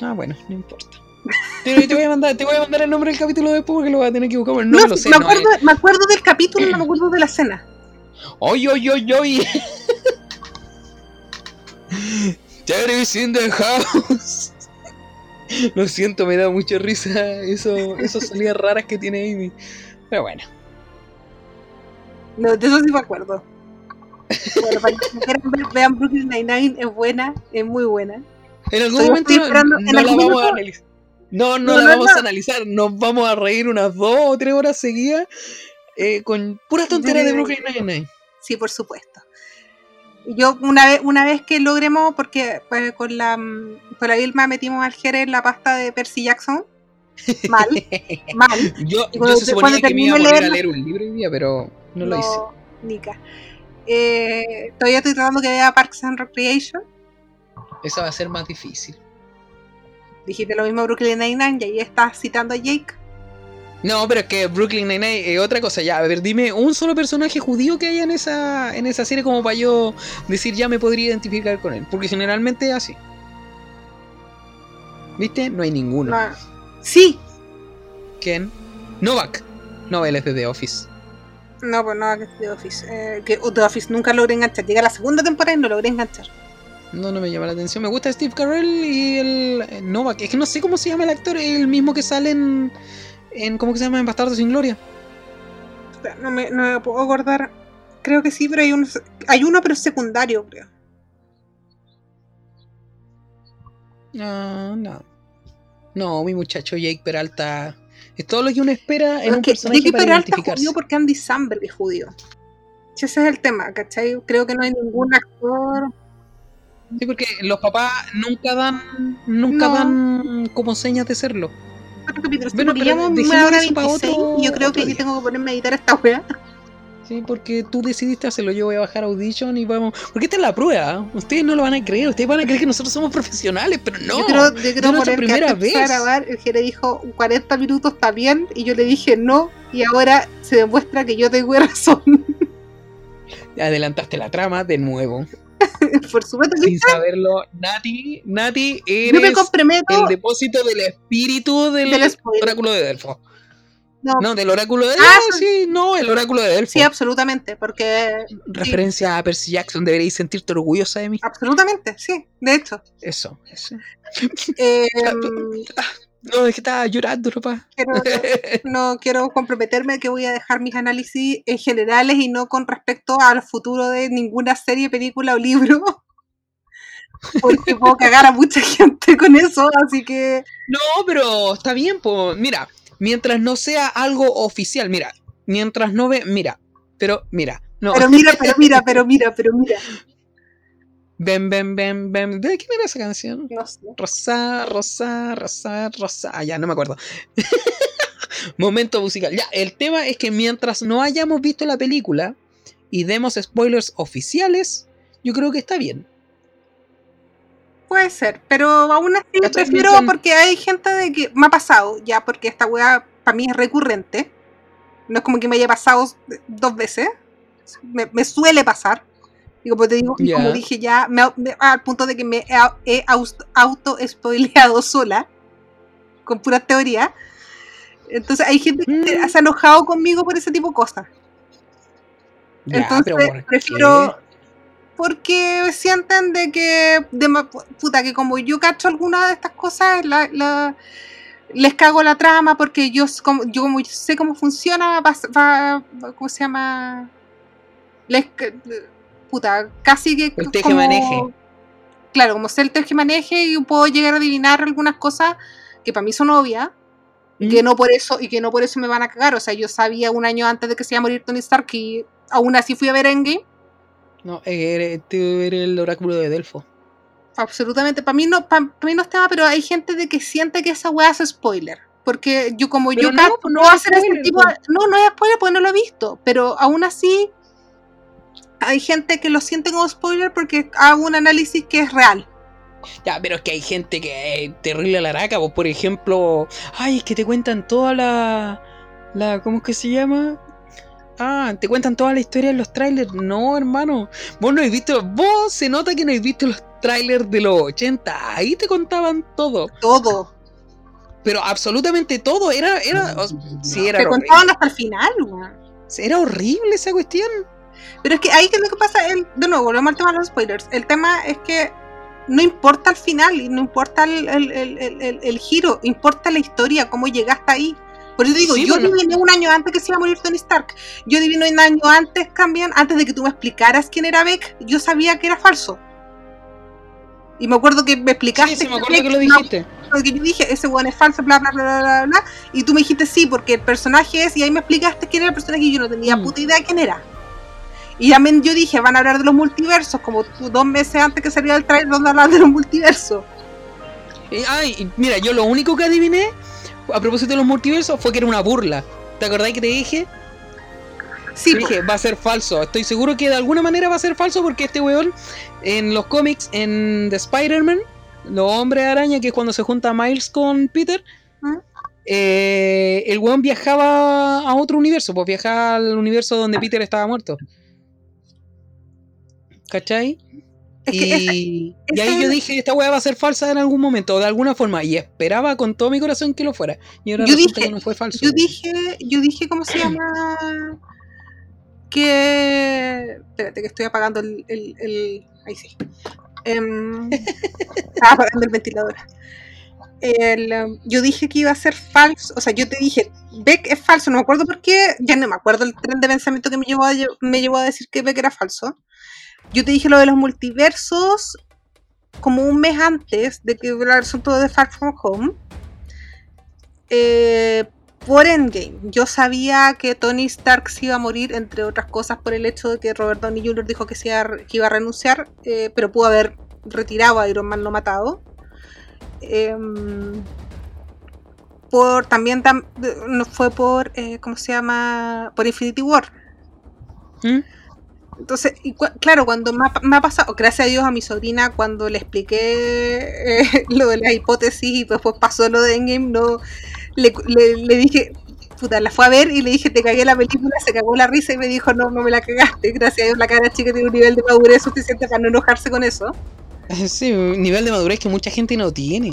B: Ah, bueno, no importa. Te, te voy a mandar, te voy a mandar el nombre del capítulo después porque lo voy a tener que buscar. No,
A: No,
B: me lo sé.
A: me,
B: no,
A: acuerdo,
B: eh.
A: me acuerdo del capítulo, no me acuerdo de la escena.
B: ¡Oy, oy, oy, oy! Terry's in the house. Lo siento, me da mucha risa eso, esas salidas raras que tiene Amy. Pero bueno.
A: No, de eso sí me acuerdo. Bueno, para que quieran ver, vean Brooklyn Nine-Nine, es buena, es muy buena.
B: En algún
A: Estoy
B: momento no,
A: esperando- en
B: no la
A: algún
B: vamos a
A: minuto-
B: analizar. No, no,
A: No,
B: la
A: no,
B: vamos
A: no.
B: a analizar. Nos vamos a reír unas dos o tres horas seguidas eh, con puras tonterías de. Brooklyn Nine-Nine.
A: Sí, por supuesto. Yo una vez, una vez que logremos, porque pues, con la mm, con la Vilma metimos al Jerez la pasta de Percy Jackson. Mal, mal.
B: Yo,
A: Y cuando
B: yo se suponía que me iba a poner a leer un libro hoy día, pero no lo hice.
A: Nica. Eh, todavía estoy tratando que vea Parks and Recreation.
B: Esa va a ser más difícil.
A: Dijiste lo mismo Brooklyn Nine-Nine y ahí estás citando a Jake.
B: No, pero es que Brooklyn Nine-Nine es otra cosa. Ya, a ver, dime un solo personaje judío que haya en esa, en esa serie como para yo decir ya me podría identificar con él. Porque generalmente es así. ¿Viste? No hay ninguno.
A: No. Sí,
B: ¿Quién? Novak. No, él es de The Office.
A: no, pues no, que es The Office. Eh, que The Office nunca logré enganchar. Llega la segunda temporada y no logré enganchar.
B: No, no me llama la atención. Me gusta Steve Carell y el eh, Novak. Es que no sé cómo se llama el actor. El mismo que sale en... en ¿Cómo que se llama? En Bastardo sin Gloria.
A: No me, no me puedo acordar. Creo que sí, pero hay uno, hay uno pero secundario, creo.
B: No, no. No, mi muchacho Jake Peralta Es todo lo que uno espera en
A: Es
B: un
A: que
B: personaje
A: Ricky
B: para
A: Peralta es judío porque Andy Samberg es judío. Ese es el tema, ¿cachai? Creo que no hay ningún actor.
B: Sí, porque los papás nunca dan nunca
A: No.
B: dan como señas de serlo. Bueno, pero dejemos
A: una hora
B: eso para
A: 26
B: otro-
A: y yo creo que aquí tengo que ponerme a editar esta wea.
B: Sí, porque tú decidiste hacerlo. Yo voy a bajar Audition y vamos. Porque esta es la prueba. Ustedes no lo van a creer. Ustedes van a creer que nosotros somos profesionales, pero no.
A: yo creo, yo creo poner que
B: primera vez.
A: a grabar, el Jere dijo 40 minutos está bien y yo le dije no y ahora se demuestra que yo tengo razón.
B: Adelantaste la trama de nuevo.
A: Por supuesto que
B: Sin saberlo. Nati, Nati,
A: yo me
B: eres
A: comprometo
B: el depósito del espíritu del, oráculo de Delfo.
A: No,
B: No, del oráculo de
A: Ah,
B: Delfo. sí, no, el oráculo de Delfo.
A: sí, absolutamente, porque
B: Referencia a Percy Jackson. Deberéis sentirte orgullosa de mí.
A: absolutamente, sí, de hecho.
B: Eso, eso.
A: Eh,
B: No, es que estaba llorando, papá.
A: quiero- no quiero comprometerme que voy a dejar mis análisis en generales y no con respecto al futuro de ninguna serie, película o libro. Porque puedo cagar a mucha gente con eso, así que
B: No, pero está bien, pues. Mira, mientras no sea algo oficial, mira, mientras no ve, mira, pero mira, no.
A: pero mira, pero mira, pero mira, pero mira.
B: Ven, ven, ven, ven. ¿De quién era esa canción?
A: No sé.
B: Rosa, Rosa, Rosa, Rosa. Ah, ya, no me acuerdo. Momento musical. Ya, el tema es que mientras no hayamos visto la película y demos spoilers oficiales, yo creo que está bien.
A: Puede ser, pero aún así
B: ¿Cachai?
A: prefiero porque hay gente de que me ha pasado ya, porque esta weá para mí es recurrente. No es como que me haya pasado dos veces. Me, me suele pasar. Y como te digo,
B: Ya.
A: como dije ya, me- me- al punto de que me he, auto-spoileado sola, con pura teoría. Entonces hay gente que
B: Mm.
A: se ha enojado conmigo por ese tipo de cosas. Entonces
B: pero ¿por
A: prefiero
B: qué?
A: porque sienten de que de puta que como yo cacho alguna de estas cosas la- la- les cago la trama porque yo como yo como sé cómo funciona va, va- va- cómo se llama les puta casi que
B: El tejemaneje.
A: claro como sé el tejemaneje y puedo llegar a adivinar algunas cosas que para mí son obvias y que
B: ¿Mm?
A: no por eso y que no por eso me van a cagar o sea yo sabía un año antes de que se iba a morir Tony Stark y aún así fui a ver Endgame
B: No, eres, tú eres el oráculo de Delfo.
A: Absolutamente, para mí no, para mí no es tema, pero hay gente de que siente que esa weá es spoiler. Porque yo como
B: Pero
A: yo
B: no, no
A: puedo
B: es
A: hacer ese tipo de- No, no es spoiler porque no lo he visto. Pero aún así hay gente que lo siente como spoiler porque hago un análisis que es real.
B: Ya, pero es que hay gente que es terrible a la araca, pues, por ejemplo, ay, es que te cuentan toda la, la, ¿cómo es que se llama? Ah, te cuentan toda la historia en los trailers. No, hermano, vos no habéis visto, vos se nota que no habéis visto los trailers de los 80, ahí te contaban todo,
A: Todo.
B: pero absolutamente todo, era, era, o- sí, era
A: Te
B: horrible,
A: contaban hasta el final,
B: era horrible esa cuestión.
A: Pero es que ahí que es lo que pasa, el, de nuevo, volvemos al tema de los spoilers. El tema es que no importa el final y no importa el, el- el- el- giro, importa la historia, cómo llegaste ahí. Por eso digo,
B: Sí,
A: yo
B: bueno.
A: adiviné un año antes que se iba a morir Tony Stark. Yo adiviné un año antes también, antes de que tú me explicaras quién era Beck, yo sabía que era falso. Y me acuerdo que me explicaste
B: Sí, sí, me
A: que
B: acuerdo que lo
A: Beck- no,
B: dijiste.
A: porque yo dije, ese weón es falso, bla, bla, bla, bla, bla, bla. Y tú me dijiste sí, porque el personaje es, y ahí me explicaste quién era el personaje y yo no tenía
B: Mm.
A: puta idea quién era. Y también yo dije, van a hablar de los multiversos, como tú, dos meses antes que saliera el trailer donde hablaban de los multiversos.
B: Ay, mira, yo lo único que adiviné a propósito de los multiversos fue que era una burla. ¿Te acordás que te dije?
A: Sí,
B: Te dije, va a ser falso. Estoy seguro que de alguna manera va a ser falso porque este weón en los cómics, en The Spider-Man, los hombres araña, que es cuando se junta Miles con Peter,
A: ¿Mm?
B: eh, el weón viajaba a otro universo, pues viajaba al universo donde Peter estaba muerto. ¿Cachai?
A: es que esa-
B: y, ahí yo dije, esta weá va a ser falsa en algún momento, de alguna forma, y esperaba con todo mi corazón que lo fuera. Y ahora
A: Yo
B: resulta
A: dije-
B: que no fue falso.
A: yo dije, yo dije, ¿cómo se llama? Que. Espérate, que estoy apagando el. el, el- Ahí sí. Em, estaba apagando el ventilador. El, em, yo dije que iba a ser falso. O sea, yo te dije, Beck es falso. No me acuerdo por qué. Ya no me acuerdo el tren de pensamiento que me llevó a, lle- me llevó a decir que Beck era falso. Yo te dije lo de los multiversos como un mes antes de que el asunto de Far From Home. Eh, por Endgame. Yo sabía que Tony Stark se iba a morir, entre otras cosas, por el hecho de que Robert Downey Jr. dijo que, iba a renunciar, eh, pero pudo haber retirado a Iron Man no matado. Em, por también no fue por eh, ¿cómo se llama? por Infinity War. ¿Mm? Entonces, claro, cuando me ha, pasado, gracias a Dios a mi sobrina, cuando le expliqué eh, lo de la hipótesis y después pasó lo de Endgame, no, le, le, dije, puta, la fue a ver y le dije, te cagué la película, se cagó la risa y me dijo, no, no me la cagaste. Gracias a Dios la cara chica tiene un nivel de madurez suficiente para no enojarse con eso.
B: Sí, un nivel de madurez que mucha gente no tiene.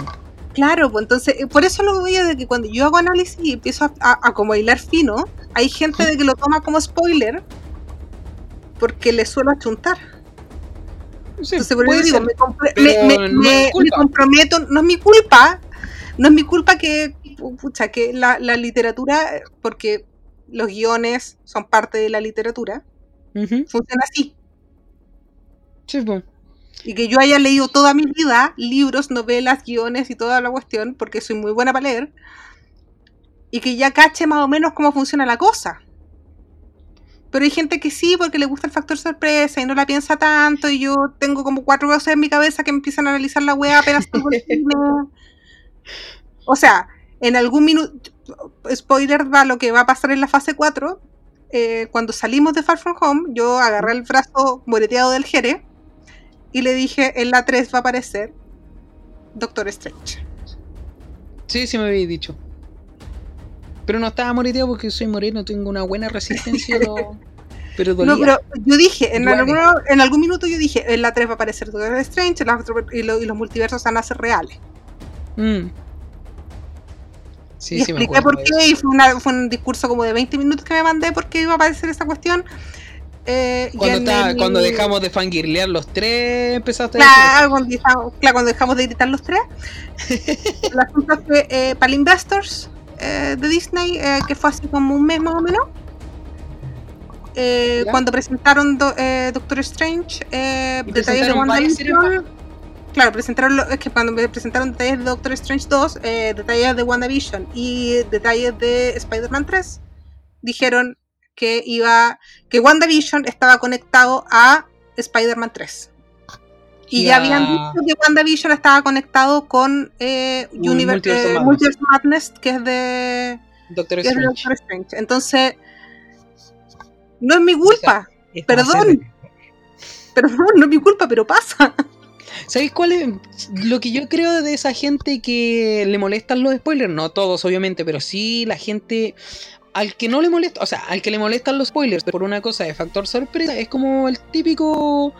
A: Claro, pues entonces, eh, por eso lo veo de que cuando yo hago análisis y empiezo a, a, como bailar fino, hay gente de que lo toma como spoiler porque le suelo achuntar. entonces, por eso digo, me, comprometo, no es mi culpa, no es mi culpa que pucha, que la, literatura, porque los guiones son parte de la literatura, funciona así. Y que yo haya leído toda mi vida libros, novelas, guiones y toda la cuestión, porque soy muy buena para leer, y que ya cache más o menos cómo funciona la cosa. Pero hay gente que sí, porque le gusta el factor sorpresa y no la piensa tanto. Y yo tengo como cuatro cosas en mi cabeza que empiezan a analizar la weá apenas O sea, en algún minuto, spoiler va lo que va a pasar en la fase 4, eh, cuando salimos de Far From Home, yo agarré el brazo moreteado del Jere y le dije, en la 3 va a aparecer Doctor Strange.
B: Sí, sí me habéis dicho. Pero no estaba moreteado porque soy moreno, tengo una buena resistencia. pero dolía. No, pero
A: yo dije, en, algún minuto yo dije, en la 3 va a aparecer Doctor Strange y, los multiversos van a ser reales. Mm y expliqué por qué, y fue, un discurso como de 20 minutos que me mandé porque iba a aparecer esa cuestión.
B: Eh, cuando, dejamos de fangirlear los tres, empezaste
A: a decir cuando dejamos, claro, cuando dejamos de gritar los tres. la cosa fue eh, para Investors eh, de Disney, eh, que fue así como un mes más o menos. cuando presentaron Doctor Strange, detalles de WandaVision claro, presentaron es que cuando me presentaron detalles de Doctor Strange 2, eh, detalles de WandaVision y detalles de Spider-Man 3, dijeron que iba que WandaVision estaba conectado a Spider-Man 3. Y ya habían dicho que WandaVision estaba conectado con eh, Universe, eh, Madness. que es de Doctor, Strange. Entonces, no es mi culpa. Perdón. Perdón, no es mi culpa, pero pasa.
B: ¿Sabéis cuál es lo que yo creo de esa gente que le molestan los spoilers? No todos, obviamente, pero sí la gente al que no le molesta, o sea, al que le molestan los spoilers por una cosa de factor sorpresa, es como el típico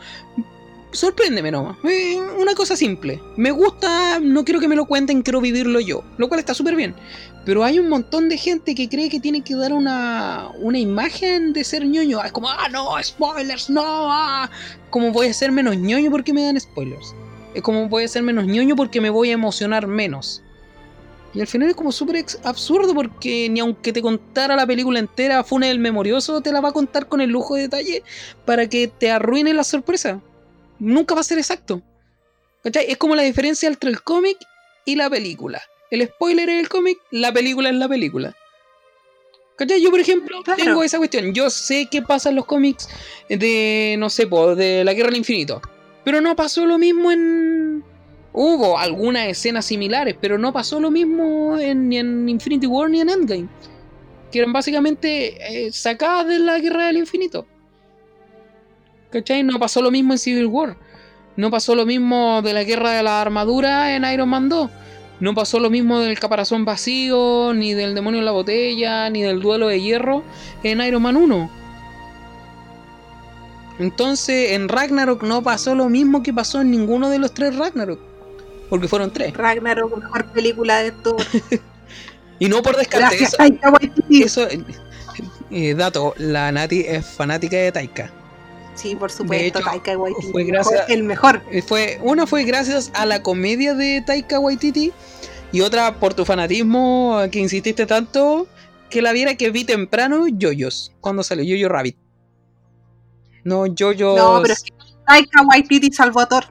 B: sorpréndeme nomás. Eh, una cosa simple. Me gusta, no quiero que me lo cuenten, quiero vivirlo yo. Lo cual está súper bien. Pero hay un montón de gente que cree que tiene que dar una, una imagen de ser ñoño. Es como, ah, no, spoilers, no. Ah. Como voy a ser menos ñoño porque me dan spoilers. Es como voy a ser menos ñoño porque me voy a emocionar menos. Y al final es como súper absurdo porque ni aunque te contara la película entera, Fune el Memorioso te la va a contar con el lujo de detalle para que te arruine la sorpresa nunca va a ser exacto. Es como la diferencia entre el cómic y la película. El spoiler es el cómic, la película es la película. ¿Cachai? Yo, por ejemplo, tengo esa cuestión. Yo sé qué pasa en los cómics de, no sé, de la Guerra del Infinito. Pero no pasó lo mismo en... Hubo algunas escenas similares, pero no pasó lo mismo en, ni en Infinity War ni en Endgame. Que eran básicamente eh, sacadas de la Guerra del Infinito. ¿Cachai? No pasó lo mismo en Civil War. No pasó lo mismo de la guerra de la armadura en Iron Man 2. No pasó lo mismo del caparazón vacío, ni del demonio en la botella, ni del duelo de hierro en Iron Man 1. Entonces, en Ragnarok no pasó lo mismo que pasó en ninguno de los tres Ragnarok. Porque fueron tres.
A: Ragnarok, mejor película de todo.
B: y no por descarte. eso, eso eh, dato, la Nati es fanática de Taika.
A: Sí, por supuesto, Taika Waititi. Fue gracias, el mejor.
B: Eh, fue, una fue gracias a la comedia de Taika Waititi y otra por tu fanatismo que insististe tanto que la viera que vi temprano Yoyos, cuando salió Yoyo Rabbit. No, Yoyos. No, pero es que
A: Taika Waititi Salvador.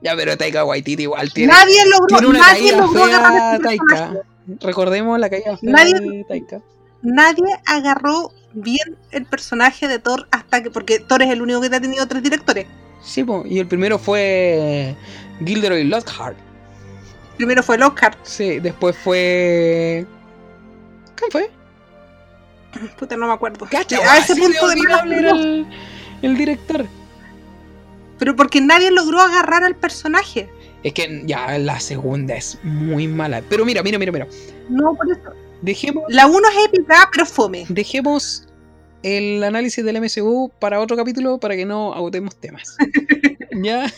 B: Ya, pero Taika Waititi igual tiene.
A: Nadie logró, tiene una nadie logró
B: fea, Taika. Recordemos la caída fea
A: Nadie-
B: de Taika.
A: Nadie agarró bien el personaje de Thor hasta que. Porque Thor es el único que ha tenido tres directores.
B: Sí, po, y el primero fue Gilderoy Lockhart.
A: Primero fue Oscar.
B: Sí, después fue. ¿Quién fue?
A: Puta, no me acuerdo.
B: Cacha,
A: a ese punto de
B: era el, el director.
A: Pero porque nadie logró agarrar al personaje.
B: Es que ya la segunda es muy mala. Pero mira, mira, mira, mira.
A: No, por eso.
B: Dejemos,
A: La 1 es épica, pero fome.
B: dejemos el análisis del MCU para otro capítulo para que no agotemos temas. ya.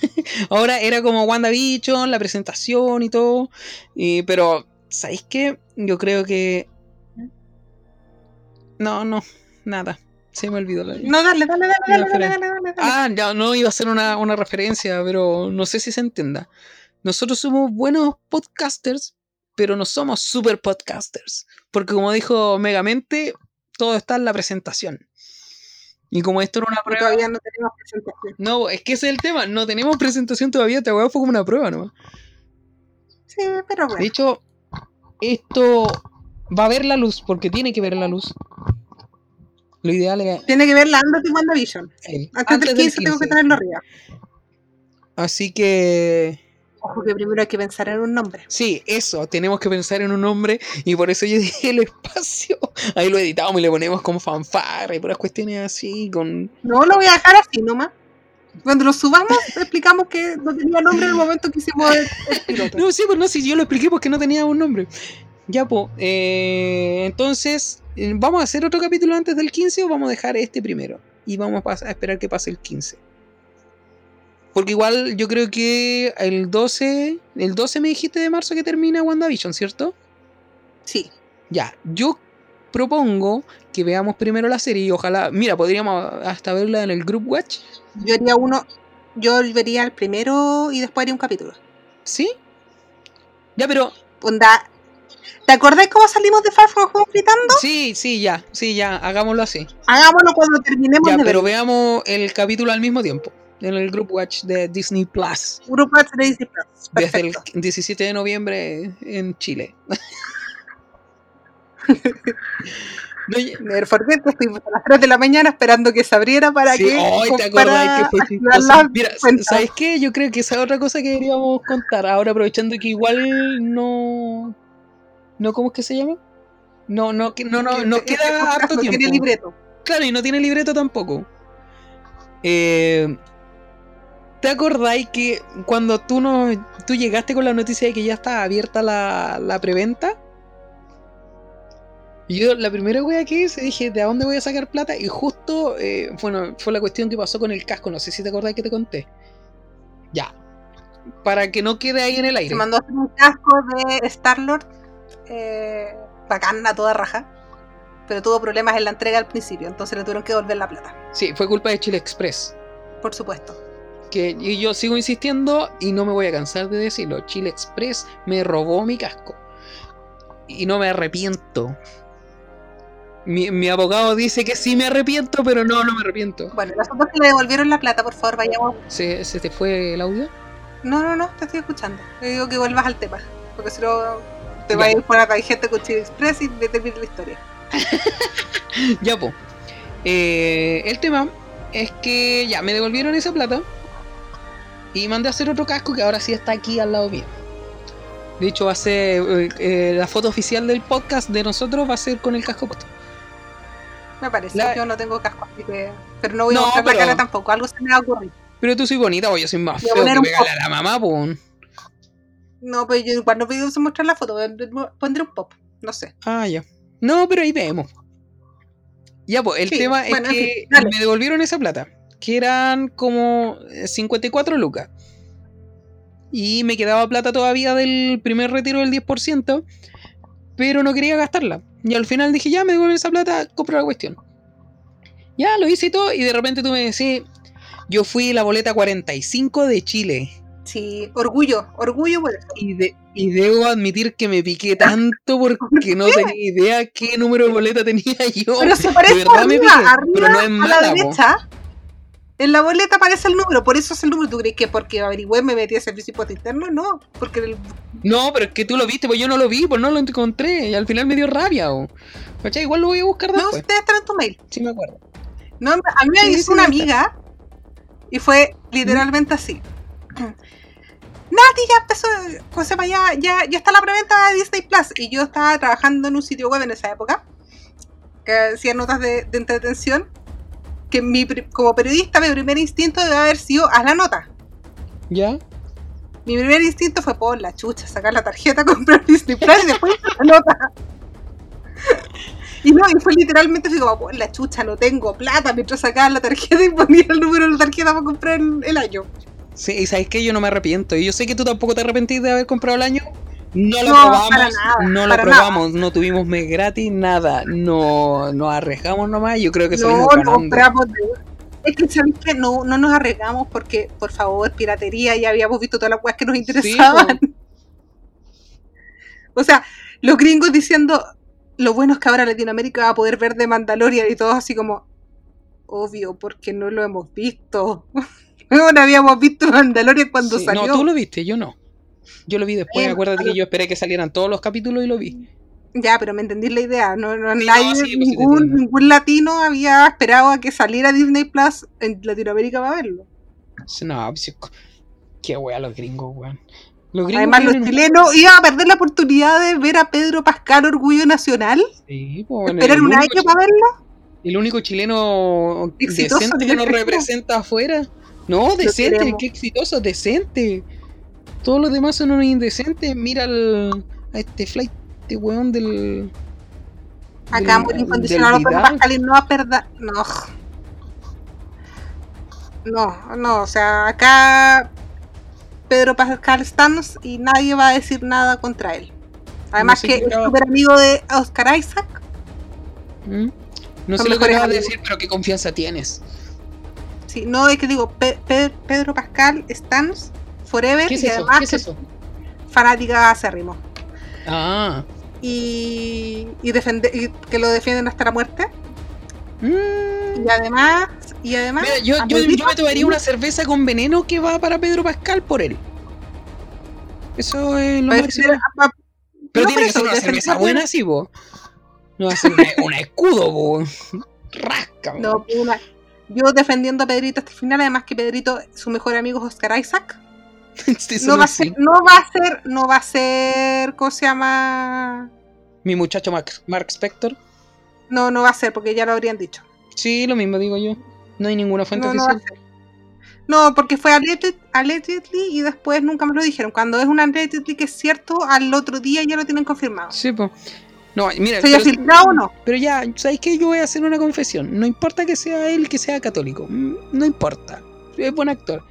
B: Ahora era como WandaVision, la presentación y todo. y- pero, ¿sabéis qué? Yo creo que. No, no, nada. Se me olvidó la.
A: No, dale, dale, dale, dale, dale, dale, dale.
B: Ah, ya no iba a ser una, una referencia, pero no sé si se entienda. Nosotros somos buenos podcasters, pero no somos super podcasters. Porque como dijo Megamente, todo está en la presentación. Y como esto era una prueba.
A: todavía no tenemos presentación.
B: No, es que ese es el tema. No tenemos presentación todavía. Esta weá fue como una prueba nomás.
A: Sí, pero
B: De
A: bueno.
B: hecho, esto va a ver la luz, porque tiene que ver la luz. Lo ideal es.
A: Tiene que ver la antes de WandaVision.
B: eh,
A: Antes, del 15, tengo que
B: 15.
A: tenerlo arriba.
B: Así que.
A: Ojo que primero hay que pensar en un nombre.
B: Sí, eso, tenemos que pensar en un nombre y por eso yo dije el espacio. Ahí lo editamos y le ponemos como fanfarra y puras cuestiones así, con...
A: No lo voy a dejar así nomás. Cuando lo subamos, explicamos que no tenía nombre en el momento que hicimos el, el piloto.
B: No, sí, pues no, si yo lo expliqué porque no tenía un nombre. Ya, pues, eh, entonces, eh, ¿vamos a hacer otro capítulo antes del 15 o vamos a dejar este primero? Y vamos a esperar que pase el 15. Porque igual yo creo que el 12, el 12 me dijiste de marzo que termina WandaVision, ¿cierto?
A: Sí.
B: Ya, yo propongo que veamos primero la serie y ojalá, mira, podríamos hasta verla en el Group Watch,
A: Yo haría uno. Yo vería el primero y después haría un capítulo.
B: ¿sí? Ya, pero
A: Onda. ¿Te acordás cómo salimos de Far From Home gritando?
B: sí, sí, ya, sí, ya, hagámoslo así.
A: Hagámoslo cuando terminemos
B: Ya,
A: de
B: pero veamos el capítulo al mismo tiempo, en el Group Watch de Disney Plus,
A: Grupo de Disney Plus.
B: desde el
A: Perfecto.
B: 17 de noviembre en Chile. No,
A: forget que estuvimos a las 3 de la mañana esperando que se abriera para
B: Sí,
A: que.
B: ay, ¿te acordás que fue chistoso? Mira,
A: cuentas.
B: ¿sabes qué? Yo creo que esa es otra cosa que deberíamos contar. Ahora aprovechando que igual no. No, ¿cómo es que se llama? No, no, no, no, nos
A: este
B: queda
A: podcast
B: harto
A: no
B: tiempo.
A: tiene libreto.
B: Claro, y no tiene libreto tampoco. Eh, ¿Te acordáis que cuando tú no, tú llegaste con la noticia de que ya estaba abierta la, la preventa? Y Yo la primera wea que hice dije, ¿de dónde voy a sacar plata? Y justo, eh, bueno, fue la cuestión que pasó con el casco. No sé si te acordáis que te conté. Ya. Para que no quede ahí en el
A: Se
B: aire.
A: mandó a hacer un casco de Star-Lord. Eh, bacán a toda raja. Pero tuvo problemas en la entrega al principio. Entonces le tuvieron que devolver la plata.
B: Sí, fue culpa de Chile Express.
A: Por supuesto.
B: Que y yo sigo insistiendo y no me voy a cansar de decirlo. Chile Express me robó mi casco. Y no me arrepiento. Mi, mi abogado dice que sí me arrepiento, pero no, no me arrepiento.
A: Bueno, los otros que le devolvieron la plata, por favor, vayamos.
B: ¿Se, se te fue el audio?
A: No, no, no, te estoy escuchando. Te digo que vuelvas al tema. Porque si no, te va a ir por acá. Hay gente con Chile Express y me termina la historia.
B: Ya, po. Eh, el tema es que ya me devolvieron esa plata y mandé a hacer otro casco que ahora sí está aquí al lado mío. De hecho, va a ser eh, eh, la foto oficial del podcast de nosotros va a ser con el casco.
A: Me parece.
B: La-
A: Yo no tengo casco, así que. Pero no voy a mostrar
B: pero-
A: la cara tampoco. Algo se me va a ocurrir.
B: Pero tú soy bonita o yo soy más feo que pegarle a la mamá, po.
A: No, pero yo igual no pido mostrar la foto. Pondré un pop. No sé.
B: Ah, ya. No, pero ahí vemos. Ya, pues, el
A: Sí,
B: tema
A: bueno,
B: es que me devolvieron esa plata, que eran como eh, 54 lucas. Y me quedaba plata todavía del primer retiro del 10%, pero no quería gastarla. Y al final dije, ya, me devuelven esa plata, compro la cuestión. Ya, lo hice y todo, y de repente tú me decís, yo fui la boleta 45 de Chile.
A: Sí, orgullo. Orgullo por eso.
B: Y, de- y debo admitir que me piqué tanto porque no tenía idea qué número de boleta tenía yo.
A: Pero se parece
B: verdad me piqué,
A: arriba
B: pero no es
A: a la
B: po.
A: En la boleta aparece el número, por eso es el número. ¿Tú crees que porque averigüé me metí a servicio interno? No, porque el-
B: No, pero es que tú lo viste, pues yo no lo vi, pues no lo encontré. Y al final me dio rabia, o. ¿Cachai? Igual lo voy a buscar
A: no,
B: después.
A: ustedes están en tu mail.
B: Sí, me acuerdo.
A: No, a mí me
B: Sí,
A: hizo una amiga y fue literalmente así. Nati ya empezó, ¿cómo se llama? Ya, ya, ya está la preventa de Disney Plus. Y yo estaba trabajando en un sitio web en esa época que hacía notas de, de entretención. Que mi, como periodista, mi primer instinto debe haber sido haz la nota.
B: ¿Ya?
A: Mi primer instinto fue por la chucha, sacar la tarjeta, comprar Disney Plus y después la nota. Y no, y fue literalmente así como, por la chucha, no tengo plata, mientras sacaba la tarjeta y ponía el número de la tarjeta para comprar el, el año.
B: Sí, y sabes que yo no me arrepiento. Y yo sé que tú tampoco te arrepentís de haber comprado el año. No lo
A: No,
B: probamos,
A: nada,
B: no lo probamos, no tuvimos mes gratis, nada. No nos arriesgamos nomás. Yo creo que
A: No, compramos de... Es que sabéis que no, no nos arriesgamos porque, por favor, piratería, ya habíamos visto todas las cosas que nos interesaban. o sea, los gringos diciendo, lo bueno es que ahora Latinoamérica va a poder ver de Mandalorian y todos así como, obvio, porque no lo hemos visto. no habíamos visto Mandalorian cuando
B: Sí,
A: salió.
B: No, tú lo viste, yo no. Yo lo vi después,
A: Bueno,
B: acuérdate que yo esperé que salieran todos los capítulos y lo vi.
A: Ya, pero me entendí la idea. No, no, nadie,
B: sí, pues
A: ningún, ningún latino había esperado a que saliera Disney Plus en Latinoamérica para verlo.
B: No, pues, qué wea los gringos, weón. Los
A: Además, los chilenos iban a perder la oportunidad de ver a Pedro Pascal Orgullo Nacional.
B: Sí, pues,
A: Esperar un año para verlo.
B: El único chileno
A: Exitoso
B: decente que nos representa afuera. No, decente, qué exitoso, decente. Todos los demás son unos indecentes. Mira al, a este flight, este weón del.
A: Acá
B: del-
A: muy Pedro
B: Vidal.
A: Pascal y no va a perder. No. No, no, o sea, acá Pedro Pascal estamos y nadie va a decir nada contra él. Además que es súper amigo de Oscar Isaac.
B: ¿Mm? No sé lo que de
A: amigos.
B: decir, pero qué confianza tienes.
A: Sí, no es que digo, Pe- Pe- Pedro Pascal Stans Forever
B: ¿Qué es
A: y
B: eso?
A: además
B: ¿Qué es eso?
A: fanática acérrimo.
B: Ah.
A: Y, y, defende- y que lo defienden hasta la muerte.
B: Mm.
A: Y además, y además
B: Mira, yo, yo, me tomaría una cerveza con veneno que va para Pedro Pascal por él. Eso es lo máximo. Pero
A: no
B: tiene que ser una cerveza buena, sí, po. No va a ser una escudo, po. Rasca.
A: No, una- yo defendiendo a Pedrito hasta el final, además que Pedrito, su mejor amigo es Oscar Isaac.
B: Eso
A: No
B: no
A: va, a ser, no va a ser, no va a ser, ¿cómo se llama?
B: Mi muchacho Mark, Mark Spector.
A: No, no va a ser, porque ya lo habrían dicho.
B: Sí, lo mismo digo yo. No hay ninguna fuente
A: No, no
B: oficial.
A: ser. No, porque fue alleged- allegedly y después nunca me lo dijeron. Cuando es un allegedly que es cierto, al otro día ya lo tienen confirmado.
B: Sí, po. No, mira,
A: ¿Se haya
B: pero,
A: filtrado o no?
B: pero ya, ¿sabes qué? Yo voy a hacer una confesión. No importa que sea él, que sea católico. Mm, No importa. Es buen actor.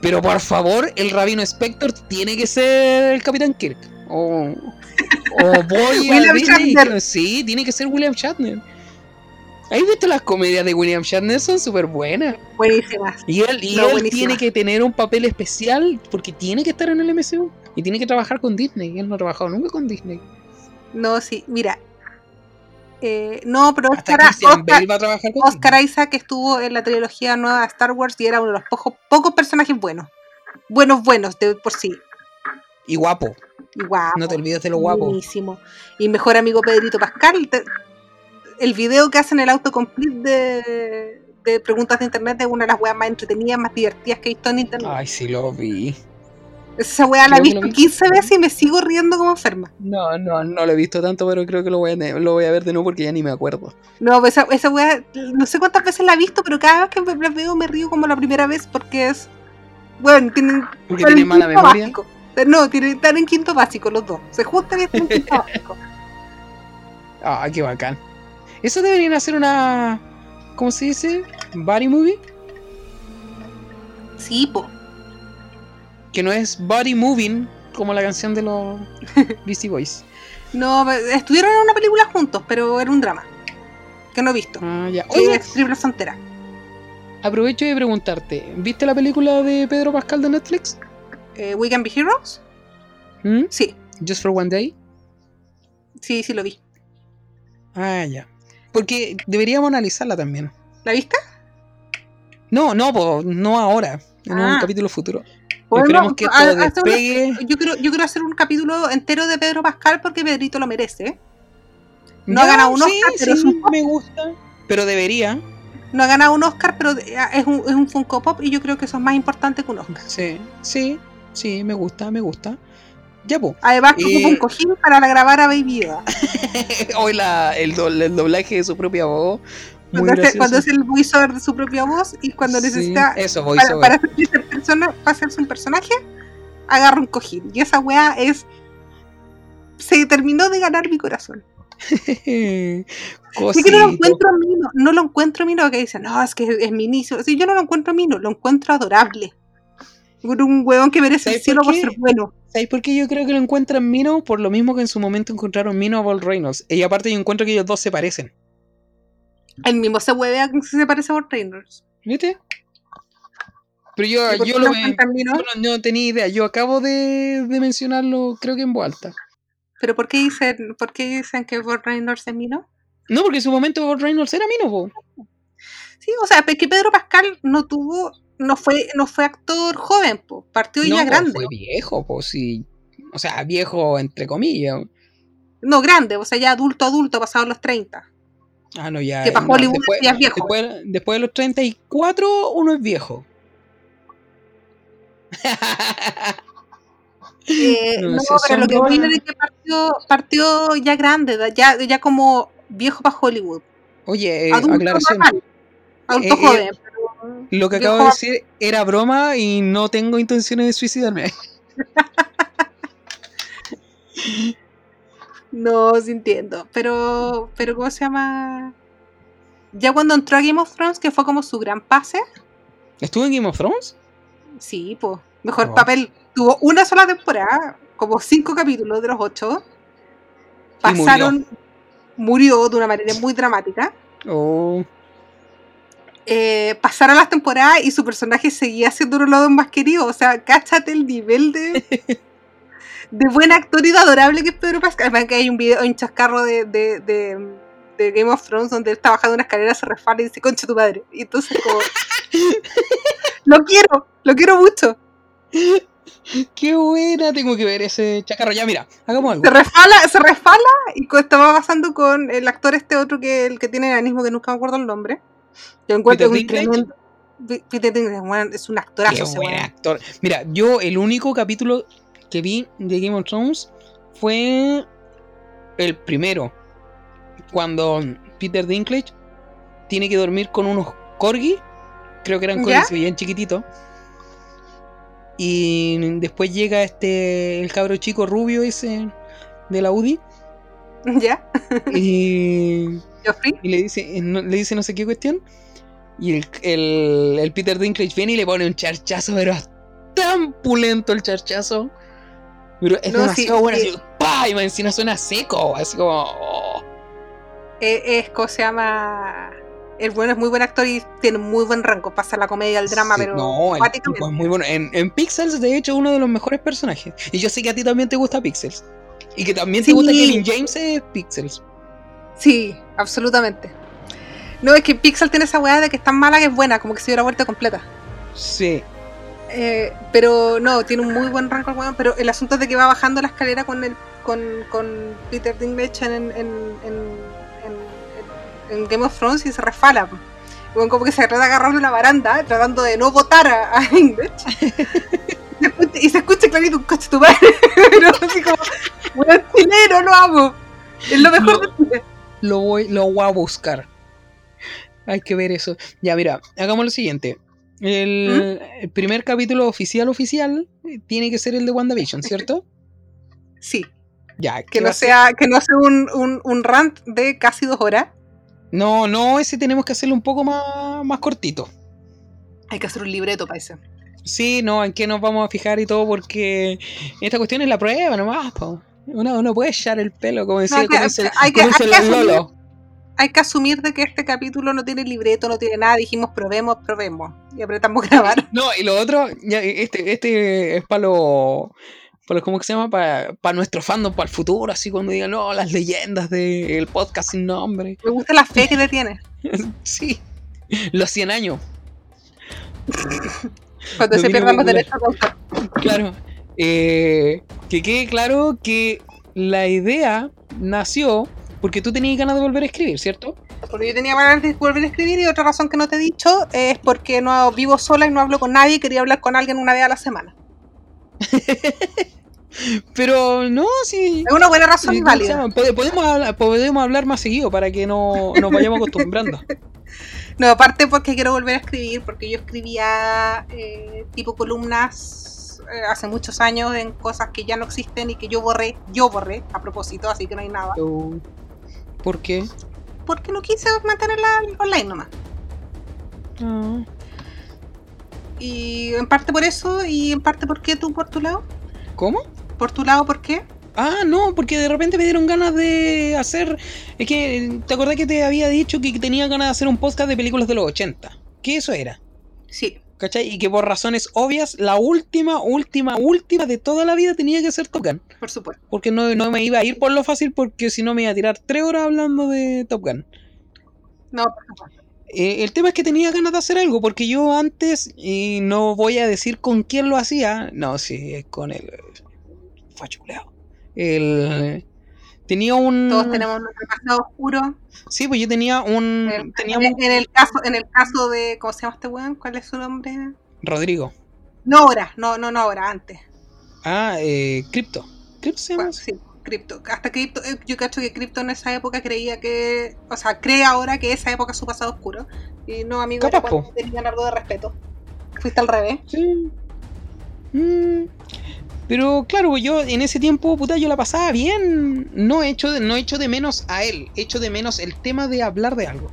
B: Pero por favor, el rabino Spector tiene que ser el Capitán Kirk. O, o voy a
A: William
B: Disney.
A: Shatner.
B: Sí, tiene que ser William Shatner. ¿Has visto las comedias de William Shatner? Son súper buenas.
A: Buenísimas.
B: Y él, y
A: No,
B: él tiene que tener un papel especial porque tiene que estar en el MCU. Y tiene que trabajar con Disney. Él no ha trabajado nunca con Disney.
A: No, sí, mira. Eh, no, pero Oscar, Oscar,
B: Bale va a trabajar con
A: Oscar Isaac estuvo en la trilogía nueva de Star Wars y era uno de los pocos, pocos personajes buenos. Buenos, buenos, de por sí.
B: Y guapo.
A: Y guapo.
B: No te olvides de lo guapo.
A: Buenísimo. Y mejor amigo Pedrito Pascal. te- el video que hacen el autocomplete de, de preguntas de internet es una de las weas más entretenidas, más divertidas que he visto en internet.
B: Ay, sí lo vi.
A: Esa wea la he visto
B: vi.
A: 15 veces y me sigo riendo como enferma.
B: No, no, no lo he visto tanto, pero creo que lo voy a, lo voy a ver de nuevo porque ya ni me acuerdo.
A: No, pues esa, esa wea, no sé cuántas veces la he visto, pero cada vez que la veo me río como la primera vez porque es. Bueno, tienen.
B: Porque
A: están
B: tiene
A: en
B: mala memoria.
A: básico. No, tienen, están en quinto básico los dos. Se juntan y están en quinto básico.
B: Ah, qué bacán. Eso deberían hacer una. ¿Cómo se dice? Body movie.
A: Sí, po.
B: Que no es body moving como la canción de los Beastie Boys.
A: No, estuvieron en una película juntos, pero era un drama. Que no he visto.
B: Ah, ya. Oye,
A: es Triple Frontera.
B: aprovecho de preguntarte: ¿viste la película de Pedro Pascal de Netflix?
A: Eh, We Can Be Heroes.
B: ¿Mm?
A: Sí,
B: Just for One Day.
A: sí, sí lo vi.
B: Ah, ya. Porque deberíamos analizarla también.
A: ¿La viste?
B: No, no, po, no ahora. En un
A: Ah.
B: capítulo futuro.
A: Podemos
B: que
A: una- yo, quiero, yo quiero hacer un capítulo entero de Pedro Pascal porque Pedrito lo merece. No
B: Ya,
A: ha ganado un
B: sí,
A: Oscar, pero
B: sí,
A: un-
B: me gusta. Pero debería.
A: No ha ganado un Oscar, pero es un, es un Funko Pop y yo creo que eso es más importante que un Oscar.
B: Sí, sí, sí, me gusta, me gusta. Ya, pues.
A: Además, que
B: Eh,
A: un cojín para grabar a Baby.
B: Hoy la, el, do- el doblaje de su propia voz.
A: Cuando, hace, cuando hace el voiceover de su propia voz y cuando
B: Sí,
A: necesita
B: Eso,
A: para, para, hacerse persona- para hacerse un personaje, agarra un cojín. Y esa weá es. Se terminó de ganar mi corazón. Sí que no lo encuentro mino, no lo encuentro mino que dicen, no, es que es, es minicio. Sí, yo no lo encuentro mino, lo encuentro adorable. Un huevón que merece el
B: ¿Sabes
A: cielo
B: por
A: ser bueno.
B: ¿Sabes por qué yo creo que lo encuentran Mino? Por lo mismo que en su momento encontraron Mino a Paul Reynolds. Y aparte yo encuentro que ellos dos se parecen.
A: El mismo se huevea que se parece a Bob Reynolds.
B: ¿Viste? Pero yo,
A: ¿Y por
B: yo lo yo no, no tenía idea. Yo acabo de, de mencionarlo, creo que en voz alta.
A: Pero ¿por qué dicen, por qué dicen que Bob Reynolds es mino?
B: No, porque en su momento Paul Reynolds era Mino, po.
A: Sí, o sea, es que Pedro Pascal no tuvo, no fue, no fue actor joven, po, partió
B: no,
A: ya
B: po,
A: grande.
B: fue viejo, pues sí. O sea, viejo entre comillas.
A: No, grande, o sea, ya adulto, adulto, pasado los 30.
B: Ah, no, ya.
A: Que para
B: no,
A: Hollywood
B: después,
A: ya es viejo.
B: Después, después de los 34, uno es viejo.
A: Eh,
B: No,
A: pero lo que
B: bromas.
A: es que partió, partió ya grande, ya, ya como viejo para Hollywood.
B: Oye, eh,
A: adulto
B: aclaración.
A: normal, adulto
B: Eh, eh,
A: joven. pero
B: Lo que acabo de decir era broma y no tengo intenciones de suicidarme.
A: No, sí entiendo. Pero, pero ¿cómo se llama? Ya cuando entró a Game of Thrones, que fue como su gran pase,
B: ¿Estuvo en Game of Thrones?
A: sí, pues, mejor papel. Tuvo una sola temporada, como cinco capítulos de los ocho.
B: Murió.
A: Pasaron, murió, de una manera muy dramática.
B: Oh,
A: Eh, pasaron las temporadas y su personaje seguía siendo uno de los más queridos. O sea, cáchate el nivel de, de buen actor y de adorable que es Pedro Pascal. Además que hay un video, un chascarro de, de, de, de Game of Thrones donde él está bajando una escalera, se resbala y dice, concha tu madre. Y entonces como... lo quiero, lo quiero mucho.
B: qué buena, tengo que ver ese chacarro. Ya, mira, hagamos algo.
A: Se resbala, se resbala y estaba pasando con el actor este otro que el que tiene enanismo que nunca me acuerdo el nombre. Yo encuentro un tremendo... Pe- Peter Dinklage, es un actorazo.
B: Qué buen actor. Mira, yo el único capítulo que vi de Game of Thrones fue el primero. Cuando Peter Dinklage tiene que dormir con unos corgi. Creo que eran corgi,
A: ¿Ya?
B: se veían chiquititos. Y después llega este el cabro chico rubio ese de la UDI.
A: ¿Ya?
B: Y, le dice eh, no, le dice no sé qué cuestión. Y el, el, el Peter Dinklage viene y le pone un charchazo, pero es tan pulento el charchazo. Pero es
A: No,
B: demasiado
A: sí,
B: bueno,
A: sí.
B: así, ¡pah! Y encima suena seco, así como. oh.
A: Eh, es, ¿cómo se llama? El bueno es muy buen actor y tiene muy buen rango. Pasa la comedia al drama,
B: Sí,
A: pero.
B: no, el
A: cuáticamente.
B: tipo es muy bueno. En, en Pixels, de hecho, uno de los mejores personajes. Y yo sé que a ti también te gusta Pixels. Y que también te gusta Kevin James es Pixels.
A: Sí, absolutamente. No, es que Pixel tiene esa weá de que es tan mala que es buena, como que se dio la vuelta completa.
B: Sí.
C: Eh, pero no, tiene un muy buen rango el weón, pero el asunto es de que va bajando la escalera con el con, con Peter Dinklage en, en, en, en- en- en Game of Thrones y se resfala. weón como que se trata de agarrar de la baranda tratando de no votar a, a Dinklage. Y se escucha- clarito un coche tu madre. pero así como, weón chileno, lo amo. Es lo mejor de Chile.
B: Lo voy, lo voy a buscar. Hay que ver eso. Ya, mira, hagamos lo siguiente. El, el primer capítulo oficial oficial tiene que ser el de WandaVision, ¿cierto?
C: Sí,
B: Ya,
C: que no sea, que no sea un, un, un rant de casi dos horas.
B: No, no, ese tenemos que hacerlo un poco más, más cortito.
C: Hay que hacer un libreto para eso.
B: Sí, no, en qué nos vamos a fijar y todo, porque esta cuestión es la prueba nomás, po. Uno, uno puede echar el pelo, como decía,
C: que-
B: como dice,
C: hay que-
B: como dice
C: hay que
B: el
C: asumir-
B: Lolo.
C: Hay que asumir de que este capítulo no tiene libreto, no tiene nada. Dijimos probemos, probemos. Y apretamos grabar.
B: No, y lo otro, este, este es para los. Para ¿Cómo que se llama? Para, para nuestro fandom, para el futuro, así cuando digan, no, las leyendas del podcast sin nombre.
C: Me gusta la fe que le tiene.
B: Sí, los 100 años.
A: Cuando se pierdan los derechos de.
B: Claro. Eh, que quede claro que la idea nació porque tú tenías ganas de volver a escribir, ¿cierto?
A: Porque yo tenía ganas de volver a escribir y otra razón que no te he dicho es porque no vivo sola y no hablo con nadie y quería hablar con alguien una vez a la semana.
B: Pero no, sí.
A: Es una buena razón
B: sí,
A: válida.
B: Podemos hablar, podemos hablar más seguido para que no nos vayamos acostumbrando.
A: No, aparte porque quiero volver a escribir, porque yo escribía eh, tipo columnas eh, hace muchos años en cosas que ya no existen y que yo borré, yo borré a propósito, así que no hay nada.
B: So, ¿Por qué?
A: Porque no quise mantenerla online nomás.
B: Ah,
A: Y en parte por eso y en parte porque tú por tu lado.
B: ¿Cómo?
A: Por tu lado, ¿por qué?
B: Ah, no, porque de repente me dieron ganas de hacer. Es que, ¿te acordás que te había dicho que tenía ganas de hacer un podcast de películas de los 80? ¿Qué eso era?
A: Sí,
B: ¿Cachai? Y que por razones obvias, la última, última, última de toda la vida tenía que ser Top Gun.
A: por supuesto.
B: Porque no, no me iba a ir por lo fácil, porque si no me iba a tirar tres horas hablando de Top Gun.
A: No, por supuesto.
B: Eh, el tema es que tenía ganas de hacer algo, porque yo antes, y no voy a decir con quién lo hacía, no, sí, es con el. Fue chuleado. El. Tenía un.
A: Todos tenemos nuestro pasado oscuro.
B: Sí, pues yo tenía un.
A: En,
B: Teníamos.
A: en el caso, en el caso de, ¿cómo se llama este weón? ¿Cuál es su nombre?
B: Rodrigo.
A: No ahora, no, no, no ahora, antes.
B: Ah, eh, Crypto. ¿Crypto se llama?
A: Bueno, sí, Crypto. Hasta Crypto, eh, yo cacho que Crypto en esa época creía que, o sea, cree ahora que esa época es su pasado oscuro. Y no, amigo,
B: Capaz,
A: era tenían algo de respeto. Fuiste al revés.
B: Sí. Mm, Pero claro, yo en ese tiempo, puta, yo la pasaba bien. No hecho de, no echo de menos a él, echo de menos el tema de hablar de algo.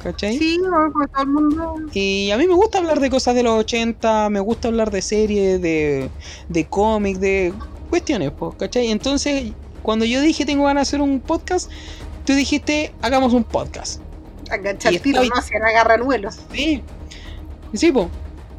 B: ¿Cachai?
A: Sí, como todo el mundo.
B: Y a mí me gusta hablar de cosas de los 80, me gusta hablar de series, de, de cómics, de cuestiones, pues, ¿cachai? Entonces, cuando yo dije tengo ganas de hacer un podcast, tú dijiste hagamos un podcast.
A: Enganchar tiro,
B: estoy-
A: no hacían agarrar vuelos.
B: Sí, sí, pues.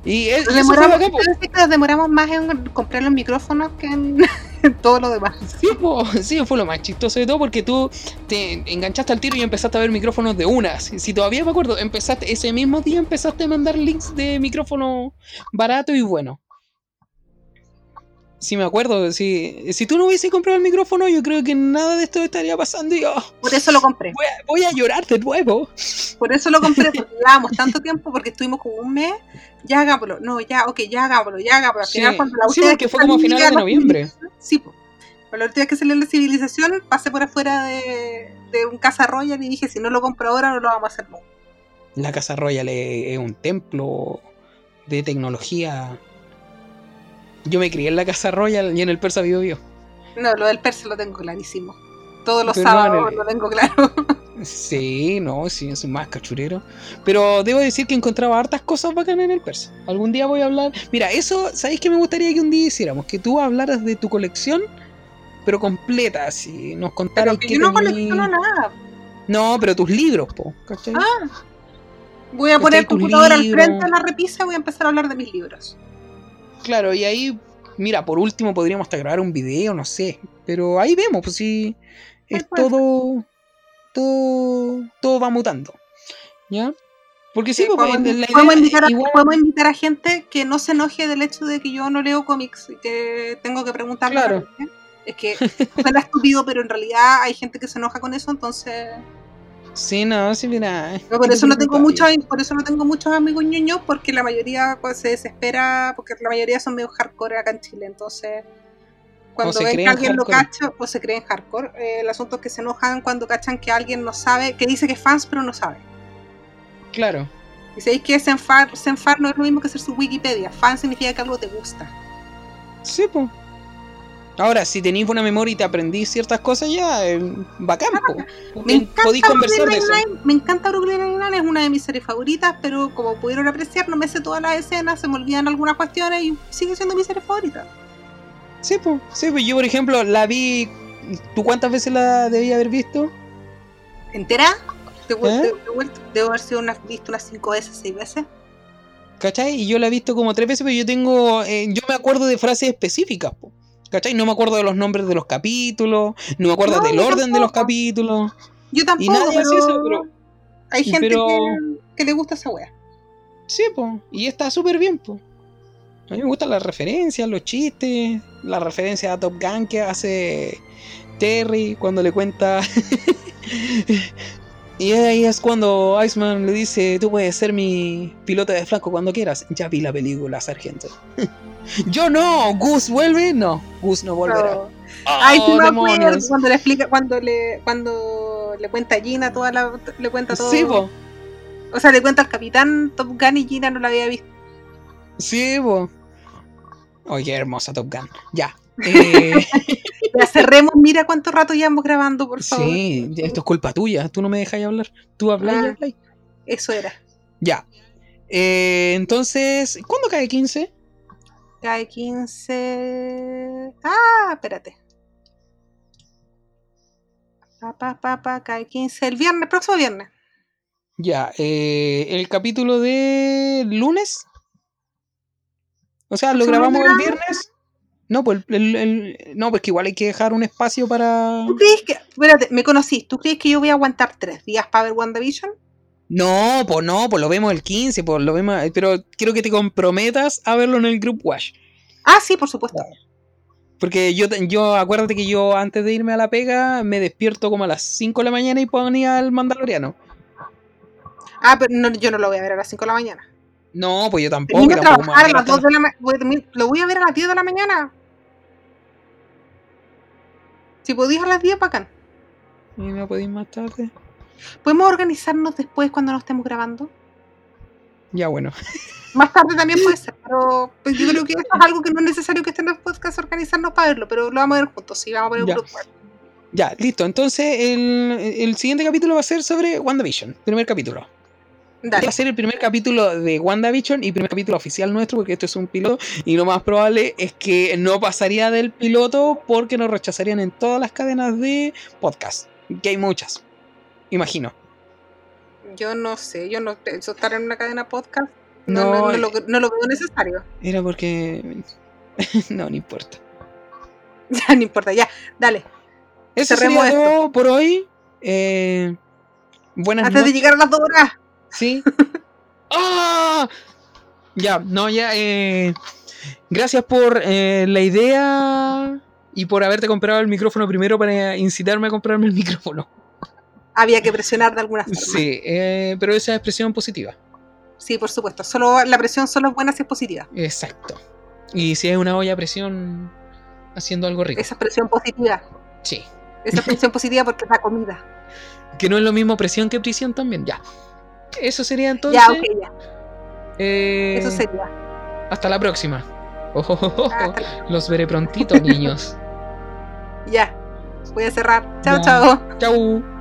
B: Y, es- eso
A: demoramos. ¿sabes que nos demoramos más en comprar los micrófonos que en, en todo lo demás.
B: Sí, po, sí, fue lo más chistoso de todo porque tú te enganchaste al tiro y empezaste a ver micrófonos de una. Si, si todavía me acuerdo, empezaste ese mismo día empezaste a mandar links de micrófono barato y bueno. Sí, me acuerdo. Si, si tú no hubieses comprado el micrófono, yo creo que nada de esto estaría pasando y oh,
A: Por eso lo compré.
B: voy, a, voy a llorar de nuevo.
A: Por eso lo compré, porque llevábamos tanto tiempo, porque estuvimos como un mes. Ya hagámoslo, no, ya, ok, ya hagámoslo, ya hagámoslo. Al
B: Sí,
A: final, cuando la
B: sí, porque
A: que
B: fue como a finales de noviembre.
A: Sí, pues. La última vez que salió la civilización, pasé por afuera de, de un Casa Royal y dije: si no lo compro ahora, no lo vamos a hacer nunca.
B: La Casa Royal es, es un templo de tecnología. Yo me crié en la Casa Royal y en el Persa Vivo Vivo.
A: No, lo del Perse lo tengo clarísimo. Todos los
B: Pero
A: sábados
B: el-
A: lo tengo claro.
B: Sí, no, sí, es más cachurero. Pero debo decir que encontraba hartas cosas bacanas en el Persa. Algún día voy a hablar. Mira, eso, ¿sabéis que me gustaría que un día hiciéramos? Que tú hablaras de tu colección, pero completa, así. Nos contaras
A: que yo no
B: tení-
A: colecciono nada.
B: No, pero tus libros, po, ¿cachai?
A: Ah, Voy a poner el computador al frente de la repisa y voy a empezar a hablar de mis libros.
B: Claro, y ahí, mira, por último podríamos hasta grabar un video, no sé. Pero ahí vemos, pues sí. Es todo. Todo. Todo va mutando. ¿Ya? Porque sí,
A: Sí,
B: pues,
A: podemos,
B: la idea
A: podemos invitar a,
B: igual-
A: podemos invitar a gente que no se enoje del hecho de que yo no leo cómics y que tengo que preguntarle.
B: Claro.
A: Es que suena estúpido, pero en realidad hay gente que se enoja con eso, entonces
B: Sí, no, sí, mira.
A: No, por eso no tengo
B: mucho
A: muchos, por eso no tengo muchos amigos ñoños, porque la mayoría pues, se desespera, porque la mayoría son medio hardcore acá en Chile, entonces cuando ven que alguien lo cacha, o se creen hardcore, eh, el asunto es que se enojan cuando cachan que alguien no sabe, que dice que es fans pero no sabe.
B: Claro.
A: Y sabéis que ser fan no es lo mismo que ser su Wikipedia, fan significa que algo te gusta.
B: Sí, pues. Ahora, si tenéis buena memoria y te aprendís ciertas cosas, ya, eh, bacán, po.
A: Me encanta,
B: Podéis conversar de eso.
A: Me encanta Brooklyn Nine-Nine, es una de mis series favoritas, pero como pudieron apreciar, no me sé todas las escenas, se me olvidan algunas cuestiones y sigue siendo mi serie favorita.
B: Sí, pues. Sí, pues yo, por ejemplo, la vi. ¿Tú cuántas veces la debí haber visto?
A: ¿Entera?
B: ¿Eh?
A: debo haber sido unas, visto unas 5 veces, 6 veces.
B: ¿Cachai? Y yo la he visto como tres veces, pero yo tengo. eh, yo me acuerdo de frases específicas, po. ¿Cachai? No me acuerdo de los nombres de los capítulos, no me acuerdo
A: No,
B: del orden de los capítulos.
A: Yo tampoco,
B: Y nadie
A: pero,
B: hace eso, pero.
A: hay gente
B: pero-
A: que, que le gusta esa wea.
B: Sí, po. Y está súper bien, po. A mí me gustan las referencias, los chistes, la referencia a Top Gun que hace Terry cuando le cuenta. y ahí es cuando Iceman le dice: Tú puedes ser mi piloto de flanco cuando quieras. Ya vi la película, sargento. Yo no, Gus vuelve, no, Gus no volverá.
A: No. Ay, sí
B: Oh,
A: me
B: demonios.
A: acuerdo cuando le explica, cuando le, cuando le cuenta a Gina toda la, le cuenta todo.
B: Sí.
A: O sea, le cuenta al capitán Top Gun y Gina no la había visto.
B: Sí, po. Oye, hermosa Top Gun. Ya. Eh,
A: Ya cerremos, mira cuánto rato llevamos grabando, por favor.
B: sí, esto es culpa tuya. Tú no me dejas hablar. Tú hablas y
A: Ah.
B: hablas.
A: Eso era.
B: Ya. Eh, entonces, ¿cuándo cae 15?
A: Cae 15. Ah, espérate. Pa, pa, pa, cae 15. El viernes, próximo viernes.
B: Ya, eh, el capítulo de lunes. O sea, lo
A: ¿Próximo
B: grabamos el
A: viernes?
B: No, pues el, el- no, pues que igual hay que dejar un espacio para.
A: ¿Tú crees que, espérate, me conocís, ¿tú crees que yo voy a aguantar tres días para ver WandaVision?
B: No, pues no, pues lo vemos el 15, pues lo vemos. Pero quiero que te comprometas a verlo en el Group Wash.
A: Ah, sí, por supuesto.
B: Porque yo, yo, acuérdate que yo antes de irme a la pega me despierto como a las 5 de la mañana y ponía al Mandaloriano.
A: Ah, pero no, yo no lo voy a ver a las 5 de la mañana.
B: No, pues yo tampoco.
A: Termino
B: tampoco me voy a
A: trabajar a las
B: hasta
A: 2 de la mañana. Lo voy a ver a las 10 de la mañana. Si podías a las 10, bacán.
B: ¿Y no podéis más tarde?
A: ¿Podemos organizarnos después cuando no estemos grabando?
B: Ya, bueno.
A: Más tarde también puede ser, pero pues, yo creo que eso es algo que no es necesario que estén en los podcasts organizarnos para verlo, pero lo vamos a ver juntos, sí, vamos a poner un grupo.
B: Ya, listo. Entonces, el, el siguiente capítulo va a ser sobre WandaVision. Primer capítulo.
A: Dale.
B: Va a ser el primer capítulo de WandaVision y primer capítulo oficial nuestro, porque esto es un piloto. Y lo más probable es que no pasaría del piloto porque nos rechazarían en todas las cadenas de podcast. Que hay muchas. Imagino.
A: Yo no sé, yo no pienso estar en una cadena podcast.
B: No,
A: No, no, no lo, no lo veo necesario.
B: Era porque. no, no importa.
A: Ya, no importa, ya, dale.
B: Eso
A: Cerremos
B: sería
A: esto.
B: todo por hoy. Eh, buenas
A: Antes de llegar a las dos horas.
B: Sí. ¡Ah! Ya, no, ya. Eh, gracias por eh, la idea y por haberte comprado el micrófono primero para incitarme a comprarme el micrófono.
A: Había que presionar de alguna forma.
B: Sí, eh, pero esa expresión positiva.
A: Sí, por supuesto. Solo, la presión solo es buena si es positiva.
B: Exacto. Y si es una olla a presión haciendo algo rico.
A: Esa es presión positiva.
B: Sí.
A: Esa es presión positiva porque es la comida.
B: Que no es lo mismo presión que prisión también. Ya. Eso sería entonces.
A: ya, ok, ya.
B: eh,
A: Eso sería.
B: Hasta la próxima. Ojojojo.
A: Hasta-
B: Los veré prontito, niños.
A: ya. Voy a cerrar. Chao,
B: Ya.
A: chao.
B: Chau.